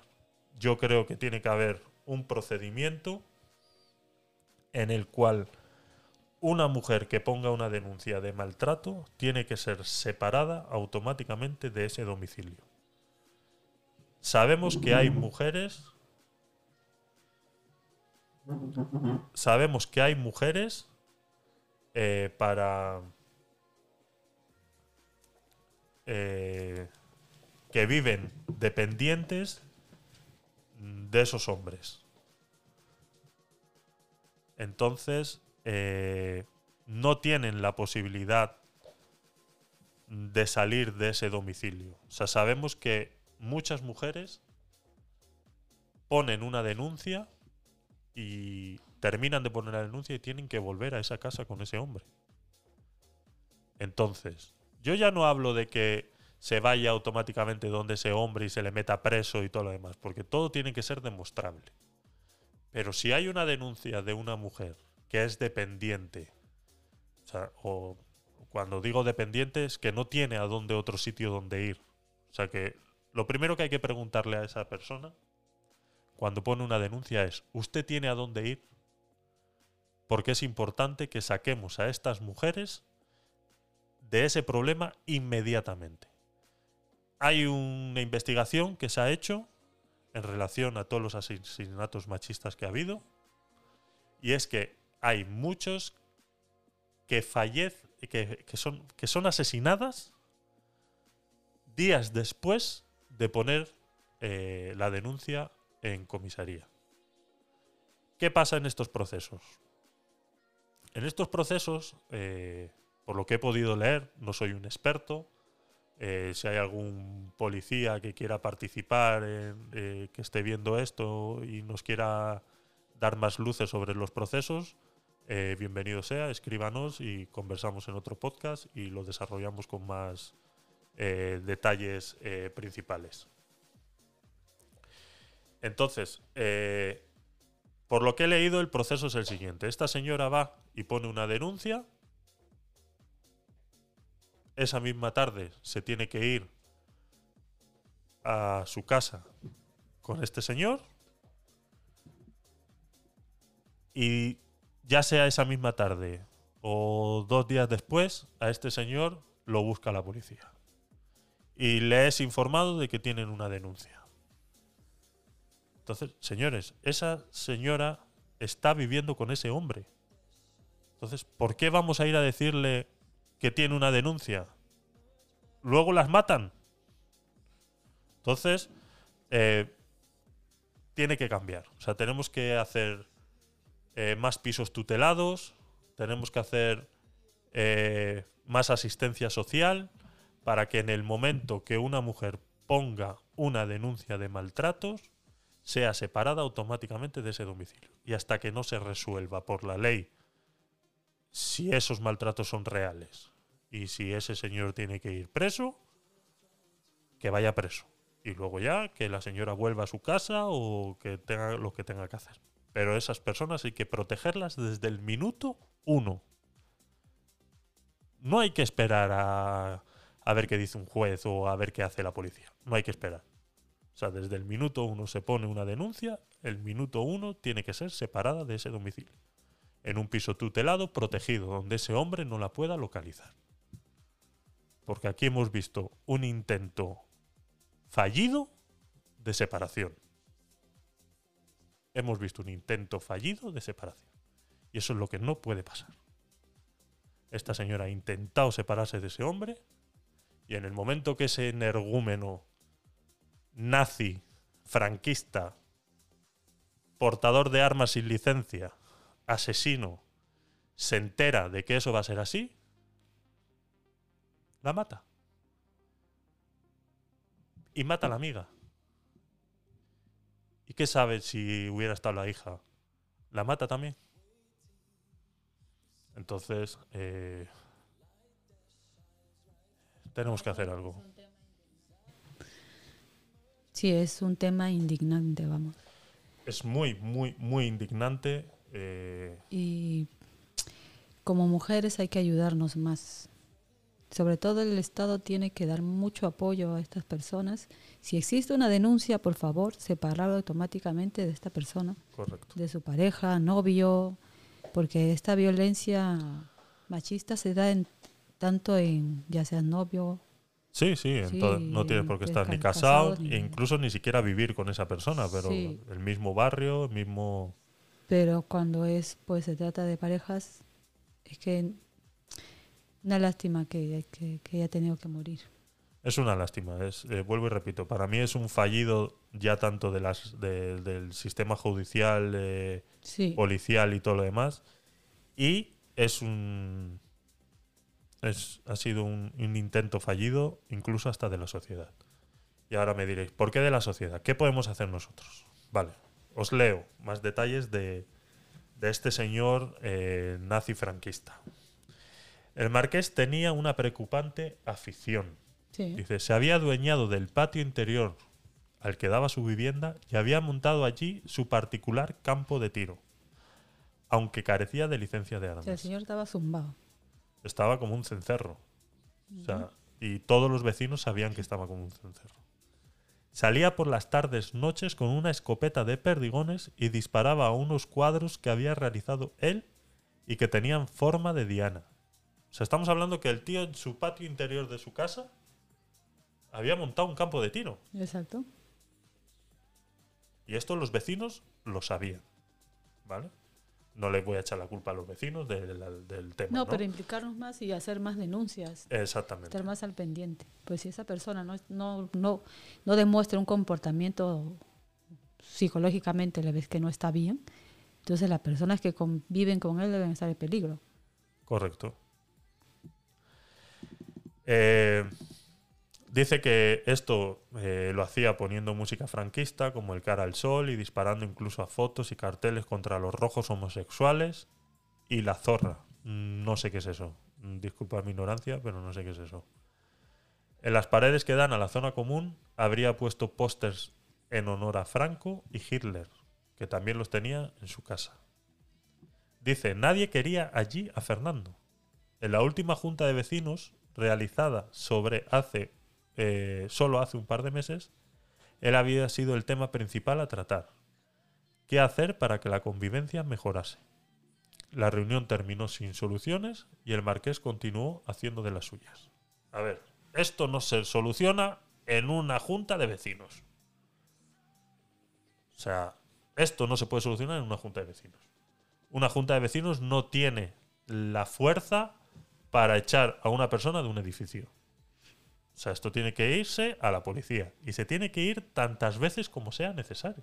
Speaker 2: Yo creo que tiene que haber un procedimiento en el cual una mujer que ponga una denuncia de maltrato tiene que ser separada automáticamente de ese domicilio. Sabemos que hay mujeres. Sabemos que hay mujeres eh, para. Eh, que viven dependientes de esos hombres. Entonces, eh, no tienen la posibilidad de salir de ese domicilio. O sea, sabemos que muchas mujeres ponen una denuncia y terminan de poner la denuncia y tienen que volver a esa casa con ese hombre. Entonces, yo ya no hablo de que se vaya automáticamente donde ese hombre y se le meta preso y todo lo demás, porque todo tiene que ser demostrable. Pero si hay una denuncia de una mujer que es dependiente. O, cuando digo dependiente es que no tiene a dónde otro sitio donde ir. O sea que lo primero que hay que preguntarle a esa persona cuando pone una denuncia es, ¿usted tiene a dónde ir? Porque es importante que saquemos a estas mujeres de ese problema inmediatamente. Hay una investigación que se ha hecho en relación a todos los asesinatos machistas que ha habido, y es que hay muchos que fallecen, que, son, que son asesinadas días después de poner eh, la denuncia en comisaría. ¿Qué pasa en estos procesos? En estos procesos, eh, por lo que he podido leer, no soy un experto. Eh, si hay algún policía que quiera participar, que esté viendo esto y nos quiera dar más luces sobre los procesos, eh, bienvenido sea, escríbanos y conversamos en otro podcast y lo desarrollamos con más eh, detalles eh, principales. Entonces, por lo que he leído, el proceso es el siguiente. Esta señora va y pone una denuncia. Esa misma tarde se tiene que ir a su casa con este señor y ya sea esa misma tarde o dos días después, a este señor lo busca la policía. Y le es informado de que tienen una denuncia. Entonces, señores, esa señora está viviendo con ese hombre. Entonces, ¿por qué vamos a ir a decirle que tiene una denuncia? Luego las matan. Entonces, eh, tiene que cambiar. O sea, tenemos que hacer eh, más pisos tutelados, tenemos que hacer eh, más asistencia social para que en el momento que una mujer ponga una denuncia de maltratos, sea separada automáticamente de ese domicilio. Y hasta que no se resuelva por la ley si esos maltratos son reales y si ese señor tiene que ir preso, que vaya preso y luego ya que la señora vuelva a su casa o que tenga lo que tenga que hacer. Pero esas personas hay que protegerlas desde el minuto uno. No hay que esperar a, a ver qué dice un juez o a ver qué hace la policía. No hay que esperar. O sea, desde el minuto uno se pone una denuncia, el minuto uno tiene que ser separada de ese domicilio. En un piso tutelado, protegido, donde ese hombre no la pueda localizar. Porque aquí hemos visto un intento fallido de separación. Hemos visto un intento fallido de separación. Y eso es lo que no puede pasar. Esta señora ha intentado separarse de ese hombre y en el momento que ese energúmeno nazi, franquista, portador de armas sin licencia, asesino, se entera de que eso va a ser así, la mata y mata a la amiga. ¿Y qué sabe si hubiera estado la hija? ¿La mata también? Entonces, eh, tenemos que hacer algo.
Speaker 1: Sí, es un tema indignante, vamos.
Speaker 2: Es muy, muy, muy indignante. Eh,
Speaker 1: Y como mujeres hay que ayudarnos más. Sobre todo el Estado tiene que dar mucho apoyo a estas personas. Si existe una denuncia, por favor, separar automáticamente de esta persona,
Speaker 2: correcto.
Speaker 1: de su pareja, novio, porque esta violencia machista se da en, tanto en ya sea novio,
Speaker 2: Sí, sí,
Speaker 1: Sí,
Speaker 2: todo- no tienes por qué estar ni
Speaker 1: ca-
Speaker 2: casado,
Speaker 1: casados ni
Speaker 2: e incluso ni siquiera vivir con esa persona, pero
Speaker 1: Sí.
Speaker 2: el mismo barrio, el mismo...
Speaker 1: pero cuando es pues se trata de parejas es que una lástima que, que, que haya tenido que morir.
Speaker 2: Es una lástima, es, eh, vuelvo y repito, para mí es un fallido ya tanto de las, de- del sistema judicial, eh,
Speaker 1: Sí.
Speaker 2: policial y todo lo demás, y es un... Es, ha sido un, un intento fallido incluso hasta de la sociedad. Y ahora me diréis, ¿por qué de la sociedad? ¿Qué podemos hacer nosotros? Vale, os leo más detalles de, de este señor eh, nazi franquista. El marqués tenía una preocupante afición.
Speaker 1: Sí.
Speaker 2: Dice, se había adueñado del patio interior al que daba su vivienda y había montado allí su particular campo de tiro, aunque carecía de licencia de
Speaker 1: O sea, el
Speaker 2: armas.
Speaker 1: señor estaba zumbado.
Speaker 2: Estaba como un cencerro. O sea, y todos los vecinos sabían que estaba como un cencerro. Salía por las tardes, noches con una escopeta de perdigones y disparaba a unos cuadros que había realizado él y que tenían forma de diana. O sea, estamos hablando que el tío en su patio interior de su casa había montado un campo de tiro.
Speaker 1: Exacto.
Speaker 2: Y esto los vecinos lo sabían. ¿Vale? No les voy a echar la culpa a los vecinos del, del tema.
Speaker 1: No,
Speaker 2: No,
Speaker 1: pero implicarnos más y hacer más denuncias,
Speaker 2: Exactamente.
Speaker 1: estar más al pendiente. Pues si esa persona no, es- no, no, no demuestra un comportamiento psicológicamente, le ves que no está bien, entonces las personas que conviven con él deben estar en peligro.
Speaker 2: Correcto. Eh, dice que esto eh, lo hacía poniendo música franquista, como el cara al sol, y disparando incluso a fotos y carteles contra los rojos homosexuales y la zorra. No sé qué es eso. Disculpa mi ignorancia, pero no sé qué es eso. En las paredes que dan a la zona común habría puesto pósters en honor a Franco y Hitler, que también los tenía en su casa. Dice, nadie quería allí a Fernando. En la última junta de vecinos realizada sobre hace eh, solo hace un par de meses, él había sido el tema principal a tratar. ¿Qué hacer para que la convivencia mejorase? La reunión terminó sin soluciones y el marqués continuó haciendo de las suyas. A ver, esto no se soluciona en una junta de vecinos. O sea, esto no se puede solucionar en una junta de vecinos. Una junta de vecinos no tiene la fuerza para echar a una persona de un edificio. O sea, esto tiene que irse a la policía. Y se tiene que ir tantas veces como sea necesario.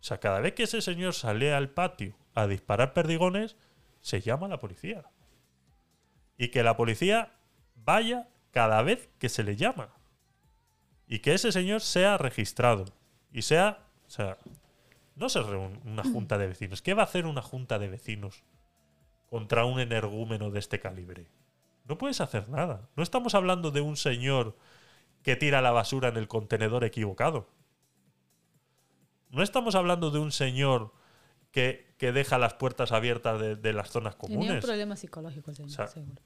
Speaker 2: O sea, cada vez que ese señor sale al patio a disparar perdigones, se llama a la policía. Y que la policía vaya cada vez que se le llama. Y que ese señor sea registrado. Y sea. O sea, no se reúne una junta de vecinos. ¿Qué va a hacer una junta de vecinos contra un energúmeno de este calibre? No puedes hacer nada. No estamos hablando de un señor que tira la basura en el contenedor equivocado. No estamos hablando de un señor que, que deja las puertas abiertas de, de las zonas
Speaker 1: Tenía un
Speaker 2: comunes.
Speaker 1: problema psicológico el señor,
Speaker 2: O sea,
Speaker 1: seguro.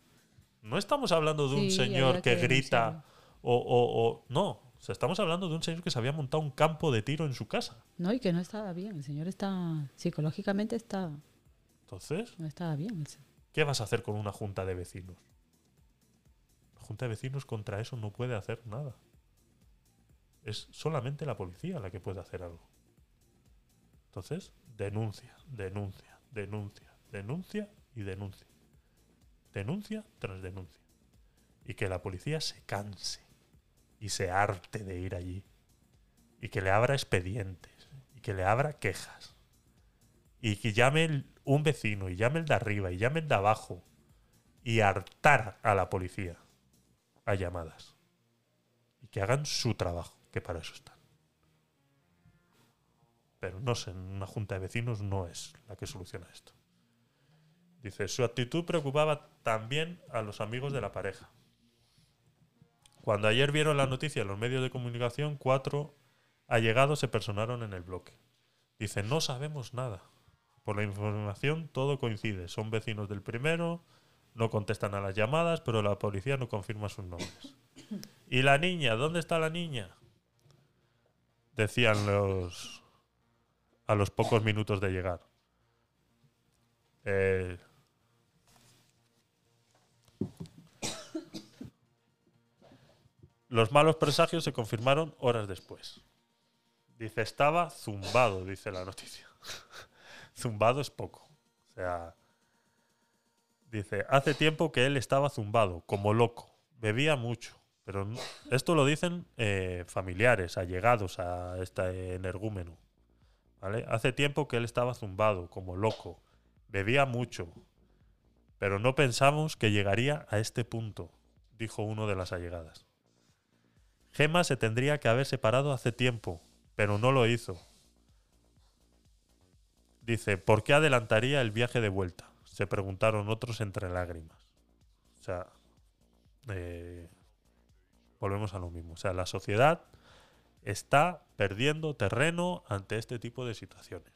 Speaker 2: No estamos hablando de un
Speaker 1: Sí,
Speaker 2: señor que,
Speaker 1: que
Speaker 2: grita o, o- o- No. O sea, estamos hablando de un señor que se había montado un campo de tiro en su casa.
Speaker 1: No, y que no estaba bien. El señor está. Psicológicamente está.
Speaker 2: Entonces,
Speaker 1: No estaba bien. el
Speaker 2: ¿qué vas a hacer con una junta de vecinos? Junta de vecinos contra eso no puede hacer nada. Es solamente la policía la que puede hacer algo. Entonces, denuncia, denuncia, denuncia, denuncia y denuncia. Denuncia tras denuncia. Y que la policía se canse y se harte de ir allí. Y que le abra expedientes. Y que le abra quejas. Y que llame un vecino, y llame el de arriba, y llame el de abajo. Y hartar a la policía a llamadas. Y que hagan su trabajo, que para eso están. Pero no sé, una junta de vecinos no es la que soluciona esto. Dice, su actitud preocupaba también a los amigos de la pareja. Cuando ayer vieron la noticia en los medios de comunicación, cuatro allegados se personaron en el bloque. Dice, no sabemos nada. Por la información todo coincide. Son vecinos del primero, no contestan a las llamadas, pero la policía no confirma sus nombres. ¿Y la niña? ¿Dónde está la niña? Decían los a los pocos minutos de llegar. Eh, los malos presagios se confirmaron horas después. Dice, estaba zumbado, dice la noticia. zumbado es poco. O sea, dice, hace tiempo que él estaba zumbado, como loco. Bebía mucho. Pero esto lo dicen eh, familiares, allegados a este energúmeno. ¿vale? Hace tiempo que él estaba zumbado, como loco. Bebía mucho. Pero no pensamos que llegaría a este punto, dijo uno de las allegadas. Gema se tendría que haber separado hace tiempo, pero no lo hizo. Dice, ¿por qué adelantaría el viaje de vuelta? Se preguntaron otros entre lágrimas. O sea, eh, volvemos a lo mismo. O sea, la sociedad está perdiendo terreno ante este tipo de situaciones.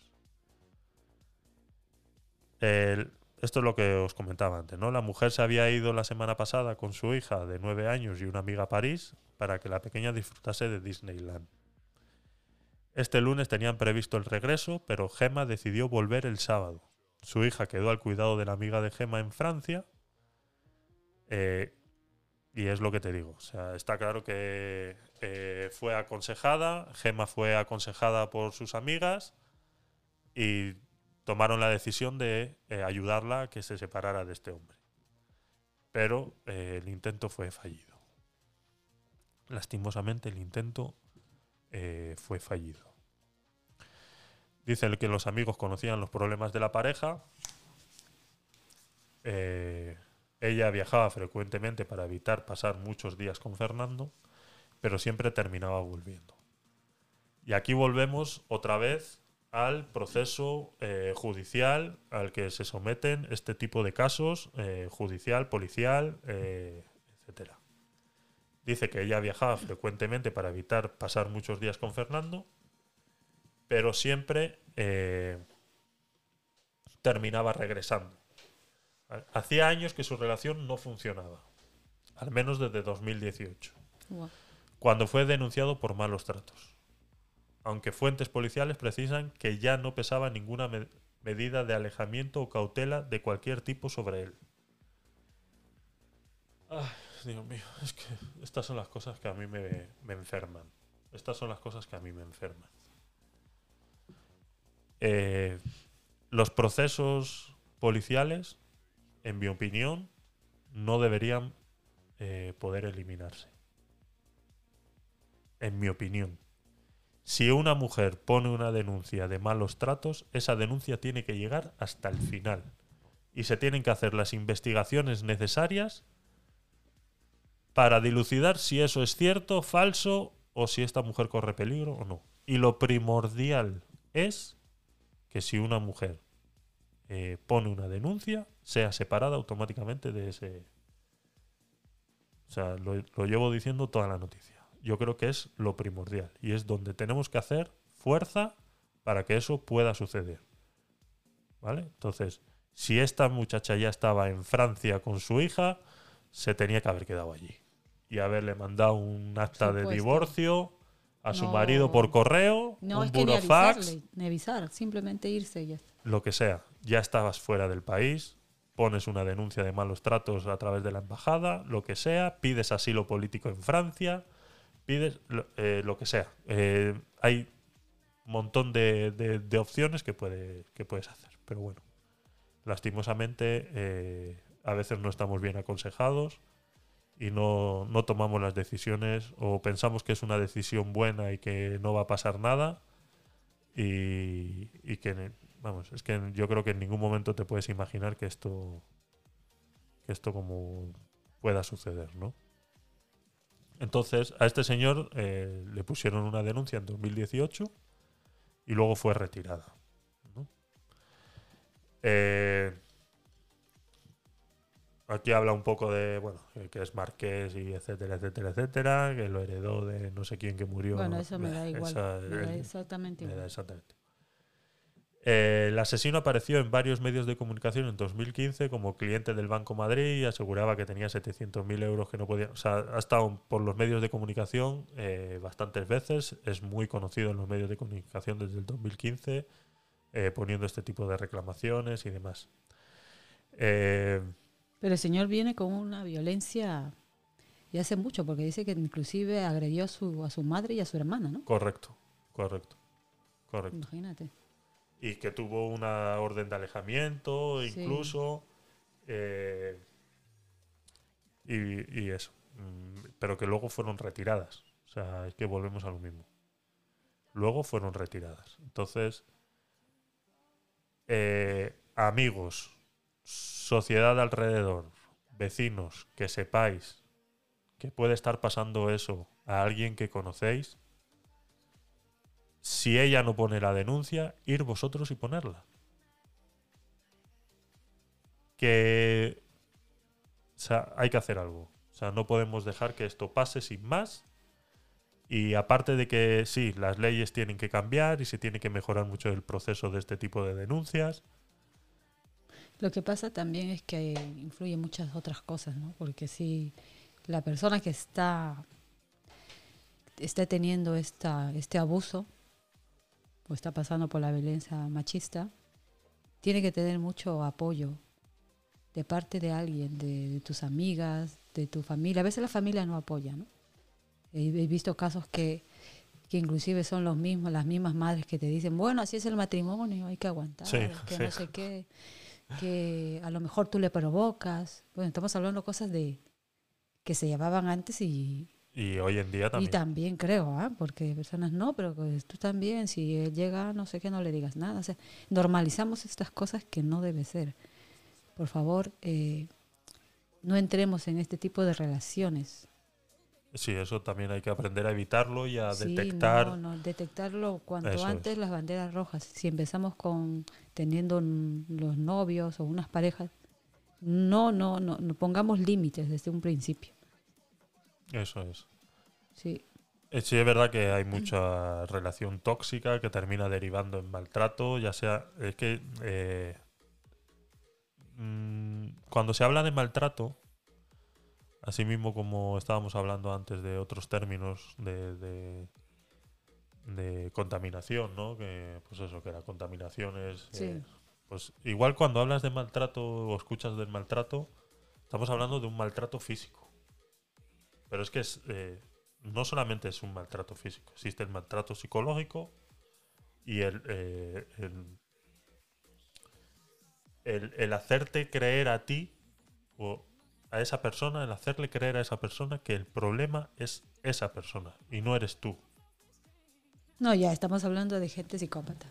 Speaker 2: Esto es lo que os comentaba antes, ¿no? La mujer se había ido la semana pasada con su hija de nueve años y una amiga a París para que la pequeña disfrutase de Disneyland. Este lunes tenían previsto el regreso, pero Gemma decidió volver el sábado. Su hija quedó al cuidado de la amiga de Gemma en Francia. eh, y es lo que te digo. O sea, está claro que eh, fue aconsejada, Gemma fue aconsejada por sus amigas y tomaron la decisión de eh, ayudarla a que se separara de este hombre. Pero el intento fue fallido. Lastimosamente el intento fue fallido. Dice que los amigos conocían los problemas de la pareja. Eh, ella viajaba frecuentemente para evitar pasar muchos días con Fernando, pero siempre terminaba volviendo. Y aquí volvemos otra vez al proceso eh, judicial al que se someten este tipo de casos, eh, judicial, policial, eh, etcétera. Dice que ella viajaba frecuentemente para evitar pasar muchos días con Fernando, pero siempre eh, terminaba regresando. Hacía años que su relación no funcionaba, al menos desde 2018,
Speaker 1: Guau.
Speaker 2: cuando fue denunciado por malos tratos. Aunque fuentes policiales precisan que ya no pesaba ninguna me- medida de alejamiento o cautela de cualquier tipo sobre él. Ay, Dios mío, es que estas son las cosas que a mí me, me enferman. Estas son las cosas que a mí me enferman. Eh, los procesos policiales, en mi opinión, no deberían eh, poder eliminarse. En mi opinión. Si una mujer pone una denuncia de malos tratos, esa denuncia tiene que llegar hasta el final. Y se tienen que hacer las investigaciones necesarias para dilucidar si eso es cierto, falso o si esta mujer corre peligro o no. Y lo primordial es que si una mujer eh, pone una denuncia, sea separada automáticamente de ese... O sea, lo, lo llevo diciendo toda la noticia. Yo creo que es lo primordial y es donde tenemos que hacer fuerza para que eso pueda suceder. ¿Vale? Entonces, si esta muchacha ya estaba en Francia con su hija, se tenía que haber quedado allí y haberle mandado un acta de divorcio a su
Speaker 1: No.
Speaker 2: marido por correo,
Speaker 1: No
Speaker 2: un
Speaker 1: es que ni avisarle, ni avisar, simplemente irse y ya
Speaker 2: lo que sea. Ya estabas fuera del país, pones una denuncia de malos tratos a través de la embajada, lo que sea, pides asilo político en Francia, pides lo, eh, lo que sea. Eh, hay un montón de, de- de opciones que, puede, que puedes hacer. Pero bueno, lastimosamente eh, a veces no estamos bien aconsejados y no, no tomamos las decisiones o pensamos que es una decisión buena y que no va a pasar nada y, y que vamos es que yo creo que en ningún momento te puedes imaginar que esto que esto como pueda suceder no entonces a este señor eh, le pusieron una denuncia en 2018 y luego fue retirada ¿no? Eh, Aquí habla un poco de, bueno, eh, que es marqués y etcétera, etcétera, etcétera, que lo heredó de no sé quién que murió.
Speaker 1: Bueno, eso me da
Speaker 2: Esa-
Speaker 1: igual. me da
Speaker 2: el-
Speaker 1: exactamente
Speaker 2: me da
Speaker 1: igual.
Speaker 2: exactamente. Eh, el asesino apareció en varios medios de comunicación en 2015 como cliente del Banco Madrid y aseguraba que tenía 700.000 euros que no podía... O sea, ha estado por los medios de comunicación eh, bastantes veces. Es muy conocido en los medios de comunicación desde el 2015 eh, poniendo este tipo de reclamaciones y demás. Eh,
Speaker 1: Pero el señor viene con una violencia y hace mucho, porque dice que inclusive agredió a su, a su madre y a su hermana, ¿no?
Speaker 2: correcto, correcto, correcto.
Speaker 1: Imagínate.
Speaker 2: y que tuvo una orden de alejamiento
Speaker 1: Sí.
Speaker 2: incluso eh, y, y eso Mm, pero que luego fueron retiradas o sea es que volvemos a lo mismo luego fueron retiradas entonces eh, amigos sociedad alrededor vecinos que sepáis que puede estar pasando eso a alguien que conocéis si ella no pone la denuncia, ir vosotros y ponerla. Que. Hay que hacer algo. O sea, no podemos dejar que esto pase sin más. Y aparte de que sí, las leyes tienen que cambiar y se tiene que mejorar mucho el proceso de este tipo de denuncias.
Speaker 1: Lo que pasa también es que influyen muchas otras cosas, ¿no? Porque si la persona que está, está teniendo esta, este abuso o está pasando por la violencia machista, tiene que tener mucho apoyo de parte de alguien, de, de tus amigas, de tu familia. A veces la familia no apoya, ¿no? He, he visto casos que, que inclusive son los mismos, las mismas madres que te dicen, bueno, así es el matrimonio, hay que aguantar,
Speaker 2: Sí,
Speaker 1: que
Speaker 2: sí.
Speaker 1: no sé qué, que a lo mejor tú le provocas. Bueno, estamos hablando de cosas de que se llevaban antes y,
Speaker 2: Y hoy en día
Speaker 1: y
Speaker 2: también.
Speaker 1: también creo, ¿ah? porque personas no, pero pues tú también, si él llega, no sé qué, no le digas nada. O sea, normalizamos estas cosas que no debe ser. Por favor, eh, no entremos en este tipo de relaciones.
Speaker 2: Sí, eso también hay que aprender a evitarlo y a
Speaker 1: Sí,
Speaker 2: detectar.
Speaker 1: no, no, detectarlo cuanto
Speaker 2: Eso
Speaker 1: antes
Speaker 2: es.
Speaker 1: las banderas rojas. Si empezamos con teniendo los novios o unas parejas, no, no, no, no pongamos límites desde un principio.
Speaker 2: Eso es.
Speaker 1: Sí,
Speaker 2: Eh, Sí, es verdad que hay mucha relación tóxica que termina derivando en maltrato, ya sea, es que eh, mm, cuando se habla de maltrato, así mismo como estábamos hablando antes de otros términos de, de, de contaminación, ¿no? Que, pues eso, que la contaminación es
Speaker 1: Sí.
Speaker 2: eh, Pues igual cuando hablas de maltrato o escuchas del maltrato, estamos hablando de un maltrato físico. Pero es que es, eh, no solamente es un maltrato físico, existe el maltrato psicológico y el, eh, el, el- el hacerte creer a ti o a esa persona, el hacerle creer a esa persona que el problema es esa persona y no eres tú.
Speaker 1: No, ya estamos hablando de gente psicópata.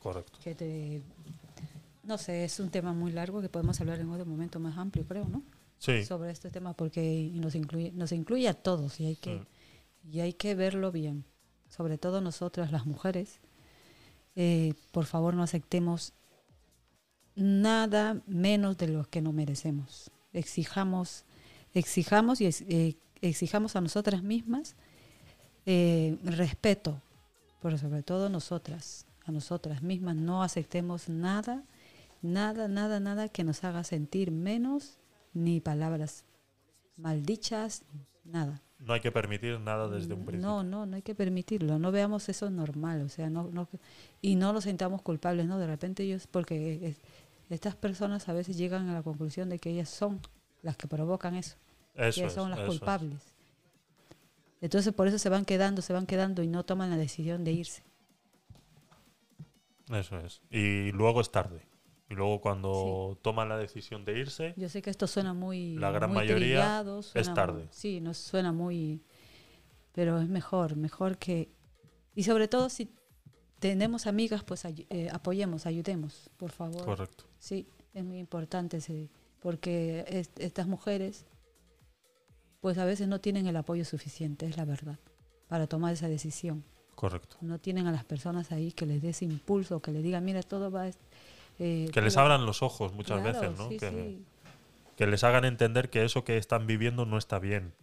Speaker 2: Correcto.
Speaker 1: Que te, no sé, es un tema muy largo que podemos hablar en otro momento más amplio, creo, ¿no?
Speaker 2: Sí,
Speaker 1: Sobre este tema porque nos incluye, nos incluye a todos y hay que,
Speaker 2: Mm.
Speaker 1: y hay que verlo bien. Sobre todo nosotras, las mujeres. Eh, por favor, no aceptemos nada menos de lo que no merecemos. Exijamos, exijamos y ex- eh, exijamos a nosotras mismas eh, respeto, pero sobre todo nosotras, a nosotras mismas, no aceptemos nada, nada, nada, nada que nos haga sentir menos, ni palabras maldichas, nada.
Speaker 2: no hay que permitir nada desde un principio.
Speaker 1: No, no, no hay que permitirlo. No veamos eso normal, o sea, no, no y no nos sintamos culpables, no. De repente ellos, porque es- estas personas a veces llegan a la conclusión de que ellas son las que provocan eso,
Speaker 2: Eso
Speaker 1: que
Speaker 2: es,
Speaker 1: son las
Speaker 2: eso es.
Speaker 1: Entonces por eso se van quedando, se van quedando y no toman la decisión de irse.
Speaker 2: Eso es. Y luego es tarde. Y luego cuando toman la decisión de irse,
Speaker 1: Yo sé que esto suena muy,
Speaker 2: La gran
Speaker 1: muy
Speaker 2: mayoría
Speaker 1: trillado,
Speaker 2: es tarde.
Speaker 1: muy- sí, nos suena muy, pero es mejor, mejor que y sobre todo si tenemos amigas, pues ay- eh, apoyemos, ayudemos, por favor.
Speaker 2: correcto.
Speaker 1: Sí, es muy importante ese, porque es- estas mujeres, pues a veces no tienen el apoyo suficiente, es la verdad, para tomar esa decisión.
Speaker 2: Correcto.
Speaker 1: No tienen a las personas ahí que les dé ese impulso, que les digan, mira, todo va... eh,
Speaker 2: Que les abran los ojos muchas
Speaker 1: Claro,
Speaker 2: veces, ¿no?
Speaker 1: sí,
Speaker 2: que,
Speaker 1: sí.
Speaker 2: que les hagan entender que eso que están viviendo no está bien.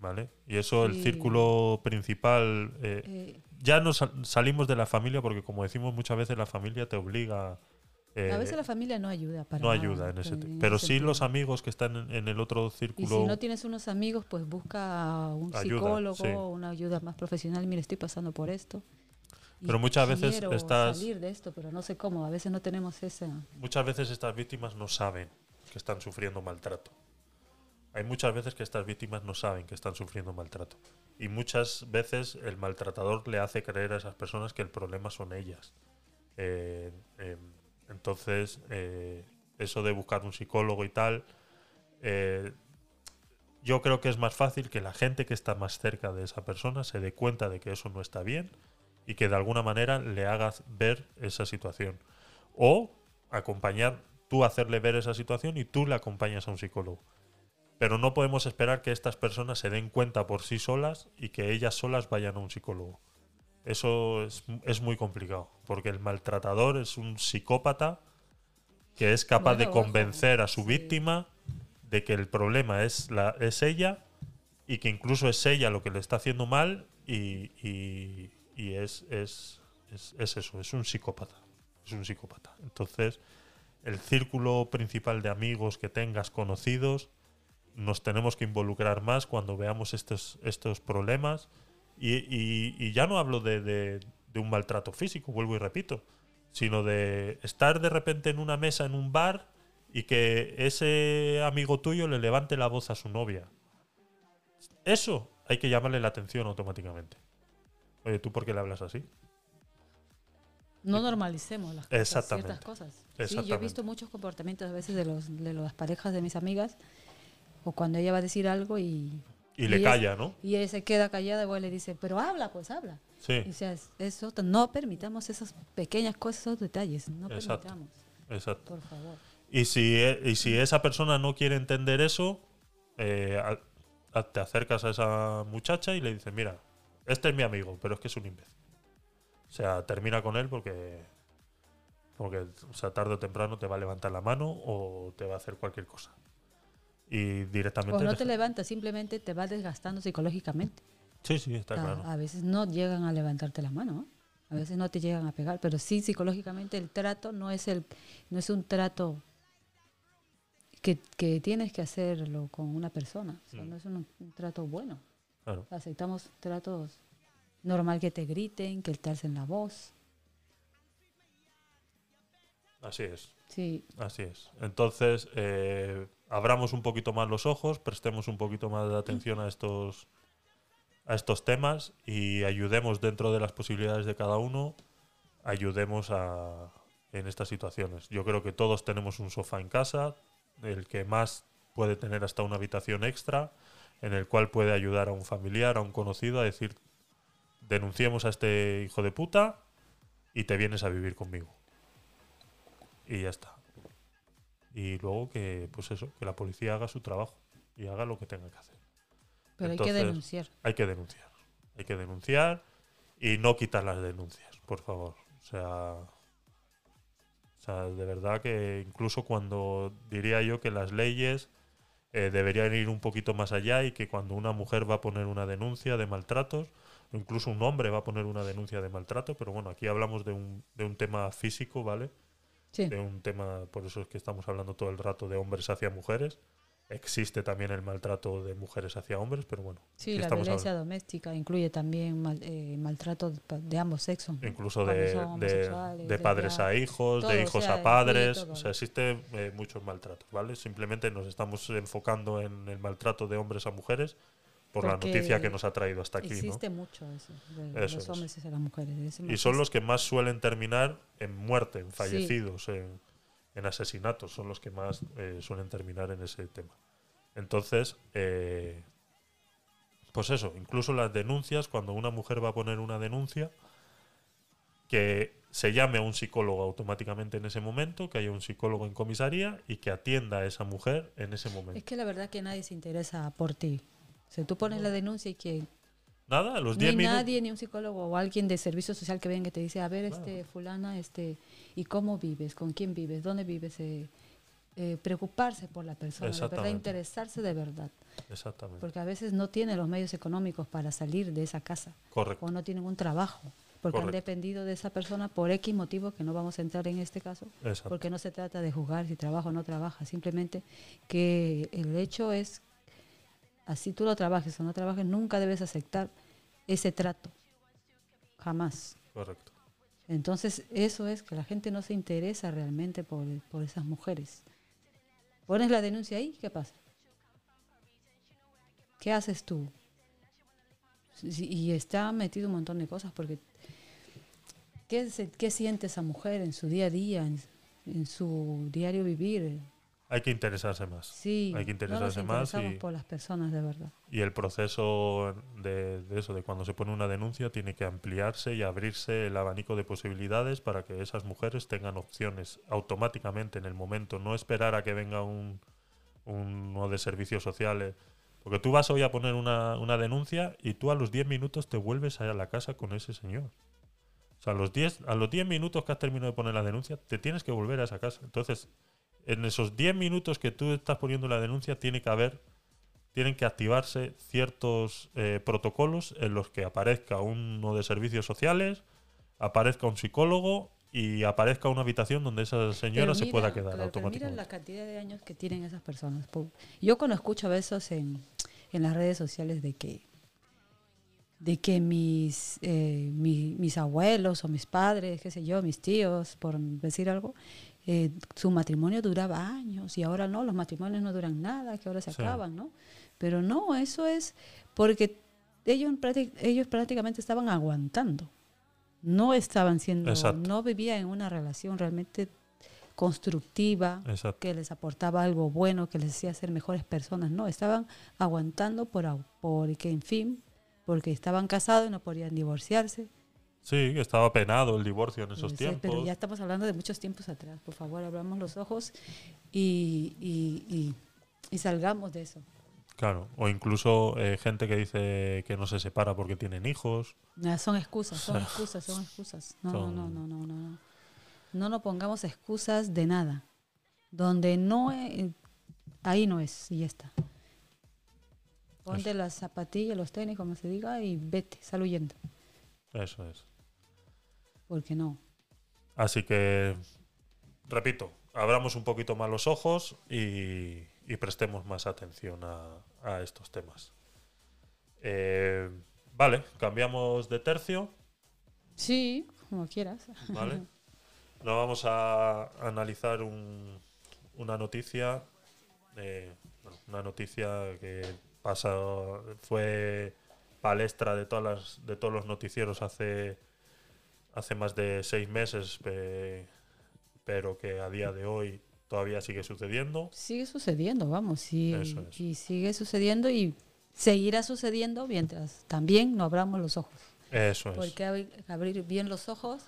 Speaker 2: ¿Vale? Y eso, el círculo principal. eh,
Speaker 1: Eh,
Speaker 2: ya nos sal- salimos de la familia porque, como decimos muchas veces, la familia te obliga. Eh,
Speaker 1: a veces la familia no ayuda para
Speaker 2: no ayuda en ese
Speaker 1: en
Speaker 2: te-
Speaker 1: ese
Speaker 2: Pero sí los amigos que están en, en el otro
Speaker 1: Y
Speaker 2: círculo.
Speaker 1: si no tienes unos amigos, pues busca un
Speaker 2: Ayuda,
Speaker 1: psicólogo,
Speaker 2: sí.
Speaker 1: una ayuda más profesional. Mira, estoy pasando por esto. y
Speaker 2: Pero muchas veces estás-
Speaker 1: salir de esto, pero no sé cómo. A veces no tenemos esa.
Speaker 2: Muchas veces estas víctimas no saben que están sufriendo maltrato. Hay muchas veces que estas víctimas no saben que están sufriendo maltrato. Y muchas veces el maltratador le hace creer a esas personas que el problema son ellas. Eh, eh, entonces, eh, eso de buscar un psicólogo y tal, eh, yo creo que es más fácil que la gente que está más cerca de esa persona se dé cuenta de que eso no está bien y que de alguna manera le hagas ver esa situación. O acompañar, tú hacerle ver esa situación y tú le acompañas a un psicólogo. Pero no podemos esperar que estas personas se den cuenta por sí solas y que ellas solas vayan a un psicólogo. Eso es, es muy complicado, porque el maltratador es un psicópata que es capaz de
Speaker 1: Bueno,
Speaker 2: convencer a su víctima de que el problema es, la, es ella y que incluso es ella lo que le está haciendo mal y, y- y es, es, es, es eso, es un psicópata. Es un psicópata. Entonces, el círculo principal de amigos que tengas conocidos, nos tenemos que involucrar más cuando veamos estos, estos problemas. Y, y- y ya no hablo de, de- de un maltrato físico, vuelvo y repito, sino de estar de repente en una mesa en un bar y que ese amigo tuyo le levante la voz a su novia. Eso hay que llamarle la atención automáticamente. Oye, ¿tú por qué le hablas así?
Speaker 1: No normalicemos las cosas,
Speaker 2: Exactamente.
Speaker 1: ciertas cosas. Sí, yo he visto muchos comportamientos a veces de, los, de las parejas de mis amigas, o cuando ella va a decir algo y,
Speaker 2: Y le
Speaker 1: ella-
Speaker 2: calla, ¿no?
Speaker 1: y ella se queda callada, igual le dice, pero habla, pues habla.
Speaker 2: Sí,
Speaker 1: O sea, es- eso, no permitamos esas pequeñas cosas, esos detalles. No
Speaker 2: Exacto.
Speaker 1: permitamos,
Speaker 2: exacto.
Speaker 1: por favor.
Speaker 2: Y si, e- y si esa persona no quiere entender eso, eh, a- a- te acercas a esa muchacha y le dices, mira, este es mi amigo, pero es que es un imbécil. O sea, termina con él porque, porque o sea, tarde o temprano te va a levantar la mano o te va a hacer cualquier cosa. Y directamente...
Speaker 1: O no te levantas, simplemente te vas desgastando psicológicamente.
Speaker 2: Sí, sí, está
Speaker 1: a,
Speaker 2: claro.
Speaker 1: a veces no llegan a levantarte la mano, ¿no? a veces no te llegan a pegar, pero sí psicológicamente el trato no es el no es un trato que, que tienes que hacerlo con una persona, o sea,
Speaker 2: Mm.
Speaker 1: no es un, un trato bueno.
Speaker 2: claro.
Speaker 1: Aceptamos tratos normal que te griten, que te alcen la voz.
Speaker 2: Así es.
Speaker 1: Sí,
Speaker 2: Así es. Entonces, eh, abramos un poquito más los ojos, prestemos un poquito más de atención a estos, a estos temas y ayudemos dentro de las posibilidades de cada uno, ayudemos a, en estas situaciones. Yo creo que todos tenemos un sofá en casa, el que más puede tener hasta una habitación extra, en el cual puede ayudar a un familiar, a un conocido, a decir, denunciemos a este hijo de puta y te vienes a vivir conmigo. Y ya está. Y luego que, pues eso, que la policía haga su trabajo y haga lo que tenga que hacer.
Speaker 1: pero hay que denunciar.
Speaker 2: Hay que denunciar. Hay que denunciar y no quitar las denuncias, por favor. O sea, o sea, de verdad que incluso cuando diría yo que las leyes eh, deberían ir un poquito más allá y que cuando una mujer va a poner una denuncia de maltratos, o incluso un hombre va a poner una denuncia de maltrato, pero bueno, aquí hablamos de un, de un tema físico, ¿vale?
Speaker 1: Sí,
Speaker 2: de un tema, por eso es que estamos hablando todo el rato de hombres hacia mujeres. Existe también el maltrato de mujeres hacia hombres, pero bueno,
Speaker 1: sí la
Speaker 2: estamos
Speaker 1: violencia doméstica incluye también mal- eh, maltrato de, ambos sexos.
Speaker 2: incluso de, de- de padres a hijos,
Speaker 1: todo,
Speaker 2: de
Speaker 1: o
Speaker 2: hijos
Speaker 1: sea,
Speaker 2: a padres,
Speaker 1: todo.
Speaker 2: o sea, existen eh, muchos maltratos, ¿vale? Simplemente nos estamos enfocando en el maltrato de hombres a mujeres por la noticia que nos ha traído hasta aquí, ¿no?
Speaker 1: Existe mucho eso, de
Speaker 2: Eso
Speaker 1: los
Speaker 2: es.
Speaker 1: hombres y las mujeres.
Speaker 2: Y son los que más suelen terminar en muerte, en fallecidos, en, en asesinatos, son los que más eh, suelen terminar en ese tema. Entonces, eh, pues eso, incluso las denuncias, cuando una mujer va a poner una denuncia, que se llame a un psicólogo automáticamente en ese momento, que haya un psicólogo en comisaría y que atienda a esa mujer en ese momento.
Speaker 1: Es que la verdad que nadie se interesa por ti. O sea, tú pones la denuncia y que
Speaker 2: Nada, a los
Speaker 1: no hay
Speaker 2: 10 minutos.
Speaker 1: nadie, ni un psicólogo o alguien de servicio social que venga y te dice, a ver, este fulana, este, ¿y cómo vives? ¿Con quién vives? ¿Dónde vives? Eh, eh, preocuparse por la persona, de verdad, interesarse de verdad.
Speaker 2: Exactamente.
Speaker 1: Porque a veces no tienen los medios económicos para salir de esa casa
Speaker 2: Correcto.
Speaker 1: o no tienen un trabajo. Porque han dependido de esa persona por X motivo que no vamos a entrar en este caso.
Speaker 2: Exacto.
Speaker 1: Porque no se trata de juzgar si trabaja o no trabaja, simplemente que el hecho es, así tú lo trabajes o no trabajes, nunca debes aceptar ese trato, jamás.
Speaker 2: Correcto.
Speaker 1: Entonces eso es que la gente no se interesa realmente por, por esas mujeres. Pones la denuncia ahí, ¿qué pasa? ¿Qué haces tú? Y está metido un montón de cosas porque ¿qué, se- qué siente esa mujer en su día a día, en, en su diario vivir?
Speaker 2: Hay que interesarse más.
Speaker 1: Sí,
Speaker 2: Hay que
Speaker 1: no nos
Speaker 2: interesarse más y-
Speaker 1: por las personas de verdad.
Speaker 2: Y el proceso de, de eso, de cuando se pone una denuncia, tiene que ampliarse y abrirse el abanico de posibilidades para que esas mujeres tengan opciones automáticamente en el momento, no esperar a que venga un, uno de servicios sociales. Porque tú vas hoy a poner una, una denuncia y tú a los 10 minutos te vuelves a la casa con ese señor. O sea, a los 10, a los 10 minutos que has terminado de poner la denuncia, te tienes que volver a esa casa. Entonces, en esos 10 minutos que tú estás poniendo la denuncia, tiene que haber tienen que activarse ciertos eh, protocolos en los que aparezca uno de servicios sociales, aparezca un psicólogo y aparezca una habitación donde esa señora se pueda quedar
Speaker 1: claro, pero mira
Speaker 2: automáticamente.
Speaker 1: la cantidad de años que tienen esas personas. Yo cuando escucho a veces en, en las redes sociales de que de que mis, eh, mi- mis abuelos o mis padres, qué sé yo, mis tíos, por decir algo, eh, su matrimonio duraba años y ahora no, los matrimonios no duran nada, que ahora se
Speaker 2: Sí.
Speaker 1: acaban, ¿no? Pero no, eso es porque ellos, ellos prácticamente estaban aguantando. No estaban siendo,
Speaker 2: Exacto.
Speaker 1: no vivían en una relación realmente constructiva,
Speaker 2: Exacto.
Speaker 1: que les aportaba algo bueno, que les hacía ser mejores personas. No, estaban aguantando por, porque, en fin, porque estaban casados y no podían divorciarse.
Speaker 2: Sí, estaba penado el divorcio en esos
Speaker 1: Sí,
Speaker 2: tiempos.
Speaker 1: Pero ya estamos hablando de muchos tiempos atrás. Por favor, abramos los ojos y, y- y- y salgamos de eso.
Speaker 2: Claro, o incluso eh, gente que dice que no se separa porque tienen hijos.
Speaker 1: Ah, son excusas, son excusas, son excusas. No,
Speaker 2: son-
Speaker 1: no, no, no, no, no. No nos pongamos excusas de nada. Donde no es, ahí no es, y ya está. Ponte las zapatillas, los tenis, como se diga, y vete, sal huyendo.
Speaker 2: Eso es.
Speaker 1: Porque no.
Speaker 2: Así que, repito, abramos un poquito más los ojos y, y prestemos más atención a, a estos temas. Eh, vale, cambiamos de tercio,
Speaker 1: Sí, como quieras.
Speaker 2: ¿vale? nos vamos a analizar un- una noticia, eh, una noticia que pasa, fue palestra de todas las, de todos los noticieros hace hace más de seis meses, pe- pero que a día de hoy todavía sigue sucediendo.
Speaker 1: Sigue sucediendo, vamos,
Speaker 2: es.
Speaker 1: y sigue sucediendo y seguirá sucediendo mientras también no abramos los ojos.
Speaker 2: Eso es.
Speaker 1: Porque abrir, abrir bien los ojos,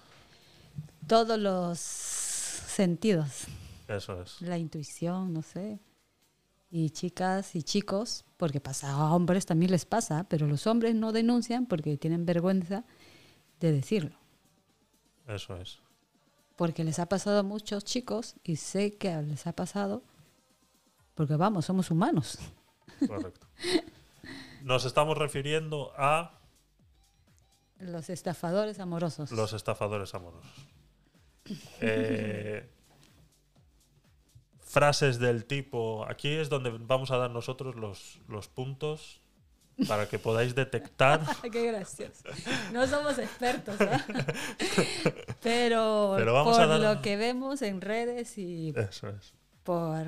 Speaker 1: todos los sentidos,
Speaker 2: Eso es.
Speaker 1: la intuición, no sé. Y chicas y chicos, porque pasa a hombres también les pasa, pero los hombres no denuncian porque tienen vergüenza de decirlo.
Speaker 2: Eso es.
Speaker 1: Porque les ha pasado a muchos chicos y sé que les ha pasado porque vamos, somos humanos.
Speaker 2: Correcto. Nos estamos refiriendo a
Speaker 1: Los estafadores amorosos.
Speaker 2: los estafadores amorosos. Eh, frases del tipo, aquí es donde vamos a dar nosotros los, los puntos para que podáis detectar.
Speaker 1: Qué gracioso. No somos expertos, ¿ah? Pero,
Speaker 2: Pero vamos
Speaker 1: por
Speaker 2: a dar-
Speaker 1: lo que vemos en redes y
Speaker 2: Eso es.
Speaker 1: por,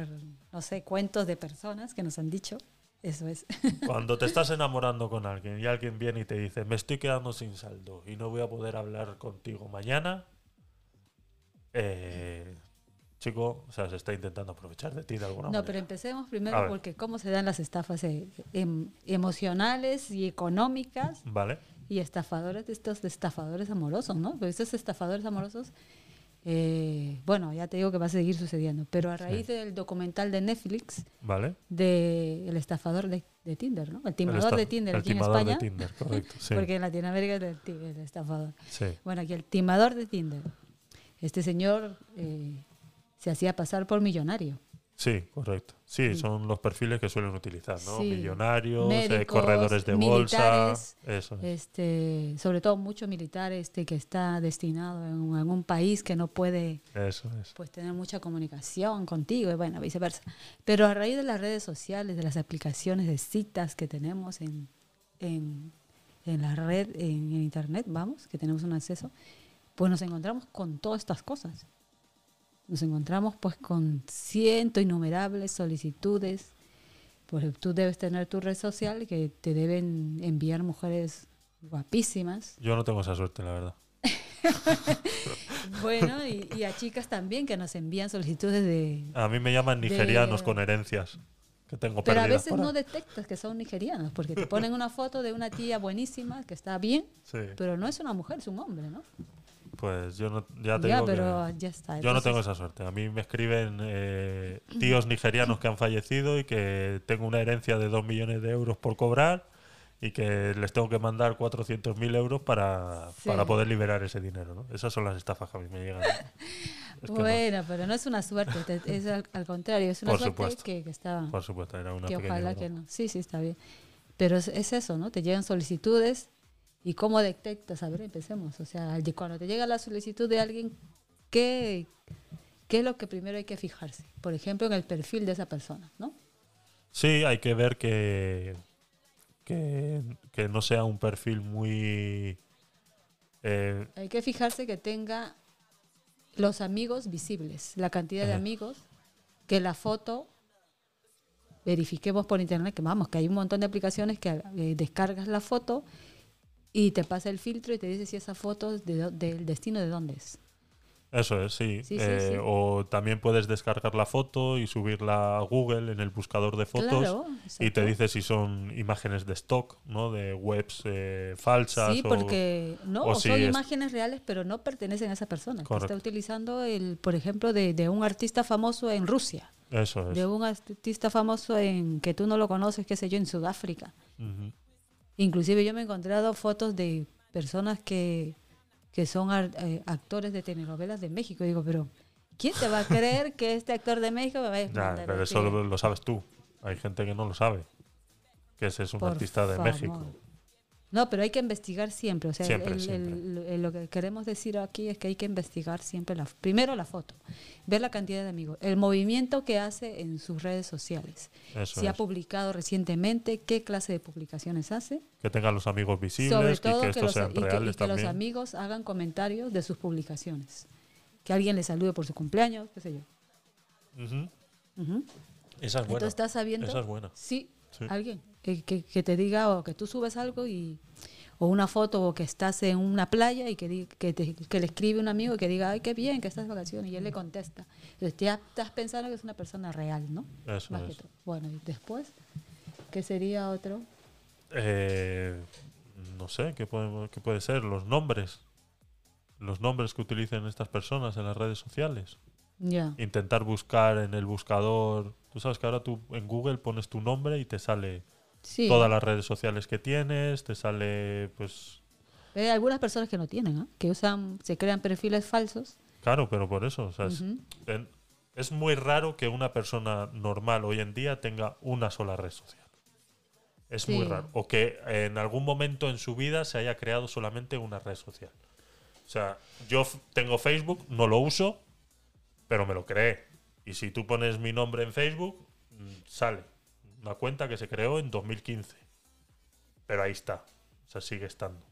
Speaker 1: no sé, cuentos de personas que nos han dicho, eso es.
Speaker 2: Cuando te estás enamorando con alguien y alguien viene y te dice, me estoy quedando sin saldo y no voy a poder hablar contigo mañana, eh, chico, o sea, se está intentando aprovechar de ti de alguna
Speaker 1: No,
Speaker 2: manera.
Speaker 1: pero empecemos primero porque cómo se dan las estafas eh, em- emocionales y económicas
Speaker 2: Vale,
Speaker 1: y estafadores de estos estafadores amorosos, ¿no? Porque estos estafadores amorosos, eh, bueno, ya te digo que va a seguir sucediendo, pero a raíz del documental de Netflix
Speaker 2: vale.
Speaker 1: de el estafador de, de Tinder, ¿no? El timador de Tinder
Speaker 2: el
Speaker 1: aquí en
Speaker 2: timador
Speaker 1: España,
Speaker 2: de Tinder, correcto. Sí,
Speaker 1: porque en Latinoamérica es el, el estafador.
Speaker 2: sí.
Speaker 1: Bueno, aquí el timador de Tinder. Este señor eh, se hacía pasar por millonario.
Speaker 2: Sí, correcto. Sí, son los perfiles que suelen utilizar, ¿no?
Speaker 1: Sí.
Speaker 2: Millonarios, eh, corredores de bolsa.
Speaker 1: militares,
Speaker 2: Eso es.
Speaker 1: Este, sobre todo mucho militar este, que está destinado en un, en un país que no puede
Speaker 2: Eso es.
Speaker 1: pues tener mucha comunicación contigo y bueno, viceversa. Pero a raíz de las redes sociales, de las aplicaciones de citas que tenemos en, en, en la red, en, en internet, vamos, que tenemos un acceso, pues nos encontramos con todas estas cosas. Nos encontramos pues con ciento innumerables solicitudes. Pues tú debes tener tu red social que te deben enviar mujeres guapísimas.
Speaker 2: Yo no tengo esa suerte, la verdad.
Speaker 1: Bueno, y, y a chicas también que nos envían solicitudes de,
Speaker 2: A mí me llaman nigerianos
Speaker 1: De-
Speaker 2: con herencias que tengo
Speaker 1: Pero a veces no detectas que son nigerianos, porque te ponen una foto de una tía buenísima que está bien,
Speaker 2: Sí,
Speaker 1: pero no es una mujer, es un hombre, ¿no?
Speaker 2: Pues yo no, ya te
Speaker 1: ya,
Speaker 2: digo que
Speaker 1: pero ya está.
Speaker 2: yo no tengo esa suerte. A mí me escriben eh, tíos nigerianos que han fallecido y que tengo una herencia de 2 millones de euros por cobrar y que les tengo que mandar 400.000 euros para,
Speaker 1: Sí.
Speaker 2: para poder liberar ese dinero. ¿no? Esas son las estafas que a mí me llegan. Es que no.
Speaker 1: Bueno, pero no es una suerte, te- es al, al contrario, es una
Speaker 2: Por
Speaker 1: suerte que, que está...
Speaker 2: Por supuesto, era una
Speaker 1: que
Speaker 2: pequeña
Speaker 1: ojalá
Speaker 2: broma.
Speaker 1: que no. Sí, sí, está bien. Pero es, es eso, ¿no? Te llegan solicitudes y cómo detectas, a ver, empecemos. O sea, cuando te llega la solicitud de alguien, ¿qué, ¿qué es lo que primero hay que fijarse? Por ejemplo, en el perfil de esa persona, ¿no?
Speaker 2: Sí, hay que ver que, que, que no sea un perfil muy... eh,
Speaker 1: Hay que fijarse que tenga los amigos visibles, la cantidad de
Speaker 2: Ajá.
Speaker 1: amigos, que la foto verifiquemos por internet, que vamos, que hay un montón de aplicaciones que eh, descargas la foto y te pasa el filtro y te dice si esa foto es de del destino de dónde es.
Speaker 2: eso es, sí.
Speaker 1: Sí, sí,
Speaker 2: Eh,
Speaker 1: sí.
Speaker 2: O también puedes descargar la foto y subirla a Google en el buscador de fotos
Speaker 1: Claro,
Speaker 2: y te dice si son imágenes de stock, ¿no? De webs eh, falsas.
Speaker 1: Sí,
Speaker 2: o-
Speaker 1: porque no,
Speaker 2: o
Speaker 1: son
Speaker 2: es-
Speaker 1: imágenes reales, pero no pertenecen a esa persona. Que está utilizando, el, por ejemplo, de, de un artista famoso en Rusia,
Speaker 2: Eso es.
Speaker 1: de un artista famoso en que tú no lo conoces, qué sé yo, en Sudáfrica.
Speaker 2: Ujú.
Speaker 1: Inclusive yo me he encontrado fotos de personas que, que son ar- eh, actores de telenovelas de México. Digo, pero ¿quién te va a creer que este actor de México me va a
Speaker 2: Ya, pero eso lo, lo sabes tú. Hay gente que no lo sabe. Que ese es un
Speaker 1: Por
Speaker 2: artista de
Speaker 1: favor.
Speaker 2: México.
Speaker 1: No, pero hay que investigar siempre. O sea, el-
Speaker 2: Siempre,
Speaker 1: el-
Speaker 2: siempre.
Speaker 1: el- el- lo que queremos decir aquí es que hay que investigar siempre la, primero la foto, ver la cantidad de amigos, el movimiento que hace en sus redes sociales,
Speaker 2: Eso
Speaker 1: si ha publicado recientemente, qué clase de publicaciones hace,
Speaker 2: Que tengan los amigos
Speaker 1: sobre
Speaker 2: visibles y
Speaker 1: todo
Speaker 2: que
Speaker 1: que,
Speaker 2: estos
Speaker 1: los,
Speaker 2: sean
Speaker 1: y que- y
Speaker 2: reales
Speaker 1: que los amigos hagan comentarios de sus publicaciones. que alguien le salude por su cumpleaños, qué sé yo.
Speaker 2: Esa es buena.
Speaker 1: Entonces estás sabiendo,
Speaker 2: Esa es buena.
Speaker 1: sí,
Speaker 2: Sí.
Speaker 1: alguien que, que- que te diga o que tú subes algo y o una foto o que estás en una playa y que, que, te- que le escribe un amigo y que diga, ay, qué bien que estás de vacaciones y él le contesta. Entonces ya estás pensando que es una persona real, ¿no?
Speaker 2: Eso
Speaker 1: Más
Speaker 2: es.
Speaker 1: Bueno, y después, ¿qué sería otro?
Speaker 2: Eh, no sé, ¿qué puede, qué puede ser? Los nombres. Los nombres que utilicen estas personas en las redes sociales. Intentar buscar en el buscador. Tú sabes que ahora tú en Google pones tu nombre y te sale
Speaker 1: Sí.
Speaker 2: todas las redes sociales que tienes, te sale, pues.
Speaker 1: Hay algunas personas que no tienen, ¿ah? que usan, se crean perfiles falsos.
Speaker 2: Claro, pero por eso. o sea, es-
Speaker 1: Ujú.
Speaker 2: en- es muy raro que una persona normal hoy en día tenga una sola red social. Es muy raro. O que en algún momento en su vida se haya creado solamente una red social. O sea, yo tengo Facebook, no lo uso, pero me lo creé. Y si tú pones mi nombre en Facebook, mm, sale. Una cuenta que se creó en 2015. Pero ahí está. O sea, sigue estando.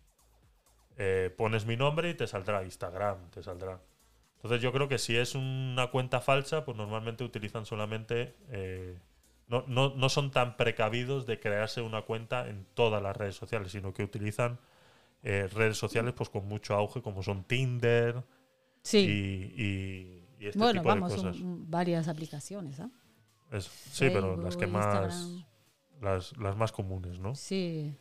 Speaker 2: Eh, pones mi nombre y te saldrá Instagram, te saldrá. Entonces yo creo que si es una cuenta falsa, pues normalmente utilizan solamente... eh, no, no, no son tan precavidos de crearse una cuenta en todas las redes sociales, sino que utilizan eh, redes sociales pues con mucho auge, como son Tinder
Speaker 1: Sí.
Speaker 2: y- y este
Speaker 1: bueno,
Speaker 2: tipo
Speaker 1: vamos,
Speaker 2: de cosas.
Speaker 1: un- varias aplicaciones, ¿ah?
Speaker 2: Sí, pero las que más... Las, las más comunes, ¿no?
Speaker 1: Sí.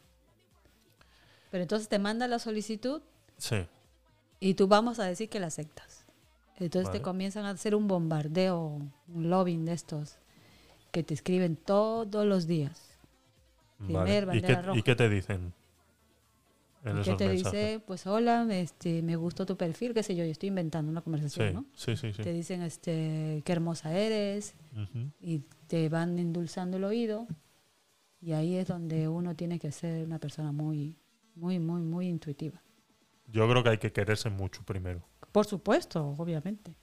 Speaker 1: Pero entonces te manda la solicitud
Speaker 2: Sí.
Speaker 1: y tú vamos a decir que la aceptas. Entonces
Speaker 2: Vale.
Speaker 1: te comienzan a hacer un bombardeo, un lobbying de estos, que te escriben todos los días. Primer.
Speaker 2: ¿Y, qué,
Speaker 1: roja.
Speaker 2: y qué te dicen? En
Speaker 1: ¿Y ¿Qué
Speaker 2: esos
Speaker 1: te
Speaker 2: mensajes.
Speaker 1: dice? Pues hola, este, me gustó tu perfil, qué sé yo, yo estoy inventando una conversación,
Speaker 2: Sí,
Speaker 1: ¿no?
Speaker 2: sí, sí, sí.
Speaker 1: Te dicen, este, qué hermosa eres, y te van endulzando el oído y ahí es donde uno tiene que ser una persona muy muy muy muy intuitiva
Speaker 2: Yo creo que hay que quererse mucho primero.
Speaker 1: por supuesto obviamente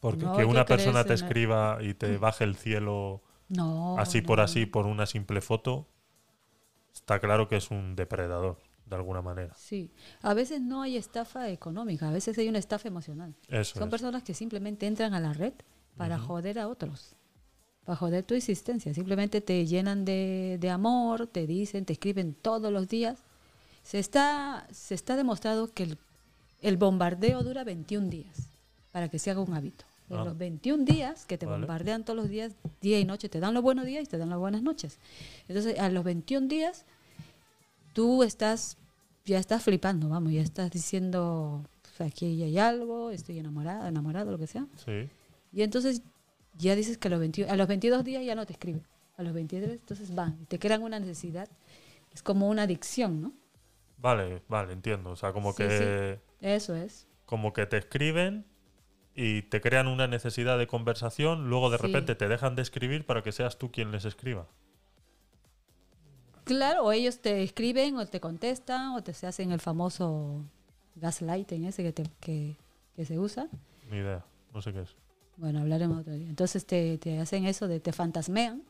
Speaker 2: Porque
Speaker 1: No
Speaker 2: que
Speaker 1: que
Speaker 2: una persona te escriba y te baje el cielo
Speaker 1: no
Speaker 2: así
Speaker 1: no,
Speaker 2: por así por una simple foto, está claro que es un depredador, de alguna manera.
Speaker 1: sí a veces no hay estafa económica a veces hay una estafa emocional
Speaker 2: Eso
Speaker 1: son
Speaker 2: es.
Speaker 1: personas que simplemente entran a la red para joder a otros para joder tu existencia simplemente te llenan de, de amor te dicen te escriben todos los días se está se está demostrado que el, el bombardeo dura 21 días para que se haga un hábito en
Speaker 2: Ah.
Speaker 1: los 21 días que te
Speaker 2: Vale.
Speaker 1: bombardean todos los días día y noche te dan los buenos días y te dan las buenas noches entonces a los 21 días tú estás ya estás flipando vamos ya estás diciendo "Pues aquí hay algo estoy enamorada enamorado lo que sea
Speaker 2: Sí.
Speaker 1: y entonces ya dices que a los, 21 a los 22 días ya no te escribe. A los 23, entonces van, te crean una necesidad. Es como una adicción, ¿no?
Speaker 2: Vale, vale, entiendo. O sea, como
Speaker 1: Sí,
Speaker 2: que
Speaker 1: Eso es.
Speaker 2: como que te escriben y te crean una necesidad de conversación, luego de
Speaker 1: Sí.
Speaker 2: repente te dejan de escribir para que seas tú quien les escriba.
Speaker 1: Claro, o ellos te escriben o te contestan o te se hacen el famoso gaslighting ese que, te- que, que se usa.
Speaker 2: Ni idea, no sé qué es.
Speaker 1: Bueno, hablaremos otro día. Entonces te, te hacen eso de te fantasmean,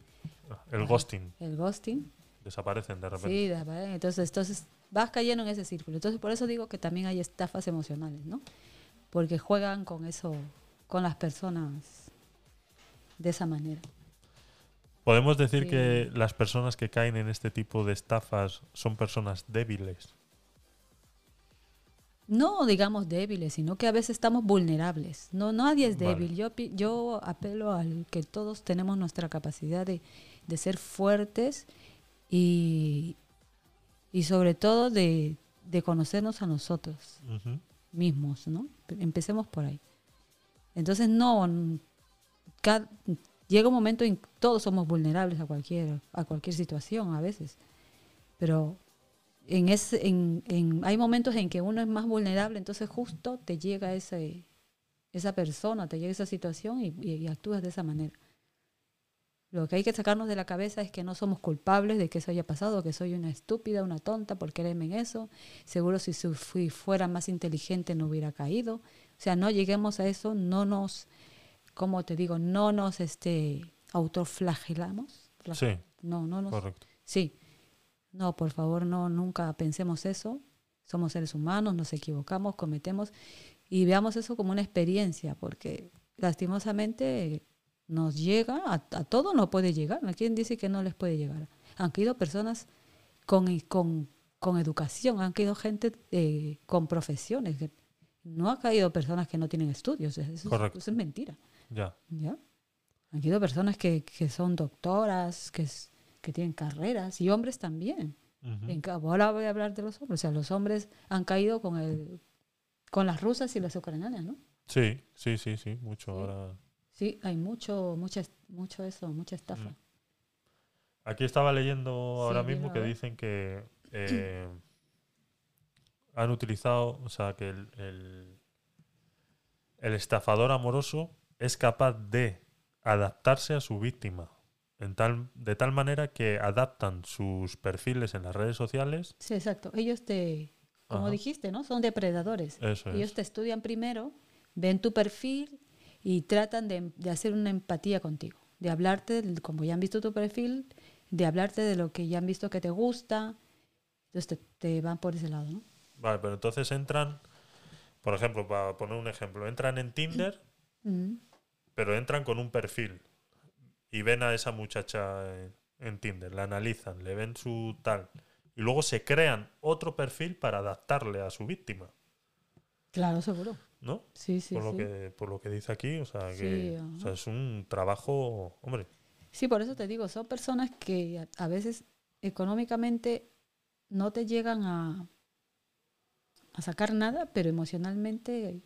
Speaker 2: El ghosting,
Speaker 1: el ghosting.
Speaker 2: desaparecen de repente.
Speaker 1: Sí, de- entonces, entonces vas cayendo en ese círculo. Entonces, por eso digo que también hay estafas emocionales, ¿no? Porque juegan con eso, con las personas de esa manera.
Speaker 2: Podemos decir
Speaker 1: Sí.
Speaker 2: que las personas que caen en este tipo de estafas son personas débiles.
Speaker 1: No digamos débiles, sino que a veces estamos vulnerables. No, nadie es
Speaker 2: Vale.
Speaker 1: débil. Yo, apelo al que todos tenemos nuestra capacidad de, de ser fuertes y, y sobre todo de, de conocernos a nosotros. Mismos, ¿no? Empecemos por ahí. Entonces, no, llega un momento en que todos somos vulnerables a cualquier, a cualquier situación a veces, pero en ese, en, en- hay momentos en que uno es más vulnerable, entonces justo te llega ese, esa persona, te llega esa situación y, actúas de esa manera. Lo que hay que sacarnos de la cabeza es que no somos culpables de que eso haya pasado, que soy una estúpida, una tonta por quererme en eso. Seguro si fui- fuera más inteligente no hubiera caído. O sea, no lleguemos a eso, no nos, como te digo, no nos este, autoflagelamos. Fla-
Speaker 2: Sí,
Speaker 1: No, no nos.
Speaker 2: correcto.
Speaker 1: Sí. No, por favor, no, nunca pensemos eso. Somos seres humanos, nos equivocamos, cometemos. y veamos eso como una experiencia, porque lastimosamente nos llega, a, a todo no puede llegar. ¿Quién dice que no les puede llegar? Han caído personas con, con, con educación, han caído gente eh, con profesiones. No ha caído personas que no tienen estudios. Eso, es-
Speaker 2: Correcto.
Speaker 1: eso es mentira.
Speaker 2: Ya.
Speaker 1: ¿ya? Han personas que, que son doctoras, que, que tienen carreras, y hombres también.
Speaker 2: Ujú.
Speaker 1: En ca- Ahora voy a hablar de los hombres. O sea, los hombres han caído con, el, con las rusas y las ucranianas, ¿no?
Speaker 2: Sí, sí, sí, sí, mucho
Speaker 1: Sí.
Speaker 2: ahora.
Speaker 1: Sí, hay mucho, mucha, es- mucho eso, mucha estafa.
Speaker 2: Mm. Aquí estaba leyendo ahora
Speaker 1: Sí,
Speaker 2: mismo que dicen que eh, han utilizado, o sea, que el, el, el estafador amoroso es capaz de adaptarse a su víctima. En tal, de tal manera que adaptan sus perfiles en las redes sociales.
Speaker 1: Sí, exacto. Ellos te, como
Speaker 2: Ajá.
Speaker 1: dijiste, ¿no? Son depredadores.
Speaker 2: Eso
Speaker 1: Ellos
Speaker 2: es.
Speaker 1: te estudian primero, ven tu perfil y tratan de, de hacer una empatía contigo, de hablarte, como ya han visto tu perfil, de hablarte de lo que ya han visto que te gusta. Entonces te, te van por ese lado, ¿no?
Speaker 2: Vale, pero entonces entran, por ejemplo, para poner un ejemplo, entran en Tinder,
Speaker 1: Mm.
Speaker 2: pero entran con un perfil y ven a esa muchacha en, en Tinder, la analizan, le ven su tal, y luego se crean otro perfil para adaptarle a su víctima,
Speaker 1: Claro, seguro.
Speaker 2: ¿no?
Speaker 1: Sí, sí,
Speaker 2: por, lo que, por lo que dice aquí, o sea, que
Speaker 1: ajá.
Speaker 2: o sea, es un trabajo, hombre,
Speaker 1: Sí, por eso te digo, son personas que a, a veces económicamente no te llegan a, a sacar nada, pero emocionalmente...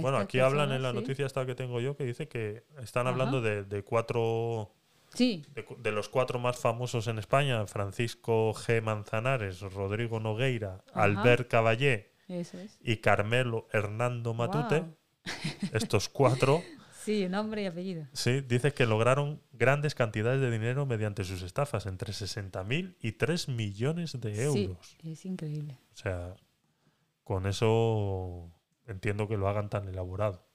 Speaker 2: bueno, aquí hablan en la
Speaker 1: sí.
Speaker 2: noticia esta que tengo yo que dice que están
Speaker 1: Ajá.
Speaker 2: hablando de, de cuatro
Speaker 1: Sí,
Speaker 2: de, los cuatro más famosos en España, Francisco G. Manzanares, Rodrigo Nogueira,
Speaker 1: Ajá.
Speaker 2: Albert Caballé
Speaker 1: eso es.
Speaker 2: y Carmelo Hernando Matute, estos cuatro,
Speaker 1: Sí, nombre y apellido.
Speaker 2: sí, dice que lograron grandes cantidades de dinero mediante sus estafas, entre 60.000 y 3 millones de euros.
Speaker 1: Sí, es increíble.
Speaker 2: O sea, con eso entiendo que lo hagan tan elaborado.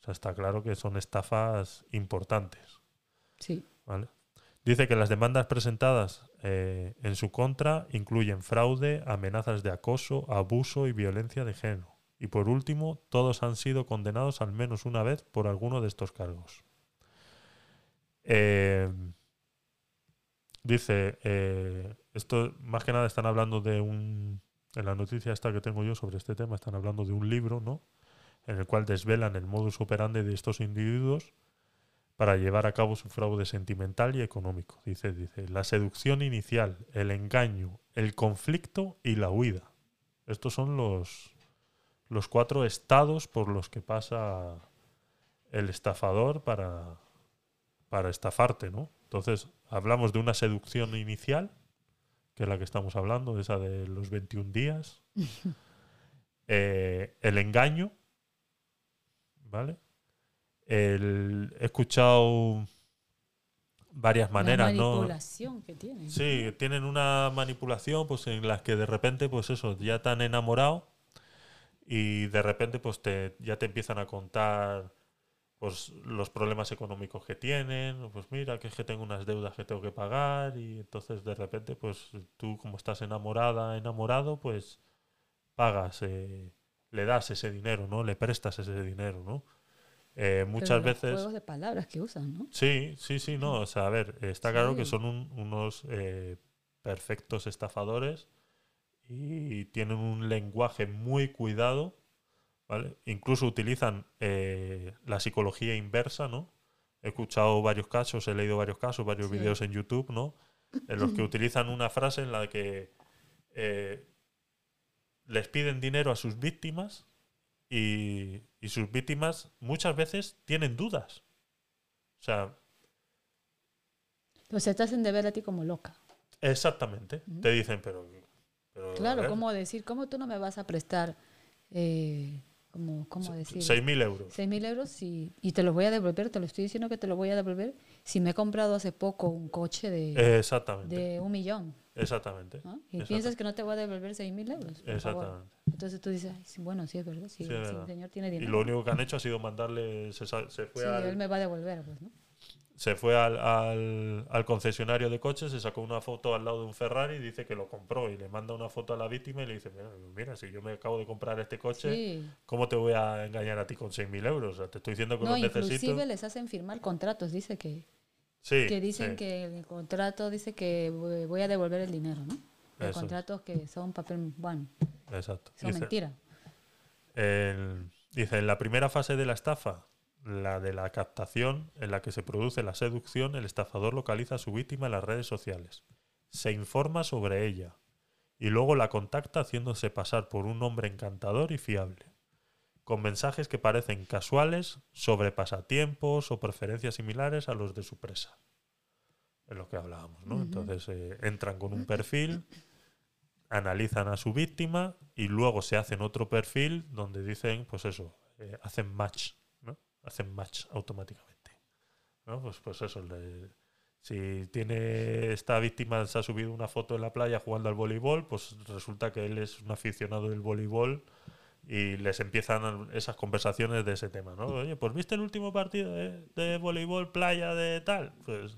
Speaker 2: O sea, está claro que son estafas importantes.
Speaker 1: Sí,
Speaker 2: ¿vale? Dice que las demandas presentadas eh, en su contra incluyen fraude, amenazas de acoso, abuso y violencia de género. Y por último, todos han sido condenados al menos una vez por alguno de estos cargos. Eh, dice, eh, esto más que nada están hablando de un... En la noticia esta que tengo yo sobre este tema, están hablando de un libro, ¿no? En el cual desvelan el modus operandi de estos individuos para llevar a cabo su fraude sentimental y económico. Dice, dice, la seducción inicial, el engaño, el conflicto y la huida. Estos son los, los cuatro estados por los que pasa el estafador para, para estafarte, ¿no? Entonces, hablamos de una seducción inicial, que es la que estamos hablando, esa de los 21 días. Eh, el engaño, ¿vale? El- he escuchado varias maneras, ¿no?
Speaker 1: manipulación que tienen.
Speaker 2: Sí, tienen una manipulación pues en las que de repente pues eso, ya te han enamorado y de repente pues te ya te empiezan a contar pues los problemas económicos que tienen, pues mira, que es que tengo unas deudas que tengo que pagar y entonces de repente pues tú como estás enamorada, enamorado, pues pagas, eh, le das ese dinero, ¿no? Le prestas ese dinero, ¿no? Eh,
Speaker 1: Pero
Speaker 2: muchas
Speaker 1: los
Speaker 2: veces...
Speaker 1: juegos de palabras que usan, ¿no?
Speaker 2: Sí, sí, sí, no. O sea, a ver, está claro que son un- unos eh, perfectos estafadores y tienen un lenguaje muy cuidado, ¿vale? Incluso utilizan eh, la psicología inversa, ¿no? He escuchado varios casos, he leído varios casos, varios
Speaker 1: Sí.
Speaker 2: vídeos en YouTube, ¿no? En los que utilizan una frase en la que eh, les piden dinero a sus víctimas y, y sus víctimas muchas veces tienen dudas. O sea,
Speaker 1: O sea, te hacen de ver a ti como loca.
Speaker 2: exactamente. Te dicen, pero...
Speaker 1: Claro, ¿cómo decir? ¿Cómo tú no me vas a prestar, eh, como, cómo decir?
Speaker 2: 6.000 euros.
Speaker 1: 6.000 euros y, y te los voy a devolver, te lo estoy diciendo que te lo voy a devolver si me he comprado hace poco un coche de,
Speaker 2: Exactamente.
Speaker 1: de un millón.
Speaker 2: Exactamente.
Speaker 1: ¿no? Y piensas que no te voy a devolver 6.000 euros. por favor.
Speaker 2: Exactamente.
Speaker 1: Entonces tú dices, "Ay, sí, bueno, sí es verdad, sí,
Speaker 2: Sí, es
Speaker 1: sí,
Speaker 2: verdad.
Speaker 1: el señor tiene
Speaker 2: Y
Speaker 1: dinero.
Speaker 2: lo único que han hecho ha sido mandarle... Se, se fue
Speaker 1: sí,
Speaker 2: al-
Speaker 1: él me va a devolver, pues, ¿no?
Speaker 2: Se fue al, al, al concesionario de coches, se sacó una foto al lado de un Ferrari y dice que lo compró y le manda una foto a la víctima y le dice, mira, mira, si yo me acabo de comprar este coche,
Speaker 1: Sí.
Speaker 2: ¿cómo te voy a engañar a ti con 6.000 euros? O sea, te estoy diciendo que
Speaker 1: No,
Speaker 2: lo necesito.
Speaker 1: inclusive les hacen firmar contratos, dice que,
Speaker 2: Sí,
Speaker 1: que dicen
Speaker 2: sí,
Speaker 1: que el contrato dice que voy- a devolver el dinero, ¿no? Los contratos que son papel, bueno,
Speaker 2: exacto.
Speaker 1: son
Speaker 2: Dice, el- dice, en la primera fase de la estafa, la de la captación, en la que se produce la seducción, el estafador localiza a su víctima en las redes sociales, se informa sobre ella y luego la contacta haciéndose pasar por un hombre encantador y fiable, con mensajes que parecen casuales sobre pasatiempos o preferencias similares a los de su presa. Es lo que hablábamos, ¿no? Entonces eh, entran con un perfil, analizan a su víctima y luego se hacen otro perfil donde dicen, pues eso, eh, hacen match. Hacen match automáticamente. ¿no? Pues, pues eso, si tiene esta víctima se ha subido una foto en la playa jugando al voleibol, pues resulta que él es un aficionado del voleibol y les empiezan esas conversaciones de ese tema, ¿no? Oye, pues viste el último partido de, de voleibol playa de tal, pues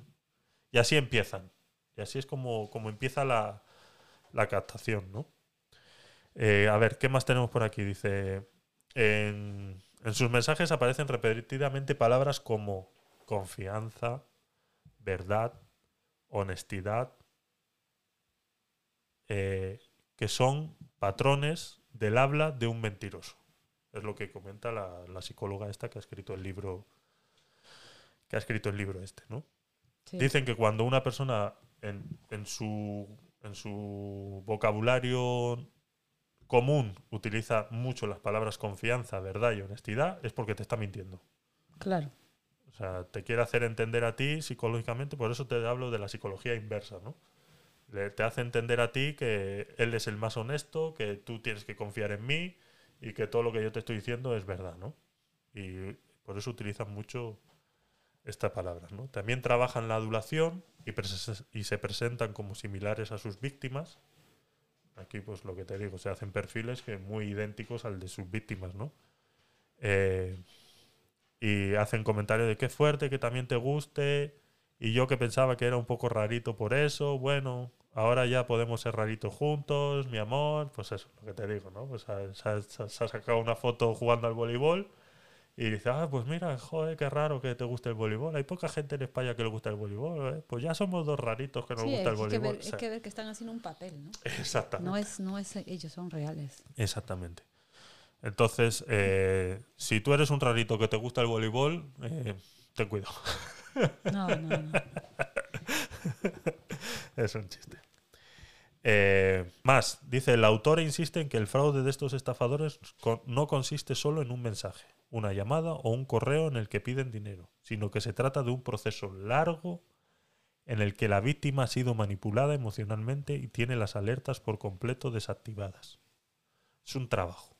Speaker 2: y así empiezan. Y así es como, como empieza la, la captación, ¿no? Eh, a ver, ¿qué más tenemos por aquí? Dice, en, en sus mensajes aparecen repetidamente palabras como confianza, verdad, honestidad, eh, que son patrones del habla de un mentiroso. Es lo que comenta la, la psicóloga esta que ha escrito el libro que ha escrito el libro este, ¿no?
Speaker 1: Sí.
Speaker 2: Dicen que cuando una persona en, en su, en su vocabulario común utiliza mucho las palabras confianza, verdad y honestidad, es porque te está mintiendo.
Speaker 1: Claro.
Speaker 2: O sea, te quiere hacer entender a ti psicológicamente, por eso te hablo de la psicología inversa, ¿no? Le- te hace entender a ti que él es el más honesto, que tú tienes que confiar en mí y que todo lo que yo te estoy diciendo es verdad, ¿no? Y por eso utilizan mucho esta palabra, ¿no? También trabajan la adulación y, y se presentan como similares a sus víctimas. Aquí, pues lo que te digo, se hacen perfiles que muy idénticos al de sus víctimas, ¿no? Eh, y hacen comentarios de qué fuerte, que también te guste. Y yo que pensaba que era un poco rarito por eso, bueno, ahora ya podemos ser raritos juntos, mi amor. Pues eso, lo que te digo, ¿no? Pues se ha sacado una foto jugando al voleibol y dice, ah, pues mira, joder, qué raro que te guste el voleibol. Hay poca gente en España que le gusta el voleibol, ¿eh? Pues ya somos dos raritos que nos
Speaker 1: Sí,
Speaker 2: gusta el
Speaker 1: es que,
Speaker 2: voleibol.
Speaker 1: ver,
Speaker 2: O
Speaker 1: es que ver que están haciendo un papel, ¿no?
Speaker 2: Exactamente.
Speaker 1: No es, no es ellos, son reales.
Speaker 2: Exactamente. Entonces, eh, si tú eres un rarito que te gusta el voleibol, eh, ten cuidado.
Speaker 1: No, no, no.
Speaker 2: es un chiste. Eh, más, dice, el autor insiste en que el fraude de estos estafadores no consiste solo en un mensaje, una llamada o un correo en el que piden dinero, sino que se trata de un proceso largo en el que la víctima ha sido manipulada emocionalmente y tiene las alertas por completo desactivadas. Es un trabajo.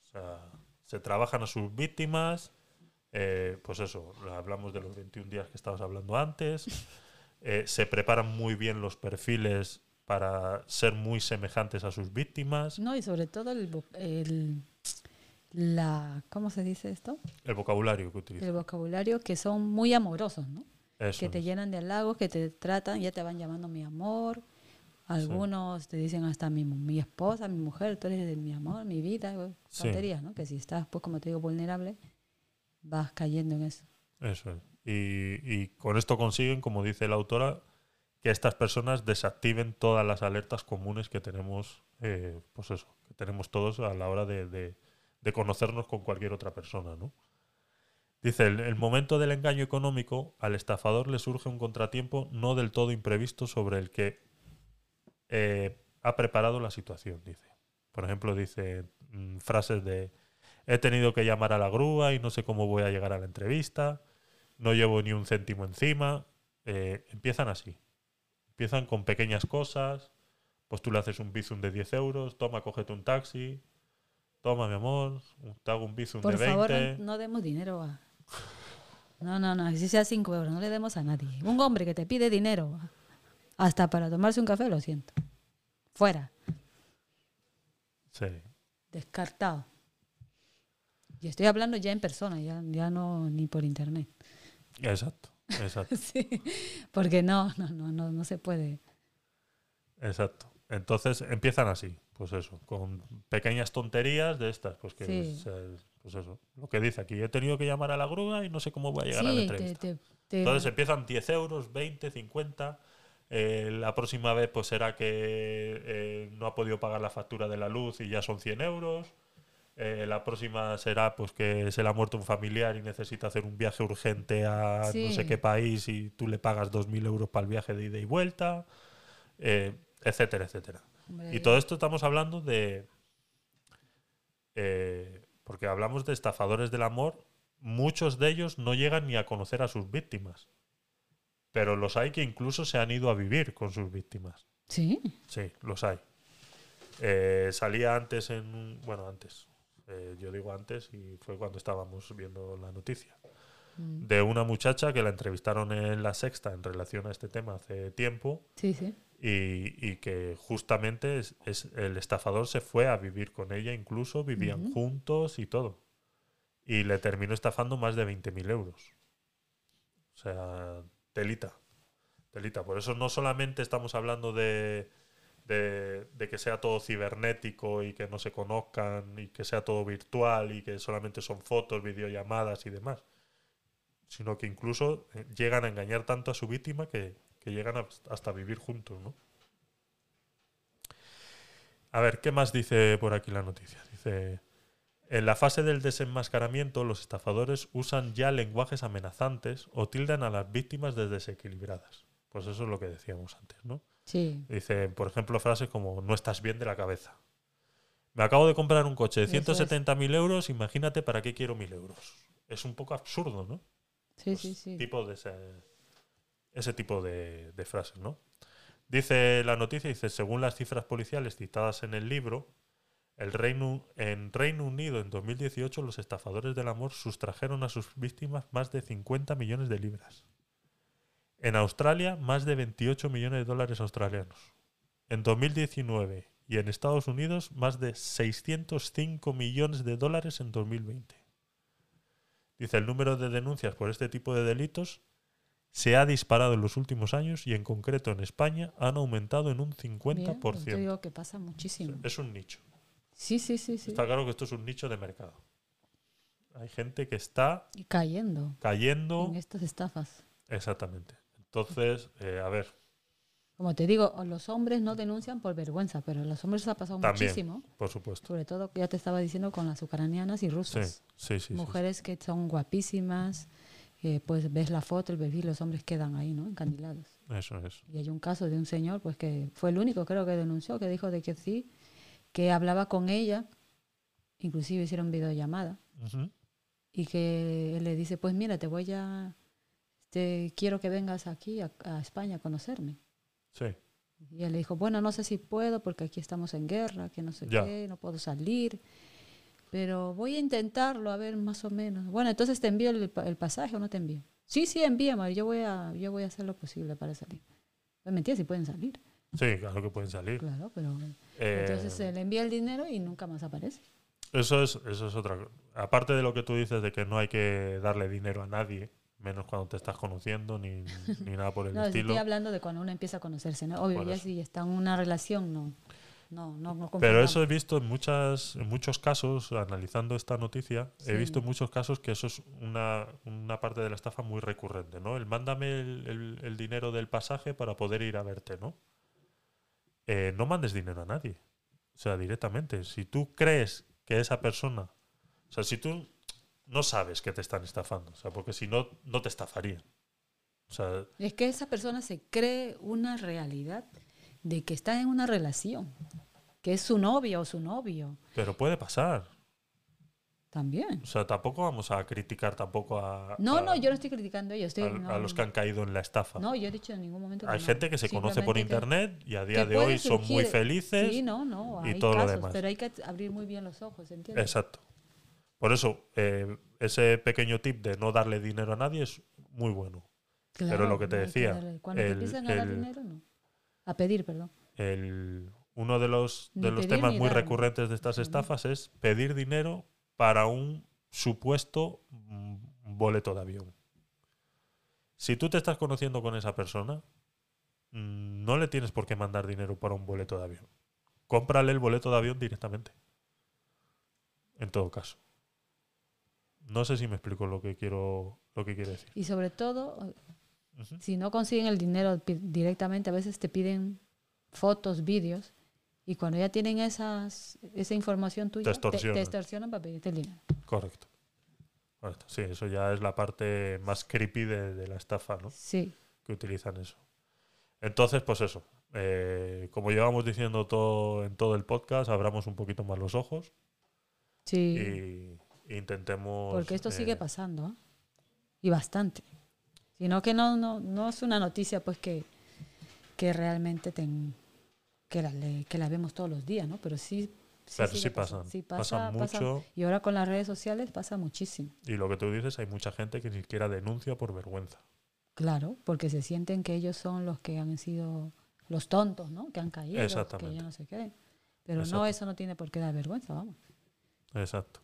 Speaker 2: O sea, se trabajan a sus víctimas, eh, pues eso, hablamos de los 21 días que estabas hablando antes, eh, se preparan muy bien los perfiles para ser muy semejantes a sus víctimas,
Speaker 1: No, y sobre todo el, el- la, ¿cómo se dice esto?
Speaker 2: el vocabulario que utilizan.
Speaker 1: El vocabulario que son muy amorosos, ¿no?
Speaker 2: Eso
Speaker 1: que te llenan de halagos, que te tratan, ya te van llamando mi amor. Algunos te dicen hasta mi, mi esposa, mi mujer, tú eres de mi amor, mi vida,
Speaker 2: Sí.
Speaker 1: tonterías, ¿no? Que si estás, pues como te digo, vulnerable, vas cayendo en eso.
Speaker 2: Eso es. Y, y con esto consiguen, como dice la autora, que estas personas desactiven todas las alertas comunes que tenemos, eh, pues eso, que tenemos todos a la hora de, conocernos con cualquier otra persona, ¿no? Dice, el, el momento del engaño económico, al estafador le surge un contratiempo no del todo imprevisto sobre el que eh, ha preparado la situación, dice. Por ejemplo, dice mm, frases de, he tenido que llamar a la grúa y no sé cómo voy a llegar a la entrevista, no llevo ni un céntimo encima. Eh, empiezan así. Empiezan con pequeñas cosas. Pues tú le haces un bizum de 10 euros, toma, cógete un taxi, toma, mi amor, te hago un bizum
Speaker 1: Por
Speaker 2: de 20.
Speaker 1: favor, no, no demos dinero a... No, no, no, si sea 5 euros, no le demos a nadie. Un hombre que te pide dinero, hasta para tomarse un café, lo siento. Fuera,
Speaker 2: Sí,
Speaker 1: descartado. Y estoy hablando ya en persona, ya, ya no ni por internet.
Speaker 2: exacto. Exacto.
Speaker 1: sí, porque no, no, no, no, no se puede.
Speaker 2: Exacto. Entonces empiezan así, pues eso, con pequeñas tonterías de estas, pues que
Speaker 1: Sí.
Speaker 2: pues eso, lo que dice aquí, he tenido que llamar a la grúa y no sé cómo voy a llegar a la
Speaker 1: te,
Speaker 2: entrevista.
Speaker 1: te- te-
Speaker 2: Entonces empiezan 10 euros, 20, 50. eh, la próxima vez pues será que eh, no ha podido pagar la factura de la luz y ya son 100 euros. Eh, la próxima será pues que se le ha muerto un familiar y necesita hacer un viaje urgente a no sé qué país y tú le pagas 2.000 euros para el viaje de ida y vuelta, eh, etcétera, etcétera.
Speaker 1: hombre,
Speaker 2: Y todo esto estamos hablando de... eh, porque hablamos de estafadores del amor, muchos de ellos no llegan ni a conocer a sus víctimas. Pero los hay que incluso se han ido a vivir con sus víctimas.
Speaker 1: Sí,
Speaker 2: Sí, los hay. Salía antes en... Bueno, antes. Eh, yo digo antes y fue cuando estábamos viendo la noticia.
Speaker 1: Mm.
Speaker 2: De una muchacha que la entrevistaron en La Sexta en relación a este tema hace tiempo
Speaker 1: sí, sí.
Speaker 2: y, y que justamente es, es- el estafador se fue a vivir con ella, incluso vivían juntos y todo. Y le terminó estafando más de 20.000 euros. O sea, telita. Telita. Por eso no solamente estamos hablando de, de, que sea todo cibernético y que no se conozcan y que sea todo virtual y que solamente son fotos, videollamadas y demás, sino que incluso eh, llegan a engañar tanto a su víctima que, llegan hasta vivir juntos, ¿no? A ver, ¿qué más dice por aquí la noticia? Dice, en la fase del desenmascaramiento, los estafadores usan ya lenguajes amenazantes o tildan a las víctimas de desequilibradas. Pues eso es lo que decíamos antes, ¿no?
Speaker 1: Sí,
Speaker 2: Dice, por ejemplo, frases como no estás bien de la cabeza. Me acabo de comprar un coche de
Speaker 1: Eso es.
Speaker 2: 170.000 euros, imagínate para qué quiero 1.000 euros. Es un poco absurdo, ¿no?
Speaker 1: sí,
Speaker 2: Pues,
Speaker 1: sí, sí.
Speaker 2: tipo de ese, ese tipo de, de frases, ¿no? Dice la noticia, dice, según las cifras policiales citadas en el libro, el Reino, en Reino Unido en 2018 los estafadores del amor sustrajeron a sus víctimas más de 50 millones de libras. En Australia, más de 28 millones de dólares australianos. En 2019 y en Estados Unidos, más de 605 millones de dólares en 2020. Dice, el número de denuncias por este tipo de delitos se ha disparado en los últimos años y en concreto en España han aumentado en un
Speaker 1: Bien,
Speaker 2: 50%.
Speaker 1: pues te digo que pasa muchísimo.
Speaker 2: Es un nicho.
Speaker 1: Sí, sí, sí, sí.
Speaker 2: Está claro que esto es un nicho de mercado. Hay gente que está
Speaker 1: Y cayendo
Speaker 2: cayendo.
Speaker 1: en estas estafas.
Speaker 2: Exactamente. Entonces, eh, a ver,
Speaker 1: Como te digo, los hombres no denuncian por vergüenza, pero a los hombres les ha pasado
Speaker 2: También.
Speaker 1: muchísimo.
Speaker 2: por supuesto.
Speaker 1: Sobre todo, ya te estaba diciendo, con las ucranianas y
Speaker 2: Sí,
Speaker 1: rusas.
Speaker 2: sí, sí. sí, sí.
Speaker 1: Mujeres que son guapísimas, que pues ves la foto, el perfil, los hombres quedan ahí, ¿no? Encandilados.
Speaker 2: Eso es.
Speaker 1: Y hay un caso de un señor, pues que fue el único, creo que denunció, que dijo de que sí, que hablaba con ella, inclusive hicieron videollamada,
Speaker 2: Ujú.
Speaker 1: y que él le dice, pues mira, te voy a, te quiero que vengas aquí a, a España a conocerme.
Speaker 2: Sí,
Speaker 1: Y él le dijo, bueno, no sé si puedo porque aquí estamos en guerra, que no sé
Speaker 2: Ya.
Speaker 1: qué, no puedo salir, pero voy a intentarlo, a ver más o menos. Bueno, entonces te envío el, el pasaje o no te envío. Sí, sí, envíame, yo voy a, yo voy a hacer lo posible para salir. Es mentira, si pueden salir,
Speaker 2: sí, claro que pueden salir.
Speaker 1: claro, pero
Speaker 2: Eh,
Speaker 1: entonces se le envía el dinero y nunca más aparece.
Speaker 2: Eso es, eso es otra cosa. Aparte de lo que tú dices de que no hay que darle dinero a nadie, menos cuando te estás conociendo ni, ni nada por el
Speaker 1: No,
Speaker 2: estilo.
Speaker 1: estoy hablando de cuando uno empieza a conocerse, ¿no? Obvio, ya si está en una relación, no, no, no, no
Speaker 2: Pero eso he visto en muchas, en muchos casos, analizando esta noticia,
Speaker 1: Sí.
Speaker 2: he visto en muchos casos que eso es una, una parte de la estafa muy recurrente, ¿no? El mándame el, el- el dinero del pasaje para poder ir a verte, ¿no? Eh, no mandes dinero a nadie. O sea, directamente. Si tú crees que esa persona, o sea, si tú no sabes que te están estafando, o sea, porque si no, no te estafarían. O sea,
Speaker 1: Es que esa persona se cree una realidad de que está en una relación, que es su novia o su novio
Speaker 2: pero puede pasar.
Speaker 1: también.
Speaker 2: O sea, tampoco vamos a criticar tampoco a,
Speaker 1: No,
Speaker 2: a-
Speaker 1: no, yo no estoy criticando a ellos. Estoy,
Speaker 2: a,
Speaker 1: no,
Speaker 2: a los que han caído en la estafa.
Speaker 1: no, yo he dicho en ningún momento.
Speaker 2: hay
Speaker 1: no.
Speaker 2: gente que se conoce por
Speaker 1: que-
Speaker 2: internet y a día
Speaker 1: que
Speaker 2: de hoy son muy
Speaker 1: surgir-
Speaker 2: felices.
Speaker 1: Sí, no, no,
Speaker 2: y
Speaker 1: hay
Speaker 2: todo lo
Speaker 1: casos,
Speaker 2: demás.
Speaker 1: pero hay que abrir muy bien los ojos, ¿entiendes?
Speaker 2: Exacto. Por eso, eh, ese pequeño tip de no darle dinero a nadie es muy bueno. pero lo que te
Speaker 1: no
Speaker 2: decía,
Speaker 1: Cuando te
Speaker 2: el-
Speaker 1: empiezan a dar dinero, no. A pedir, perdón.
Speaker 2: El, uno de los, de los temas muy recurrentes de estas estafas es pedir dinero para un supuesto mm, boleto de avión. Si tú te estás conociendo con esa persona, mm, no le tienes por qué mandar dinero para un boleto de avión. Cómprale el boleto de avión directamente. En todo caso. No sé si me explico lo que quiero, lo que quiero decir.
Speaker 1: Y sobre todo, si no consiguen el dinero directamente, a veces te piden fotos, vídeos, y cuando ya tienen esas, esa información tuya, te,
Speaker 2: extorsionan.
Speaker 1: te extorsionan para pedirte el dinero.
Speaker 2: Correcto. Correcto. Sí, eso ya es la parte más creepy de, de la estafa, ¿no?
Speaker 1: Sí,
Speaker 2: que utilizan eso. Entonces, pues eso. eh, como llevamos diciendo todo en todo el podcast, abramos un poquito más los ojos
Speaker 1: sí.
Speaker 2: y intentemos.
Speaker 1: Porque esto sigue
Speaker 2: eh,
Speaker 1: pasando. Y bastante. Sino que no, no, no es una noticia pues que, que realmente ten- que, la, que la vemos todos los días, ¿no? Pero sí, sí,
Speaker 2: Pero sí pasan,
Speaker 1: Sí pasa, pasa.
Speaker 2: mucho.
Speaker 1: Y ahora con las redes sociales pasa muchísimo.
Speaker 2: Y lo que tú dices, hay mucha gente que ni siquiera denuncia por vergüenza.
Speaker 1: Claro, porque se sienten que ellos son los que han sido los tontos, ¿no? Que han caído, que
Speaker 2: Exactamente.
Speaker 1: ya no sé qué. Pero
Speaker 2: Exacto.
Speaker 1: no, eso no tiene por qué dar vergüenza, vamos.
Speaker 2: Exacto.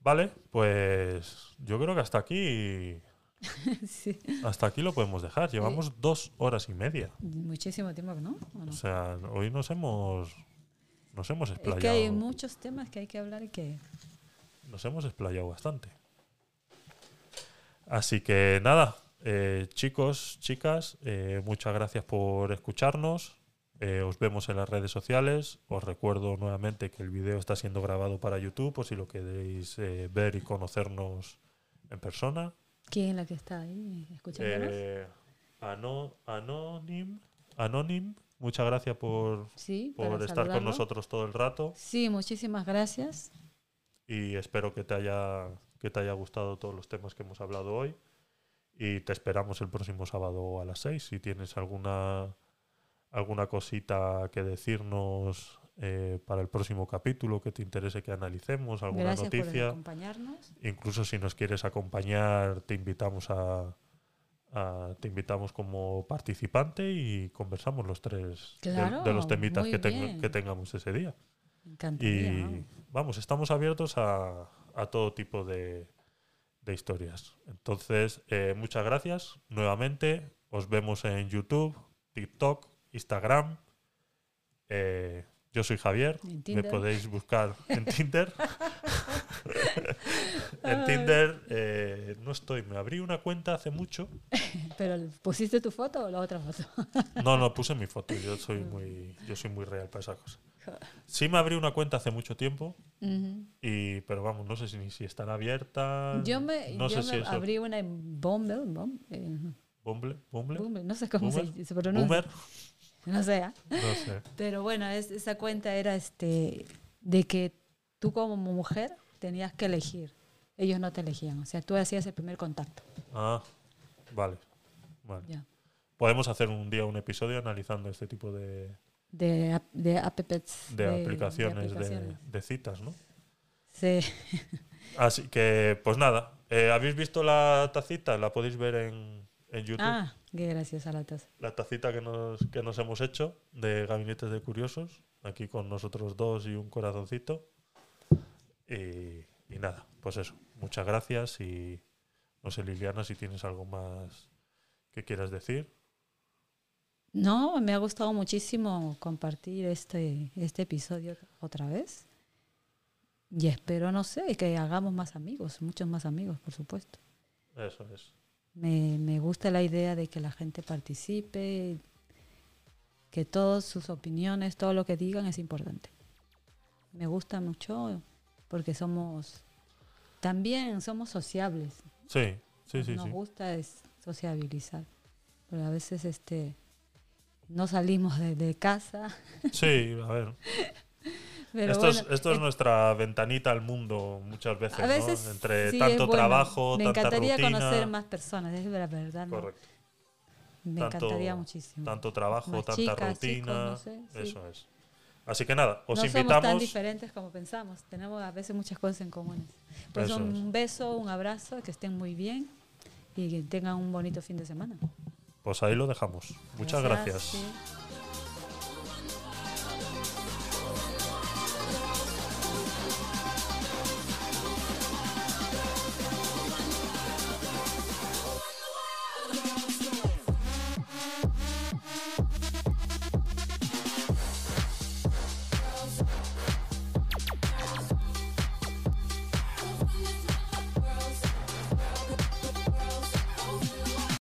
Speaker 2: Vale, pues yo creo que hasta aquí.
Speaker 1: sí.
Speaker 2: Hasta aquí lo podemos dejar. Llevamos dos horas y media.
Speaker 1: Muchísimo tiempo no. ¿o no?
Speaker 2: O sea, hoy nos hemos. Nos hemos
Speaker 1: Es
Speaker 2: explayado.
Speaker 1: que hay muchos temas que hay que hablar y que
Speaker 2: nos hemos explayado bastante. Así que nada, eh, chicos, chicas, eh, muchas gracias por escucharnos. Eh, os vemos en las redes sociales. Os recuerdo nuevamente que el vídeo está siendo grabado para YouTube, por si lo queréis eh, ver y conocernos en persona.
Speaker 1: ¿Quién es la que está ahí escuchándonos?
Speaker 2: Eh, ano- Anonym, Anonym, muchas gracias por,
Speaker 1: sí,
Speaker 2: por estar con
Speaker 1: saludarlo.
Speaker 2: nosotros todo el rato.
Speaker 1: Sí, muchísimas gracias.
Speaker 2: y espero que te haya que te haya gustado todos los temas que hemos hablado hoy y te esperamos el próximo sábado a las 6 si tienes alguna alguna cosita que decirnos eh, para el próximo capítulo que te interese que analicemos alguna
Speaker 1: Gracias por
Speaker 2: noticia
Speaker 1: acompañarnos.
Speaker 2: incluso si nos quieres acompañar te invitamos a, a- te invitamos como participante y conversamos los tres de-
Speaker 1: Claro,
Speaker 2: de, los temitas que, ten- que tengamos ese día
Speaker 1: encantaría.
Speaker 2: y
Speaker 1: vamos.
Speaker 2: vamos, estamos abiertos a, a todo tipo de, de historias. Entonces, eh, muchas gracias nuevamente. Os vemos en YouTube, TikTok, Instagram. Eh, yo soy Javier. Me podéis buscar en Tinder. en Tinder eh, no estoy. Me abrí una cuenta hace mucho.
Speaker 1: Pero ¿pusiste tu foto o la otra foto?
Speaker 2: No, no, puse mi foto. Yo soy muy, yo soy muy real para esa cosa. Sí me abrí una cuenta hace mucho tiempo. Y, pero vamos, no sé si, si están abiertas.
Speaker 1: Yo me,
Speaker 2: no
Speaker 1: yo
Speaker 2: sé
Speaker 1: me
Speaker 2: si eso.
Speaker 1: abrí una en Bumble, Bum- eh,
Speaker 2: Bumble, Bumble,
Speaker 1: Bumble, no sé cómo se, pronuncia.
Speaker 2: Boomer,
Speaker 1: No sé. ¿ah?
Speaker 2: no sé.
Speaker 1: Pero bueno, es- esa cuenta era este de que tú como mujer tenías que elegir. Ellos no te elegían. O sea, tú hacías el primer contacto.
Speaker 2: Ah, vale. vale.
Speaker 1: Ya.
Speaker 2: Podemos hacer un día un episodio analizando este tipo de,
Speaker 1: De, ap- de apps.
Speaker 2: de aplicaciones de,
Speaker 1: aplicaciones.
Speaker 2: de citas, ¿no?
Speaker 1: Sí.
Speaker 2: Así que, pues nada. eh, ¿Habéis visto la tacita? La podéis ver en, en YouTube.
Speaker 1: Ah, qué gracias a la taza.
Speaker 2: La tacita que nos, que nos hemos hecho de Gabinetes de Curiosos. Aquí con nosotros dos y un corazoncito. Y, y nada, pues eso. Muchas gracias y no sé, Liliana, si tienes algo más que quieras decir.
Speaker 1: No, me ha gustado muchísimo compartir este, este episodio otra vez. Y espero, no sé, que hagamos más amigos, muchos más amigos, por supuesto.
Speaker 2: Eso es.
Speaker 1: Me, me gusta la idea de que la gente participe, que todas sus opiniones, todo lo que digan es importante. Me gusta mucho porque somos, también somos sociables.
Speaker 2: Sí, sí, sí,
Speaker 1: Nos
Speaker 2: sí.
Speaker 1: gusta es sociabilizar. Pero a veces este no salimos de, de casa.
Speaker 2: Sí, a ver.
Speaker 1: Pero
Speaker 2: esto, es,
Speaker 1: bueno,
Speaker 2: esto es
Speaker 1: eh,
Speaker 2: nuestra ventanita al mundo muchas veces,
Speaker 1: a veces
Speaker 2: ¿no? Entre
Speaker 1: sí,
Speaker 2: tanto
Speaker 1: bueno.
Speaker 2: trabajo,
Speaker 1: Me
Speaker 2: tanta
Speaker 1: encantaría
Speaker 2: rutina.
Speaker 1: conocer más personas, es la verdad. ¿no?
Speaker 2: Correcto.
Speaker 1: Me
Speaker 2: Tanto-
Speaker 1: encantaría muchísimo.
Speaker 2: Tanto trabajo,
Speaker 1: Más
Speaker 2: tanta
Speaker 1: chicas,
Speaker 2: rutina.
Speaker 1: chicos, no sé, sí.
Speaker 2: Eso es. Así que nada, os
Speaker 1: no somos tan
Speaker 2: invitamos.
Speaker 1: diferentes como pensamos. Tenemos a veces muchas cosas en común. Pues
Speaker 2: Eso
Speaker 1: un
Speaker 2: es.
Speaker 1: beso, un abrazo, que estén muy bien y que tengan un bonito fin de semana.
Speaker 2: Pues ahí lo dejamos. Muchas gracias.
Speaker 1: sí.